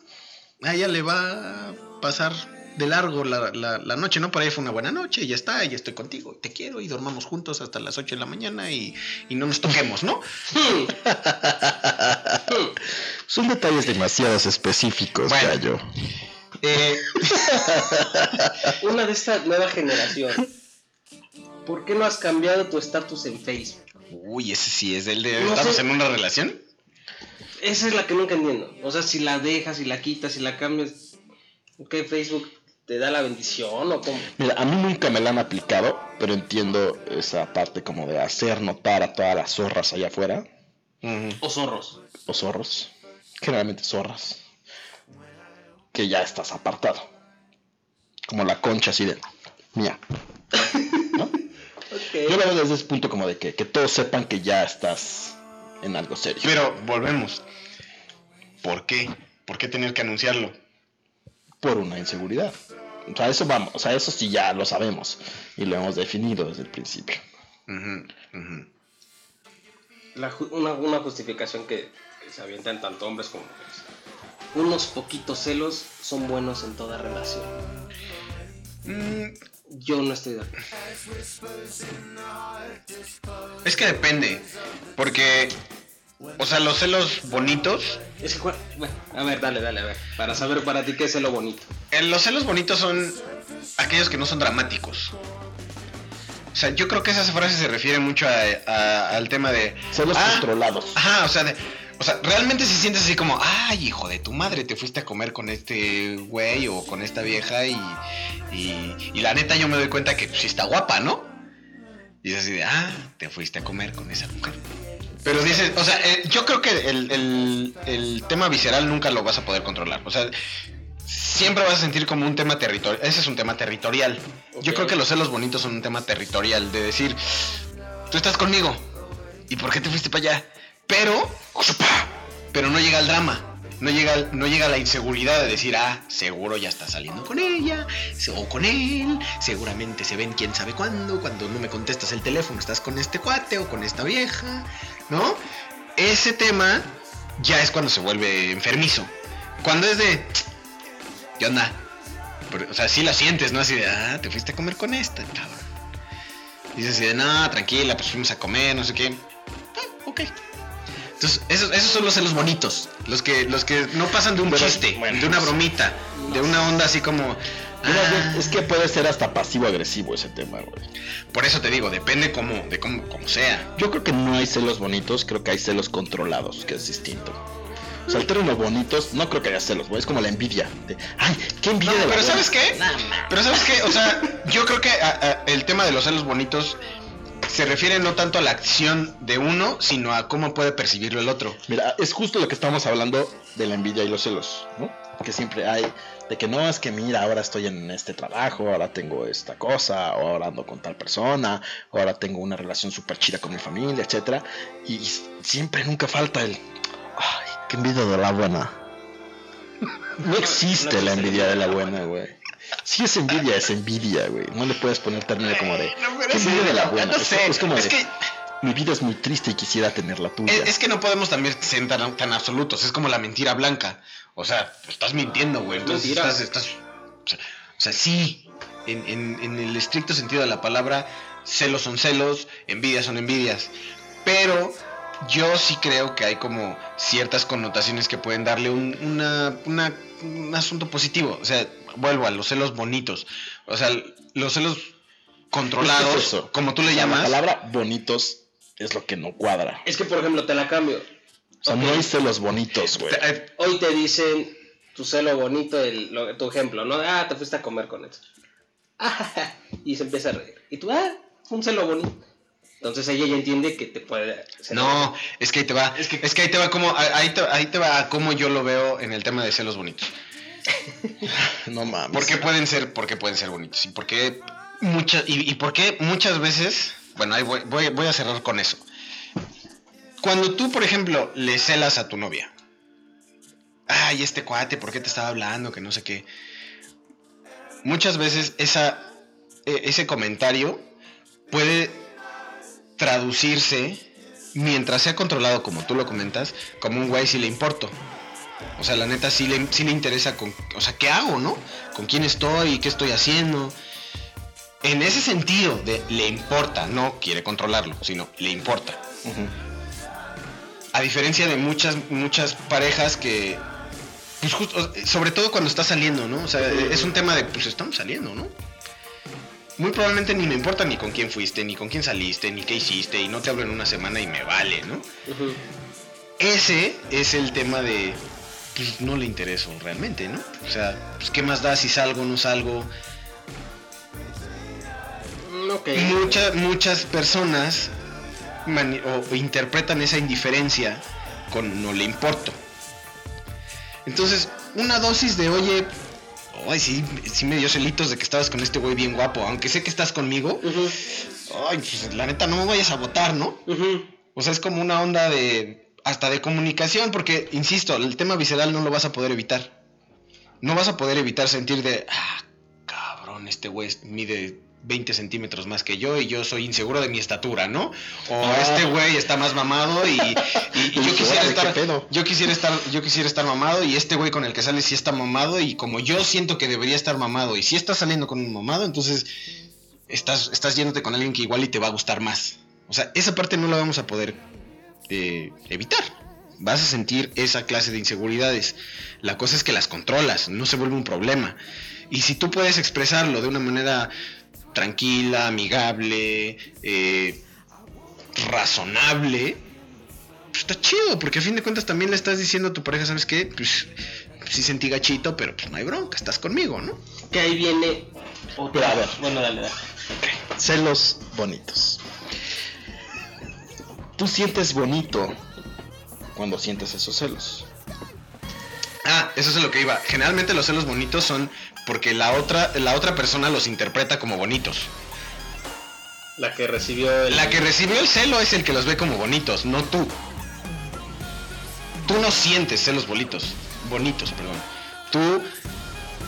a ella le va a pasar de largo la, la- la noche, ¿no? Por ahí fue una buena noche y ya está, ya estoy contigo, te quiero, y dormamos juntos hasta las 8 de la mañana y, y no nos toquemos, ¿no? Son detalles demasiado específicos, Bueno. gallo. Eh, Una de esta nueva generación. ¿Por qué no has cambiado tu estatus en Facebook? uy, ese sí es el de No estamos sé. en una relación. Esa es la que nunca entiendo. O sea, si la dejas, si la quitas, si la cambias, ¿qué Facebook te da la bendición o cómo? Mira, a mí nunca me la han aplicado, pero entiendo esa parte como de hacer notar a todas las zorras allá afuera, O zorros. o zorros, generalmente zorras, que ya estás apartado. Como la concha así de, mía. Yo lo veo desde ese punto como de que, que todos sepan que ya estás en algo serio. Pero volvemos. ¿Por qué? ¿Por qué tener que anunciarlo? Por una inseguridad. O sea, eso vamos, o sea, eso sí ya lo sabemos y lo hemos definido desde el principio. La ju- una, una justificación que, que se avientan tanto hombres como mujeres. Unos poquitos celos son buenos en toda relación. Mm, Yo no estoy de acuerdo. Es que depende. Porque, o sea, los celos bonitos. Es que, bueno, a ver, dale, dale, a ver. Para saber para ti qué es lo bonito. eh, los celos bonitos son aquellos que no son dramáticos. O sea, yo creo que esa frase se refiere mucho a- a- al tema de. Celos Ah, controlados. Ajá, o sea, de- o sea, realmente si sientes así como, ay, hijo de tu madre, te fuiste a comer con este güey o con esta vieja y, y, y la neta yo me doy cuenta que sí está guapa, ¿no? Y es así de, ah, te fuiste a comer con esa mujer. Pero dices, o sea, eh, yo creo que el, el- el tema visceral nunca lo vas a poder controlar. O sea, siempre vas a sentir como un tema territorial. Ese es un tema territorial. Yo creo que los celos bonitos son un tema territorial. De decir, tú estás conmigo. ¿Y por qué te fuiste para allá? Pero, pero no llega el drama. No llega, no llega la inseguridad de decir, ah, seguro ya está saliendo con ella, o con él, seguramente se ven quién sabe cuándo, cuando no me contestas el teléfono, estás con este cuate o con esta vieja, ¿no? Ese tema ya es cuando se vuelve enfermizo. Cuando es de, ¿qué onda? O sea, sí la sientes, ¿no? Así de, ah, te fuiste a comer con esta, cabrón. Dices así de, no, tranquila, pues fuimos a comer, no sé qué. Ah, ok. Entonces, esos, esos son los celos bonitos. Los que, los que no pasan de un chiste, de una bromita, de una onda así como. Ah, es que puede ser hasta pasivo-agresivo ese tema, güey. por eso te digo, depende cómo, de cómo, cómo sea. Yo creo que no hay celos bonitos, creo que hay celos controlados, que es distinto. O sea, el término bonitos, no creo que haya celos, güey. Es como la envidia. de, Ay, qué envidia No, de la pero buena". ¿sabes qué? Pero ¿sabes qué? O sea, yo creo que a- a- el tema de los celos bonitos se refiere no tanto a la acción de uno, sino a cómo puede percibirlo el otro. Mira, es justo lo que estamos hablando de la envidia y los celos, ¿no? Que siempre hay de que no es que mira, ahora estoy en este trabajo, ahora tengo esta cosa, o ahora ando con tal persona, o ahora tengo una relación súper chida con mi familia, etcétera. Y siempre nunca falta el ay, qué envidia de la buena. No existe la envidia de la buena, güey. Si es envidia, es envidia, güey. No le puedes poner término como de qué envidia de la buena. no Es- sé, es como es de que- mi vida es muy triste y quisiera tener la tuya. Es, es que no podemos también ser tan, tan absolutos. Es como la mentira blanca. O sea, estás mintiendo, güey. Entonces estás, estás- o, sea, o sea, sí. En, en- en el estricto sentido de la palabra, celos son celos, envidias son envidias. Pero yo sí creo que hay como ciertas connotaciones que pueden darle un, una- una- un asunto positivo. O sea, vuelvo a los celos bonitos. O sea, los celos controlados, Es eso. como tú le O sea, llamas. La palabra bonitos es lo que no cuadra. Es que, por ejemplo, te la cambio. O sea, no hay celos bonitos, güey. eh, Hoy te dicen tu celo bonito, el, lo- tu ejemplo, ¿no? Ah, te fuiste a comer con él. y se empieza a reír. Y tú, ah, fue un celo bonito. Entonces ella ya entiende que te puede... No, es que ahí te va. Es que, ahí te va como ahí te, ahí te va como yo lo veo en el tema de celos bonitos. No mames. ¿Por qué pueden ser, por qué pueden ser bonitos? Y por qué muchas y, y muchas veces, bueno, ahí voy, voy, voy a cerrar con eso. Cuando tú, por ejemplo, le celas a tu novia. Ay, este cuate, ¿por qué te estaba hablando? Que no sé qué. Muchas veces esa, e- ese comentario puede traducirse, mientras sea controlado como tú lo comentas, como un güey si le importo. O sea, la neta sí le, sí le interesa con... O sea, ¿qué hago, no? ¿Con quién estoy? ¿Qué estoy haciendo? En ese sentido de le importa, no quiere controlarlo, sino le importa. A diferencia de muchas, muchas parejas que... Pues justo, sobre todo cuando está saliendo, ¿no? O sea, es un tema de, pues estamos saliendo, ¿no? Muy probablemente ni me importa ni con quién fuiste, ni con quién saliste, ni qué hiciste, y no te hablo en una semana y me vale, ¿no? Ese es el tema de, pues no le intereso realmente, ¿no? O sea, pues qué más da si salgo o no salgo. Muchas, muchas personas o, interpretan esa indiferencia con no le importo. Entonces, una dosis de, oye, ay, sí, sí me dio celitos de que estabas con este güey bien guapo, aunque sé que estás conmigo, ay, pues la neta no me vayas a votar, ¿no? O sea, es como una onda de. Hasta de comunicación, porque, insisto, el tema visceral no lo vas a poder evitar. No vas a poder evitar sentir de. Ah, cabrón, este güey mide 20 centímetros más que yo y yo soy inseguro de mi estatura, ¿no? O Ah. este güey está más mamado y, y- y yo quisiera estar. Yo quisiera estar. Yo quisiera estar mamado y este güey con el que sale sí está mamado. Y como yo siento que debería estar mamado, y si estás saliendo con un mamado, entonces estás, estás yéndote con alguien que igual y te va a gustar más. O sea, esa parte no la vamos a poder eh, evitar. Vas a sentir esa clase de inseguridades. La cosa es que las controlas, no se vuelve un problema. Y si tú puedes expresarlo de una manera tranquila, amigable, eh, razonable, pues está chido, porque a fin de cuentas también le estás diciendo a tu pareja, ¿sabes qué? Pues sí sentí gachito, pero pues no hay bronca, estás conmigo, ¿no? Que ahí viene otra. Pero a ver. Bueno, dale, dale. Celos bonitos. Tú sientes bonito cuando sientes esos celos. Ah, eso es lo que iba. Generalmente los celos bonitos son porque la otra, la otra persona los interpreta como bonitos. La que recibió el. La que recibió el celo es el que los ve como bonitos, no tú. Tú tú no sientes celos bonitos, bonitos, perdón. Tú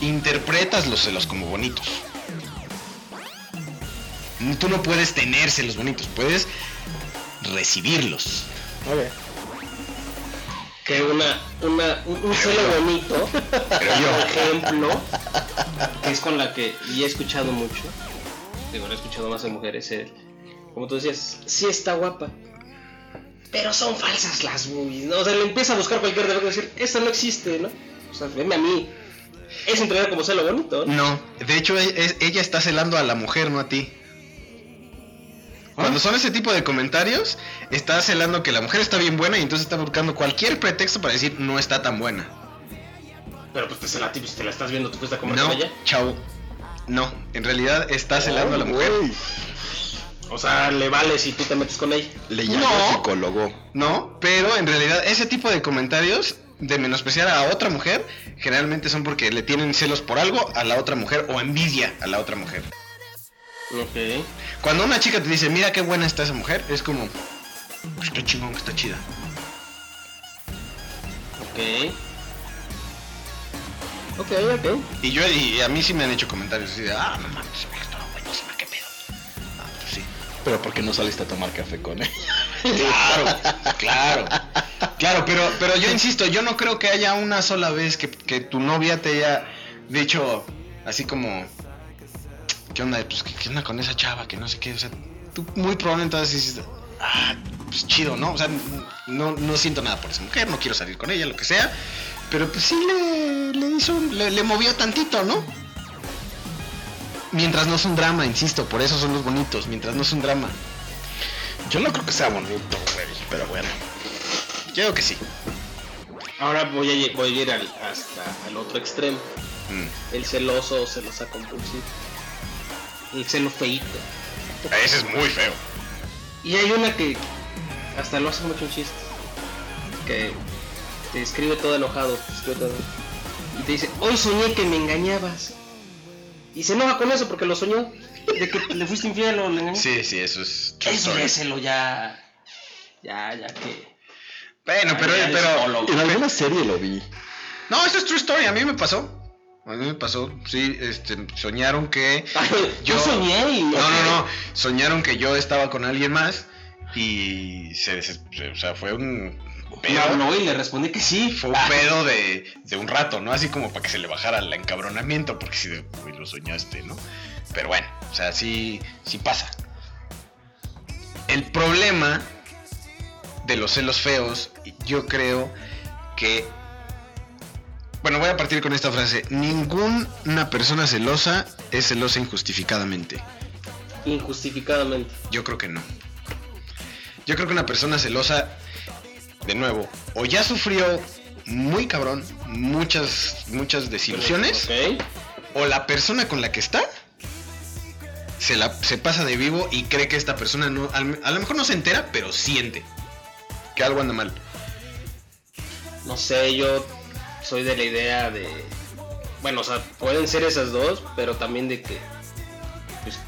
interpretas los celos como bonitos. Tú no puedes tener celos bonitos, puedes recibirlos. Que una, una, un, un celo bonito, por ejemplo, que es con la que y he escuchado mucho, digo, lo he escuchado más en mujeres, el- como tú decías, sí está guapa, pero son falsas las boobies, ¿no? O sea, le empieza a buscar cualquier defecto y decir, esta no existe, ¿no? O sea, veme a mí. Es entregar como celo bonito, ¿no? No, de hecho e- es- ella está celando a la mujer, no a ti. Cuando son ese tipo de comentarios, está celando que la mujer está bien buena y entonces está buscando cualquier pretexto para decir no está tan buena. Pero pues te cela a ti, pues te la estás viendo, tú fuiste a comer No, con ella. chavo. No, en realidad está celando a la mujer. O sea, le vale si tú te metes con ella. Le llamo psicólogo. No, pero en realidad ese tipo de comentarios de menospreciar a otra mujer generalmente son porque le tienen celos por algo a la otra mujer o envidia a la otra mujer. Ok. Cuando una chica te dice, mira qué buena está esa mujer, es como, pues qué chingón que está chida. Ok. Ok, ok. Y yo y a mí sí me han hecho comentarios así de, ah, no mames, mujer estaba buenísima, qué pedo. Ah, pues sí. Pero ¿por qué no saliste a tomar café con él? Claro, claro. Claro, pero, pero yo insisto, yo no creo que haya una sola vez que, que tu novia te haya dicho así como, ¿qué onda? Pues, ¿qué, qué onda con esa chava? Que no sé qué. O sea, tú muy probablemente entonces dices, ah, pues chido, ¿no? O sea, no, no siento nada por esa mujer, no quiero salir con ella, lo que sea. Pero pues sí le, le hizo, le, le movió tantito, ¿no? Mientras no es un drama, insisto, por eso son los bonitos, mientras no es un drama. Yo no creo que sea bonito, güey, pero bueno. Yo creo que sí. Ahora voy a, voy a ir al, hasta al otro extremo. Mm. El celoso o celosa compulsivo. El celo feíto. Ese es muy feo. Y hay una que hasta lo hace mucho un chiste. Que te escribe todo enojado. te escribe todo- y te dice, hoy soñé que me engañabas. Y se enoja con eso porque lo soñó. De que le fuiste infiel o le engañaste. Sí, sí, eso es. Eso celo ya. Ya, ya que. Bueno, pero, pero. En alguna serie lo vi. No, eso es true story. A mí me pasó. A mí me pasó. Sí, este, soñaron que. Yo soñé y. No, no, no. Soñaron que yo estaba con alguien más y se, se- o sea, fue un pedo. habló y le respondí que sí. Fue un pedo de, de un rato, ¿no? Así como para que se le bajara el encabronamiento, porque si lo soñaste, ¿no? Pero bueno, o sea, sí, sí pasa. El problema de los celos feos, yo creo que. Bueno, voy a partir con esta frase. Ninguna persona celosa es celosa injustificadamente. Injustificadamente. Yo creo que no. Yo creo que una persona celosa, de nuevo, o ya sufrió muy cabrón muchas, muchas desilusiones, o la persona con la que está se, la, se pasa de vivo y cree que esta persona no, a lo mejor no se entera, pero siente que algo anda mal. No sé, yo soy de la idea de. Bueno, o sea, pueden ser esas dos, pero también de que. Pues,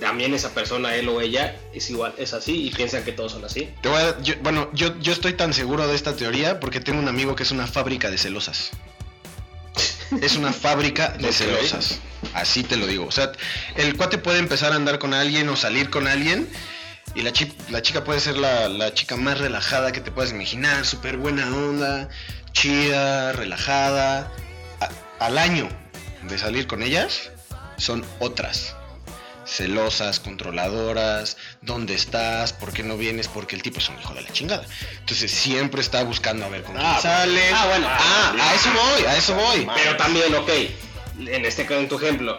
también esa persona, él o ella, es igual, es así y piensan que todos son así. Te voy a- yo- bueno, yo, yo estoy tan seguro de esta teoría porque tengo un amigo que es una fábrica de celosas. Es una fábrica de celosas. Así te lo digo. O sea, el cuate puede empezar a andar con alguien o salir con alguien. Y la, chi- la chica puede ser la, la chica más relajada que te puedas imaginar. Súper buena onda, chida, relajada. A- al año de salir con ellas, son otras celosas, controladoras, ¿dónde estás? ¿Por qué no vienes? Porque el tipo es un hijo de la chingada. Entonces siempre está buscando a ver con quién Ah, sale. ah, bueno. Ah, a eso voy, a eso voy. Pero también, ok, en este caso, en tu ejemplo,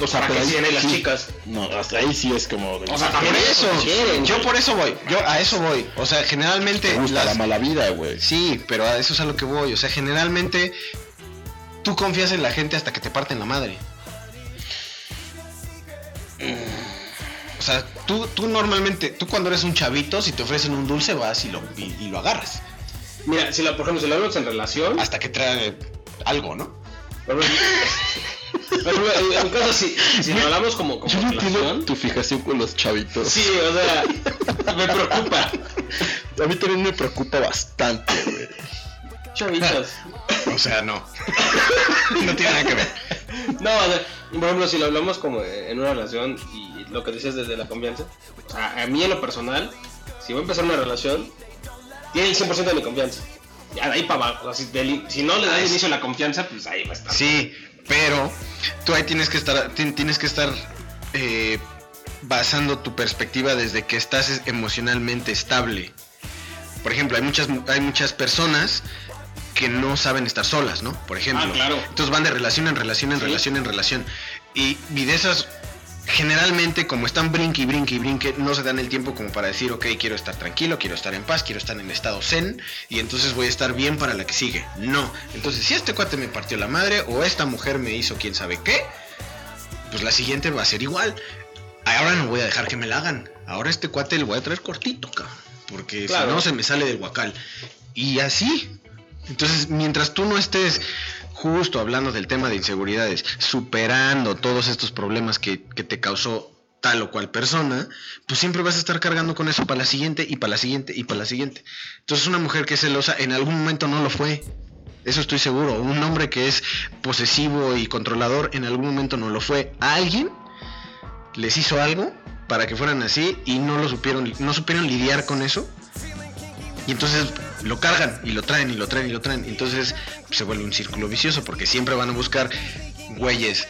O sea, ¿para pero ahí las sí. chicas? No, hasta ahí sí es como. O sea, Por también eso, quieren. yo por eso voy, yo a eso voy. O sea, generalmente te gusta la mala vida, güey. Sí, pero a eso es a lo que voy. O sea, generalmente tú confías en la gente hasta que te parten la madre. O sea, tú, tú normalmente, tú cuando eres un chavito, si te ofrecen un dulce, vas y lo, y, y lo agarras. Mira, si la, por ejemplo, si lo vemos en relación, Hasta que trae algo, ¿no? En, caso, si, si lo hablamos como, como Yo no entiendo tu fijación con los chavitos. sí, o sea, me preocupa. A mí también me preocupa bastante, güey. Chavitos. O sea, no. no tiene nada que ver. No, o sea, por ejemplo, si lo hablamos como en una relación y lo que dices desde la confianza, o sea, a mí en lo personal, si voy a empezar una relación, tiene el 100% de mi confianza. Ya de ahí para abajo. o sea, si, no le das inicio a la confianza, pues ahí va a estar. Sí, pero tú ahí tienes que estar, ti- tienes que estar eh, basando tu perspectiva desde que estás es- emocionalmente estable. Por ejemplo, hay muchas, hay muchas personas que no saben estar solas, ¿no? Por ejemplo. Ah, claro. Entonces van de relación en relación en Sí. relación en relación. Y, y de esas, generalmente, como están brinque y brinque y brinque, no se dan el tiempo como para decir, ok, quiero estar tranquilo, quiero estar en paz, quiero estar en estado zen, y entonces voy a estar bien para la que sigue. No. Entonces, si este cuate me partió la madre, o esta mujer me hizo quién sabe qué, pues la siguiente va a ser igual. Ahora no voy a dejar que me la hagan. Ahora este cuate le voy a traer cortito, cabrón. Porque Claro. si no se me sale del guacal. Y así. Entonces, mientras tú no estés justo hablando del tema de inseguridades, superando todos estos problemas que, que te causó tal o cual persona, pues siempre vas a estar cargando con eso para la siguiente y para la siguiente y para la siguiente. Entonces una mujer que es celosa en algún momento no lo fue. Eso estoy seguro. Un hombre que es posesivo y controlador en algún momento no lo fue. Alguien les hizo algo para que fueran así y no lo supieron, no supieron lidiar con eso. Y entonces lo cargan y lo traen y lo traen y lo traen. Entonces se vuelve un círculo vicioso porque siempre van a buscar güeyes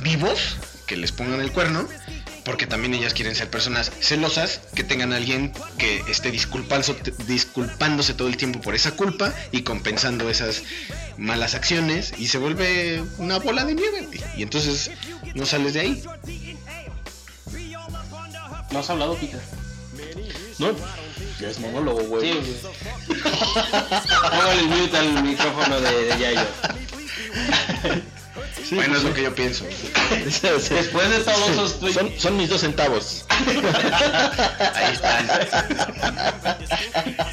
vivos que les pongan el cuerno. Porque también ellas quieren ser personas celosas, que tengan a alguien que esté disculpándose, disculpándose todo el tiempo por esa culpa y compensando esas malas acciones. Y se vuelve una bola de nieve. Y entonces no sales de ahí. ¿No has hablado, Peter? No, ya es monólogo, güey. Sí, güey. Póngale el mute al micrófono de, de Yayo. bueno, es lo que yo pienso. Después de todos esos tweets. Son, son mis dos centavos. Ahí están.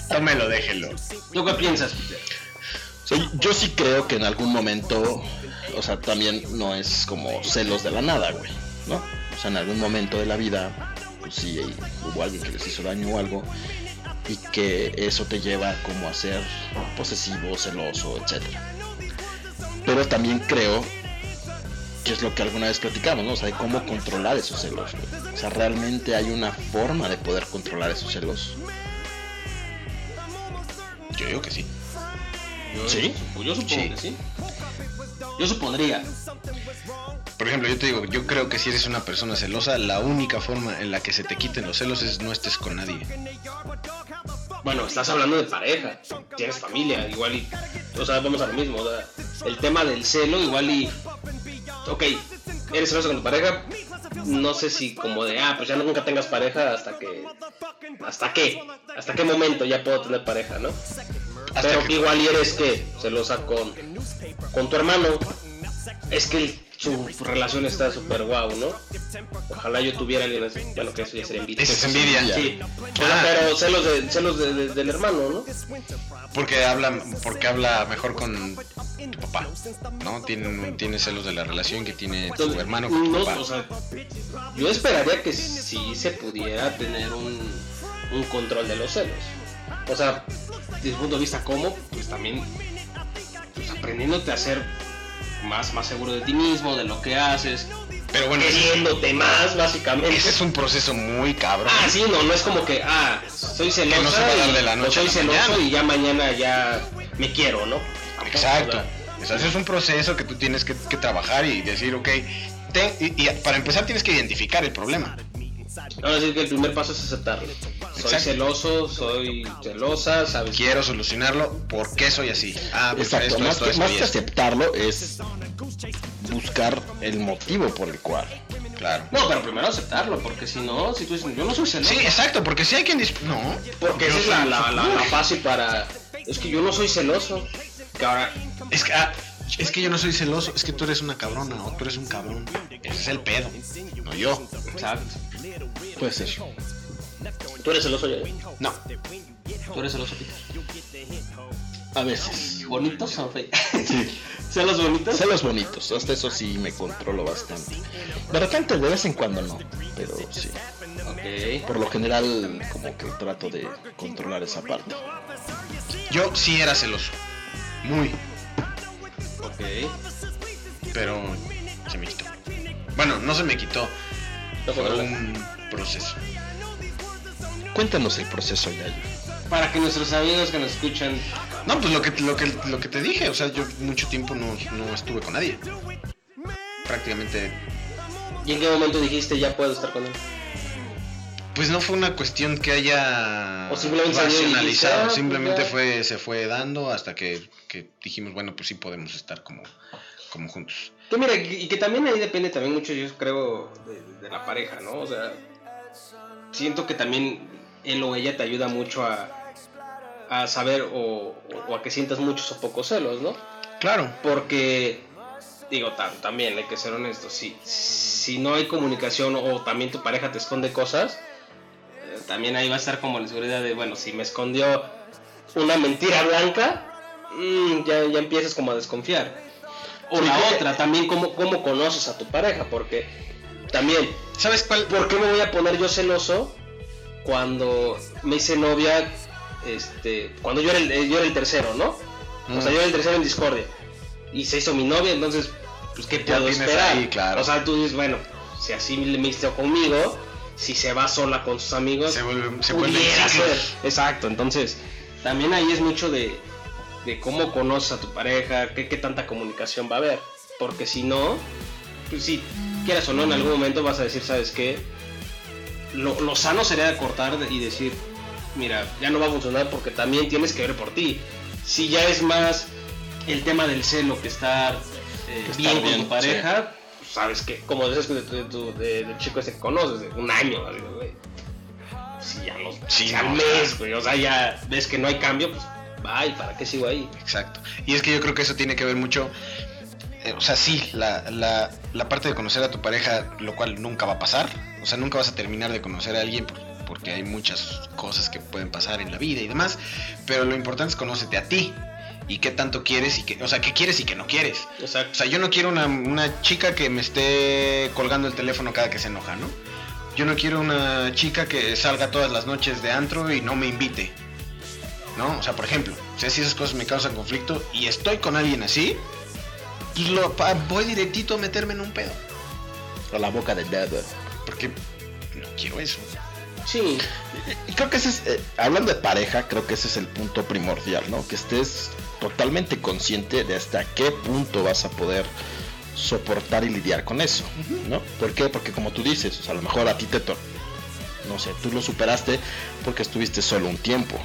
Tómelo, déjelo. ¿Tú qué piensas, Peter? O sea, yo sí creo que en algún momento, o sea, también no es como celos de la nada, güey, ¿no? O sea, en algún momento de la vida, pues sí, hubo alguien que les hizo daño o algo, y que eso te lleva como a ser posesivo, celoso, etc. Pero también creo que es lo que alguna vez platicamos, ¿no? O sea, de cómo controlar esos celos. O sea, realmente hay una forma de poder controlar esos celos. Yo digo que sí. Yo, ¿Sí? Yo supongo Sí. que sí. Yo supondría. Por ejemplo, yo te digo, yo creo que si eres una persona celosa, la única forma en la que se te quiten los celos es no estés con nadie. Bueno, estás hablando de pareja, tienes familia, igual y. O sea, vamos a lo mismo. o sea, el tema del celo, igual y. Ok, eres celoso con tu pareja. No sé si como de, ah, pues ya nunca tengas pareja hasta que. ¿Hasta qué? ¿Hasta qué momento ya puedo tener pareja, no? Pero que igual y eres que celosa con, con tu hermano. Es que el- su relación está súper guau, ¿no? Ojalá yo tuviera alguien así. Bueno, que eso ya sería envidia. Esa es envidia. Sí. Ah. pero celos, de, celos de- de- del hermano, ¿no? Porque habla, porque habla mejor con tu papá, ¿no? Tiene, tiene celos de la relación que tiene tu hermano con tu No, papá. o sea, yo esperaría que sí se pudiera tener un, un control de los celos. O sea, desde el punto de vista cómo, pues también pues, aprendiéndote a ser más, más seguro de ti mismo, de lo que haces, Pero bueno, queriéndote más, básicamente. ese es un proceso muy cabrón. Ah, sí, no, no es como que, ah, soy celosa Que no se va a dar y- de la o noche soy a la celoso mañana. y ya mañana ya me quiero, ¿no? Exacto. O sea, ese es un proceso que tú tienes que, que trabajar y decir, ok, te- y, y para empezar tienes que identificar el problema. Ahora sí que el primer paso es aceptarlo. Soy celoso, soy celosa, ¿sabes? Quiero solucionarlo, ¿por qué soy así? Ah, pues Exacto, esto, más, esto, que, esto más y que esto. aceptarlo es buscar el motivo por el cual. Claro. No, pero primero aceptarlo, porque si no, si tú dices, yo no soy celoso. Sí, exacto, porque si hay quien dis- No, porque esa es la, la, la, la fácil para. Es que yo no soy celoso. Que ahora. Es que, ah, es que yo no soy celoso, es que tú eres una cabrona o tú eres un cabrón. Ese es el pedo, no yo. Exacto. Puede ser. ¿Tú eres celoso yo? No, ¿Tú eres celoso, Peter? A veces. ¿Bonitos o feos? Sí. ¿Celos bonitos? Celos bonitos, hasta eso sí me controlo bastante. De repente, de vez en cuando no, pero sí. Por lo general, como que trato de controlar esa parte. Yo sí era celoso. Muy. Ok. Pero se me quitó. Bueno, no se me quitó. Fue un proceso. Cuéntanos el proceso, Yayo. Para que nuestros amigos que nos escuchan. No, pues lo que, lo que, lo que te dije, o sea, yo mucho tiempo no, no estuve con nadie. Prácticamente, ¿Y en qué momento dijiste ya puedo estar con él? pues no fue una cuestión que haya O simplemente racionalizado, "Ah, pues simplemente ya". fue, se fue dando hasta que, que dijimos, bueno, pues sí podemos estar como, como juntos. Que mira, y que también ahí depende también mucho, yo creo, de, de la pareja, ¿no? O sea, siento que también él o ella te ayuda mucho a, a saber o, o a que sientas muchos o pocos celos, ¿no? Claro. Porque, digo, tam- también hay que ser honestos, si, si no hay comunicación o también tu pareja te esconde cosas, eh, también ahí va a estar como la seguridad de, bueno, si me escondió una mentira blanca, mm, ya, ya empiezas como a desconfiar. O Sí, la que- otra, también cómo, cómo conoces a tu pareja, porque también, ¿Sabes cuál? ¿por qué me voy a poner yo celoso cuando me hice novia, este, cuando yo era el, yo era el tercero, ¿no? O sea, yo era el tercero en discordia. Y se hizo mi novia, entonces, pues, ¿qué puedo esperar? ahí, claro. O sea, tú dices, bueno, si así me hizo conmigo, si se va sola con sus amigos, Se vuelve, se vuelve ser. Exacto, entonces, también ahí es mucho de, de cómo conoces a tu pareja, qué, qué tanta comunicación va a haber. Porque si no, pues sí, quieras o no, en algún momento vas a decir, ¿sabes qué? Lo, lo sano sería cortar y decir, mira, ya no va a funcionar porque también tienes que ver por ti. Si ya es más el tema del celo que estar eh, Que bien, con tu pareja, pues, sabes que, como dices de de del chico ese que conoces, de un año, así, güey. Si ya los, Sí, si al no, mes, güey, o sea, ya ves que no hay cambio, pues, bye, ¿para qué sigo ahí? Exacto. Y es que yo creo que eso tiene que ver mucho. Eh, o sea, sí, la, la, la parte de conocer a tu pareja, lo cual nunca va a pasar. O sea, nunca vas a terminar de conocer a alguien por- porque hay muchas cosas que pueden pasar en la vida y demás. Pero lo importante es conócete a ti. Y qué tanto quieres y qué, o sea, qué quieres y qué no quieres. Exacto. O sea, yo no quiero una, una chica que me esté colgando el teléfono cada que se enoja, ¿no? Yo no quiero una chica que salga todas las noches de antro y no me invite. ¿No? O sea, por ejemplo, o sea, si esas cosas me causan conflicto y estoy con alguien así, lo, voy directito a meterme en un pedo. A la boca del dedo. Porque no quiero eso. Sí, Y creo que ese es, eh, hablando de pareja, creo que ese es el punto primordial, ¿no? Que estés totalmente consciente de hasta qué punto vas a poder soportar y lidiar con eso, ¿no? ¿Por qué? Porque como tú dices, o sea, a lo mejor a ti te no sé, tú lo superaste porque estuviste solo un tiempo,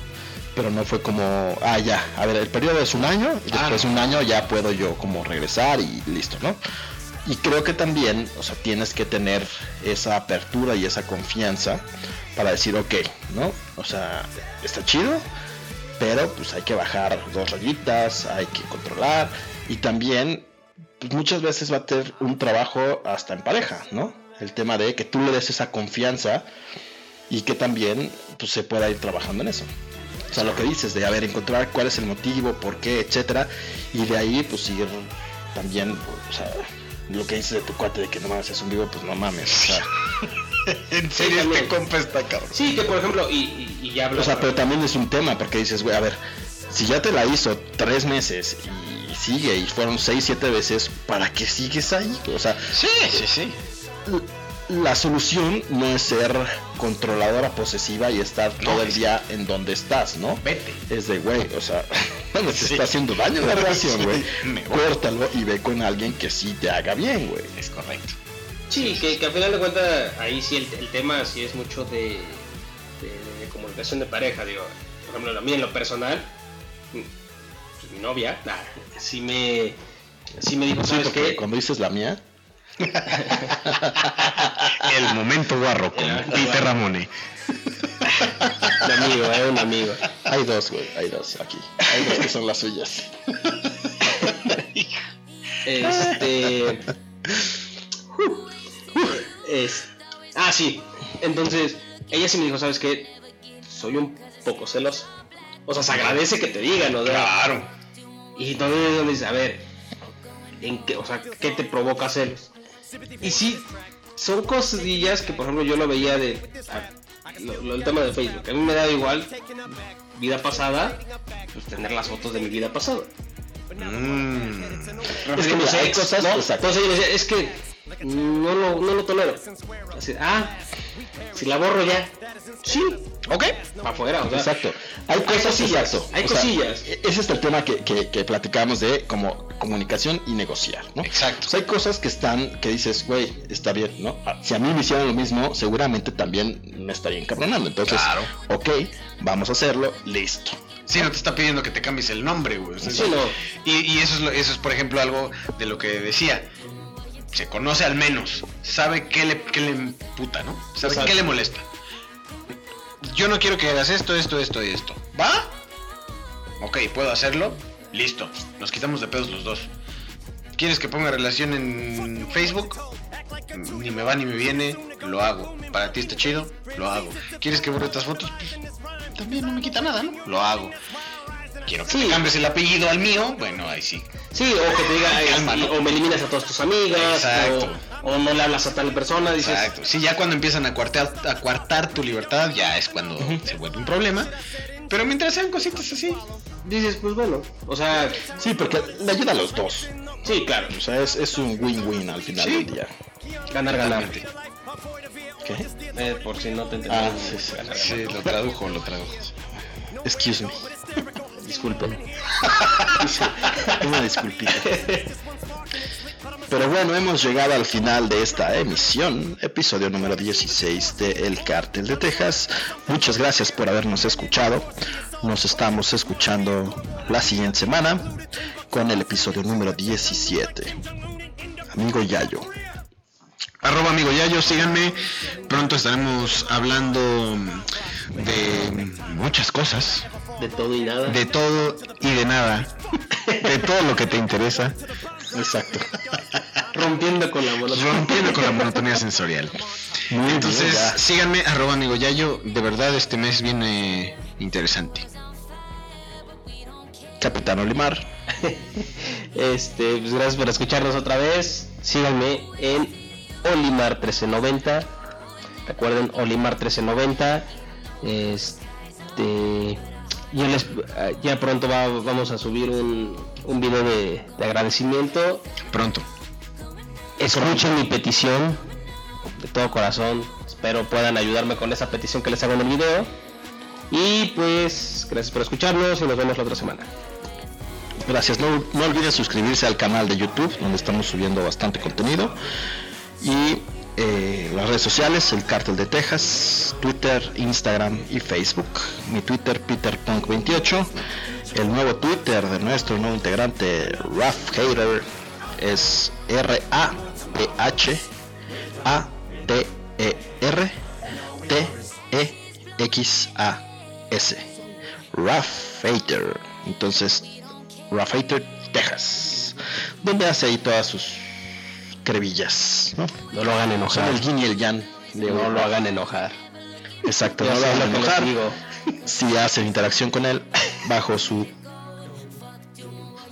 pero no fue como, ah, ya, a ver, el periodo es un año, y después de no. un año ya puedo yo como regresar y listo, ¿no? Y creo que también, o sea, tienes que tener esa apertura y esa confianza para decir, ok, ¿no? O sea, está chido, pero pues hay que bajar dos rayitas, hay que controlar y también pues, muchas veces va a tener un trabajo hasta en pareja, ¿no? El tema de que tú le des esa confianza y que también pues, se pueda ir trabajando en eso. O sea, lo que dices de, a ver, encontrar cuál es el motivo, por qué, etcétera, y de ahí pues ir también, o sea, lo que dices de tu cuate de que no mames es un vivo, pues no mames, o sea, En serio, también. este compa está cabrón. sí, que por ejemplo, y, y, y ya hablo. O sea, pero también es un tema, porque dices, güey, a ver, si ya te la hizo tres meses y sigue y fueron seis, siete veces, ¿para qué sigues ahí? O sea, Sí, sí, sí. La solución no es ser controladora posesiva y estar todo el día en donde estás, ¿no? Vete. Es de, güey, o sea, bueno, te Sí. está haciendo daño la relación, güey. Córtalo y ve con alguien que sí te haga bien, güey. Es correcto. Sí, que, que al final de cuentas, ahí sí el, el tema sí es mucho de, de- de comunicación de pareja, digo. Por ejemplo, a mí en lo personal, pues, mi novia, nah, sí me, sí me dijo, Sí, ¿sabes qué? cuando dices la mía, El momento momento Peter. Ramone. Un amigo, eh, un amigo. hay dos, güey, hay dos aquí. Hay dos que son las suyas. Este. es, ah, sí. Entonces, ella sí me dijo, ¿sabes qué? Soy un poco celoso. O sea, se agradece que te digan, ¿no? Claro. Y entonces es donde dice, a ver, ¿en qué, o sea, ¿qué te provoca celos? Y sí, son cosillas que, por ejemplo, yo lo veía de. ah, lo- lo- el tema de Facebook. A mí me da igual vida pasada, pues tener las fotos de mi vida pasada. Mm. Es que hay ex, cosas- ¿no? Entonces yo decía, es que no lo, no lo tolero. Así, ah, si la borro ya. Sí, ok, para afuera, o sea. Exacto. Hay cosas, cosillas, exacto. hay O sea, cosillas. e- ese es el tema que, que, que platicamos de como comunicación y negociar, ¿no? Exacto. O sea, hay cosas que están, que dices, güey, está bien, ¿no? Ah, Si a mí me hicieran lo mismo, seguramente también me estaría encabronando. Entonces, Claro. ok, vamos a hacerlo, listo. Sí, no te está pidiendo que te cambies el nombre, güey. O sea, Sí, no. Y, y eso, es lo- eso es, por ejemplo, algo de lo que decía. Se conoce al menos. Sabe qué le, qué le emputa, ¿no? Sabe Exacto. qué le molesta. Yo no quiero que hagas esto, esto, esto y esto. ¿Va? Ok, ¿puedo hacerlo? Listo. Nos quitamos de pedos los dos. ¿Quieres que ponga relación en Facebook? Ni me va ni me viene, lo hago. Para ti está chido, lo hago. ¿Quieres que borre estas fotos? Pues, también no me quita nada, ¿no? Lo hago. Quiero que Sí. te cambies el apellido al mío, bueno, ahí sí. Sí, o que te diga, Ay, calma, sí, ¿no? o me eliminas a todas tus amigas, o, o no le hablas a tal persona, dices, Exacto. Sí, ya cuando empiezan a cuartar, a cuartar tu libertad, ya es cuando se vuelve un problema. Pero mientras sean cositas así, dices, pues bueno, o sea, Sí, porque le ayuda a los dos. sí, claro, O sea, es, es un win-win al final Sí. del día. ganar, ganar. ¿Qué? Eh, por si no te entendí. Ah, sí. Sí, lo tradujo, lo tradujo. Excuse me. Disculpen. Una disculpita. Pero bueno, hemos llegado al final de esta emisión, episodio número 16 de El Cártel de Texas. Muchas gracias por habernos escuchado. Nos estamos escuchando la siguiente semana con el episodio número 17. Amigo Yayo. Arroba amigo Yayo, síganme. Pronto estaremos hablando de muchas cosas. De todo y nada. De todo y de nada. De todo lo que te interesa. Exacto. Rompiendo con la monotonía. Rompiendo con la monotonía sensorial. Muy bien, Entonces, síganme, arroba amigo Yayo. De verdad, este mes viene interesante. Capitán Olimar. Este, pues gracias por escucharnos otra vez. Síganme en Olimar 1390. Recuerden Olimar 1390. Este, yo les, ya pronto va- vamos a subir un, un video de, de agradecimiento. Pronto. Escuchen mi petición de todo corazón. Espero puedan ayudarme con esa petición que les hago en el video. Y pues, gracias por escucharnos y nos vemos la otra semana. Gracias. No, no olviden suscribirse al canal de YouTube, donde estamos subiendo bastante contenido. Y eh, las redes sociales, el Cártel de Texas, Twitter, Instagram y Facebook. Mi Twitter, PeterPunk28. El nuevo Twitter de nuestro nuevo integrante, Raf Hater, es R-A-P-H-A-T-E-R T-E-X-A-S. Raf Hater. Entonces, Raf Hater, Texas. Donde hace ahí todas sus crevillas, ¿no? No lo hagan Son enojar. el yin y el yang. de No lo hagan enojar. Exacto, no lo hagan enojar. digo. Si hacen interacción con él bajo su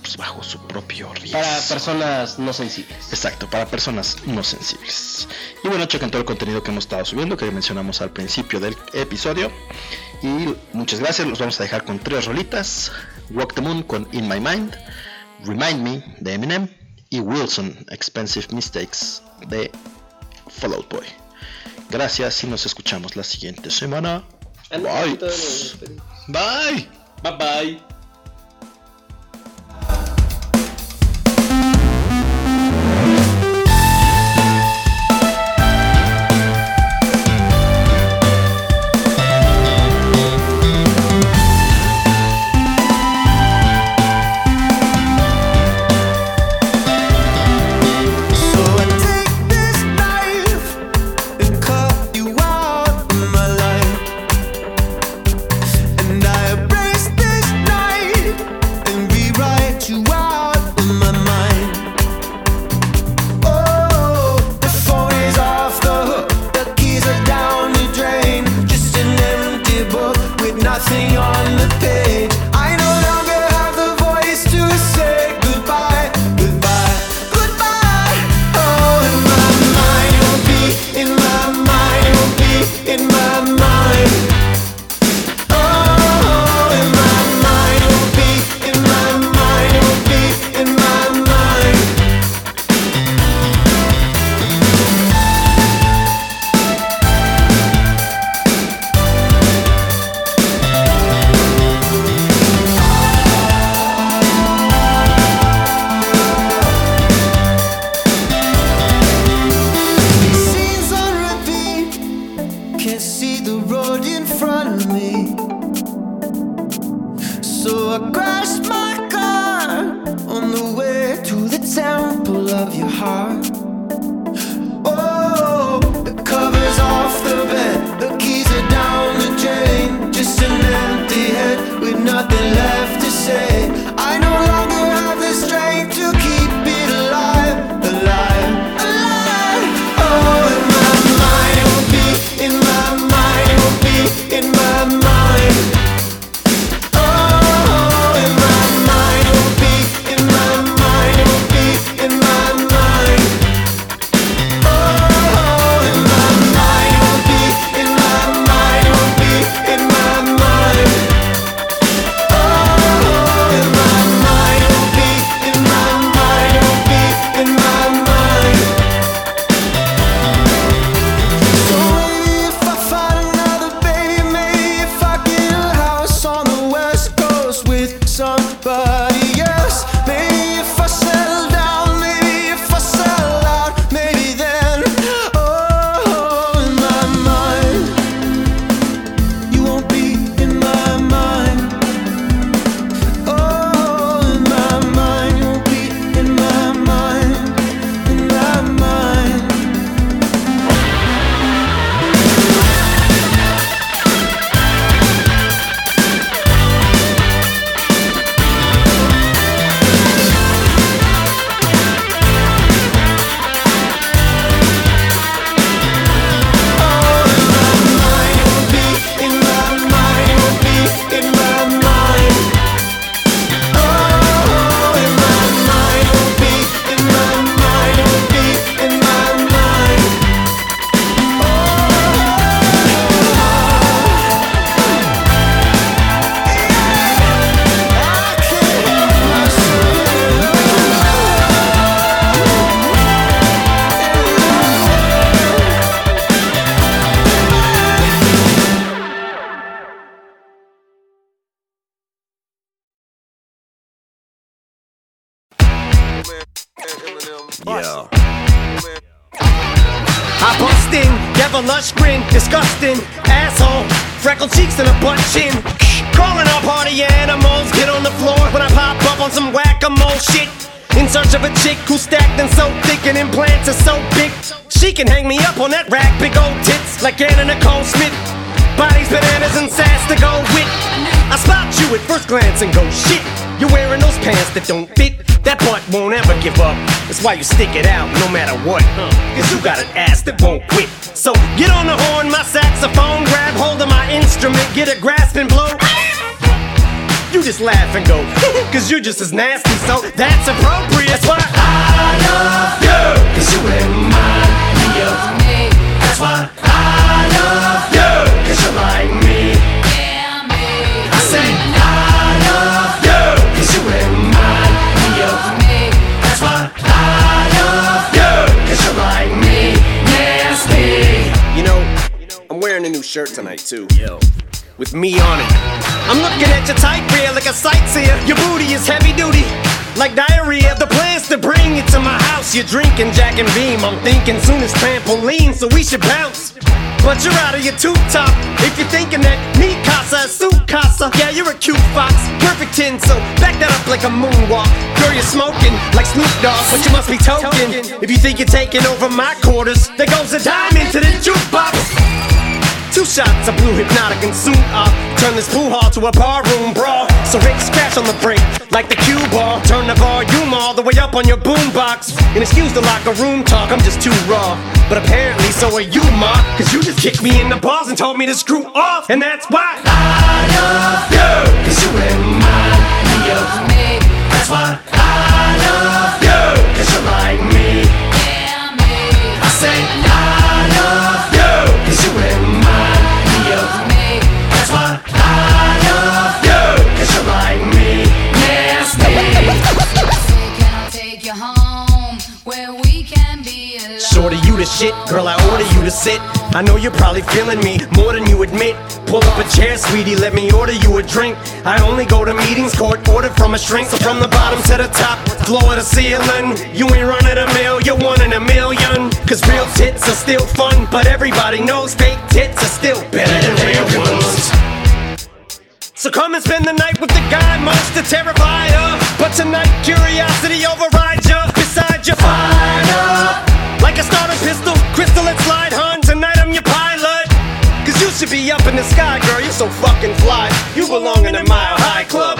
pues, bajo su propio riesgo. Para personas no sensibles. Exacto, para personas no sensibles. Y bueno, chequen todo el contenido que hemos estado subiendo, que mencionamos al principio del episodio. Y muchas gracias, los vamos a dejar con tres rolitas. Walk the Moon con In My Mind, Remind Me de Eminem y Wilson Expensive Mistakes de Fall Out Boy. Gracias y nos escuchamos la siguiente semana. Bye. Bye. Bye bye. Stick it out no matter what. Cause you got an ass that won't quit. So get on the horn, my saxophone, grab hold of my instrument, get a grasp and blow. You just laugh and go, cause you're just as nasty, and Beam. I'm thinking soon as trampoline, so we should bounce. But you're out of your tube top if you're thinking that me casa is su casa. Yeah, you're a cute fox, perfect tin. So back that up like a moonwalk. Girl, you're smoking like Snoop Dogg, but you must be token. If you think you're taking over my quarters, there goes a dime into the jukebox. Two shots of blue hypnotic and soon I'll turn this pool hall to a barroom brawl. So Rick scratch on the break like the cue ball. Turn the volume all the way up on your boombox. And excuse the locker room talk, I'm just too raw. But apparently so are you, Ma. Cause you just kicked me in the balls and told me to screw off. And that's why I love you. Cause you remind me of me. That's why shit, girl. I order you to sit. I know you're probably feeling me more than you admit. Pull up a chair, sweetie, let me order you a drink. I only go to meetings, court ordered from a shrink. So from the bottom to the top, floor to ceiling. You ain't running a mill, you're one in a million. Cause real tits are still fun, but everybody knows fake tits are still better than real ones. So come and spend the night with the guy terrify ya. But tonight, curiosity overrides ya. Beside you, fire like a starter pistol. Crystal and slide, hun. Tonight I'm your pilot. Cause you should be up in the sky, girl. You're so fucking fly. You belong in the Mile High Club.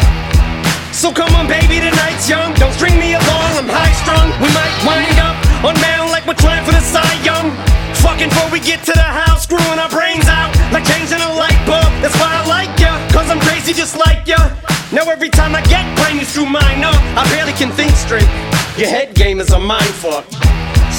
So come on, baby, tonight's young. Don't string me along, I'm high strung. We might wind up on mound like we're trying for the Cy Young. Fucking before we get to the house, screwing our brains out like changing a light bulb. That's why I like ya, cause I'm crazy just like ya. Now every time I get brain, you screw mine up. I barely can think straight. Your head game is a mind fuck.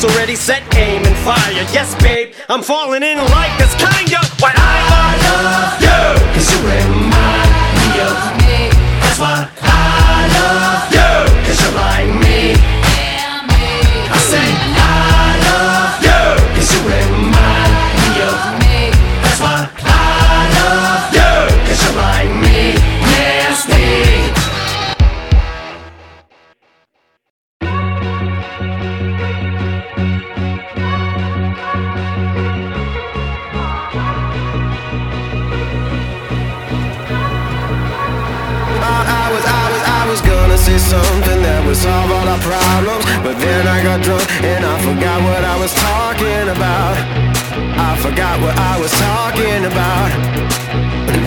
So ready, set, aim, and fire. Yes, babe, I'm falling in like this kinda why I love you. Cause you remind me of me. That's why I love you. Cause you're like me. I say I solve all our problems But then I got drunk and I forgot what I was talking about. I forgot what I was talking about.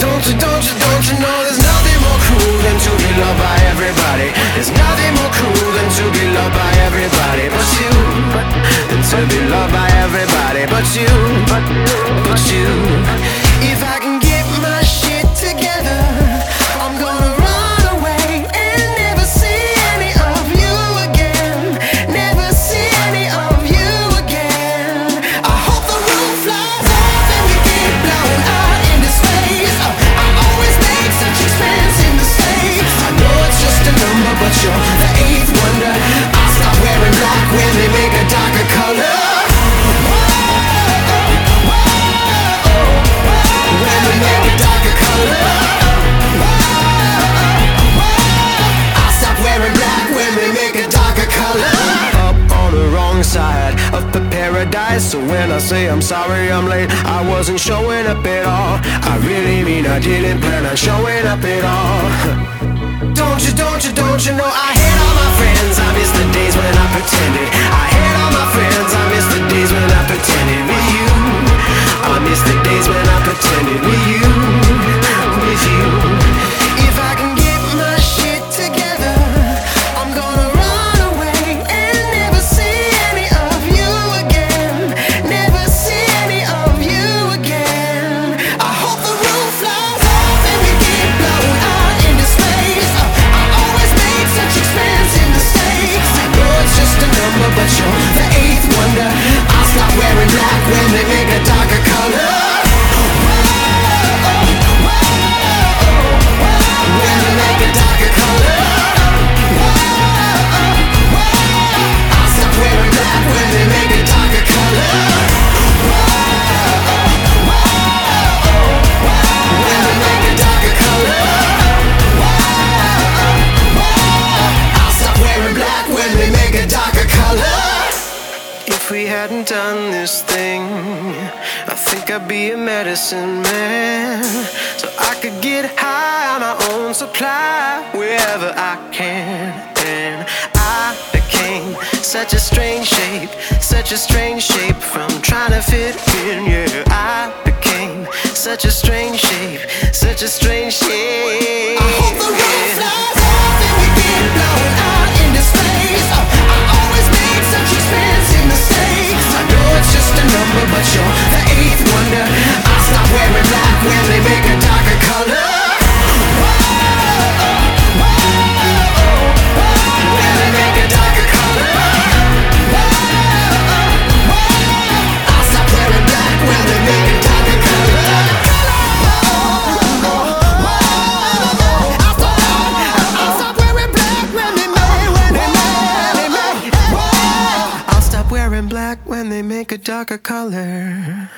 Don't you, don't you, don't you know there's nothing more cruel than to be loved by everybody? There's nothing more cruel than to be loved by everybody but you. Than to be loved by everybody but you. But you. If I can So when I say I'm sorry I'm late, I wasn't showing up at all. I really mean I didn't plan on showing up at all. Don't you, don't you, don't you know I hate all my friends. I miss the days when I pretended. I hate all my friends. I miss the days when I pretended with you. I miss the days when I pretended with you, with you. When they make a darker color. When make a darker color. Black when make this thing, I think I'd be a medicine man. So I could get high on my own supply wherever I can. And I became such a strange shape, such a strange shape from trying to fit in. Yeah, I became such a strange shape, but you're the eighth wonder. I'll stop wearing black when they make a darker color. Darker color.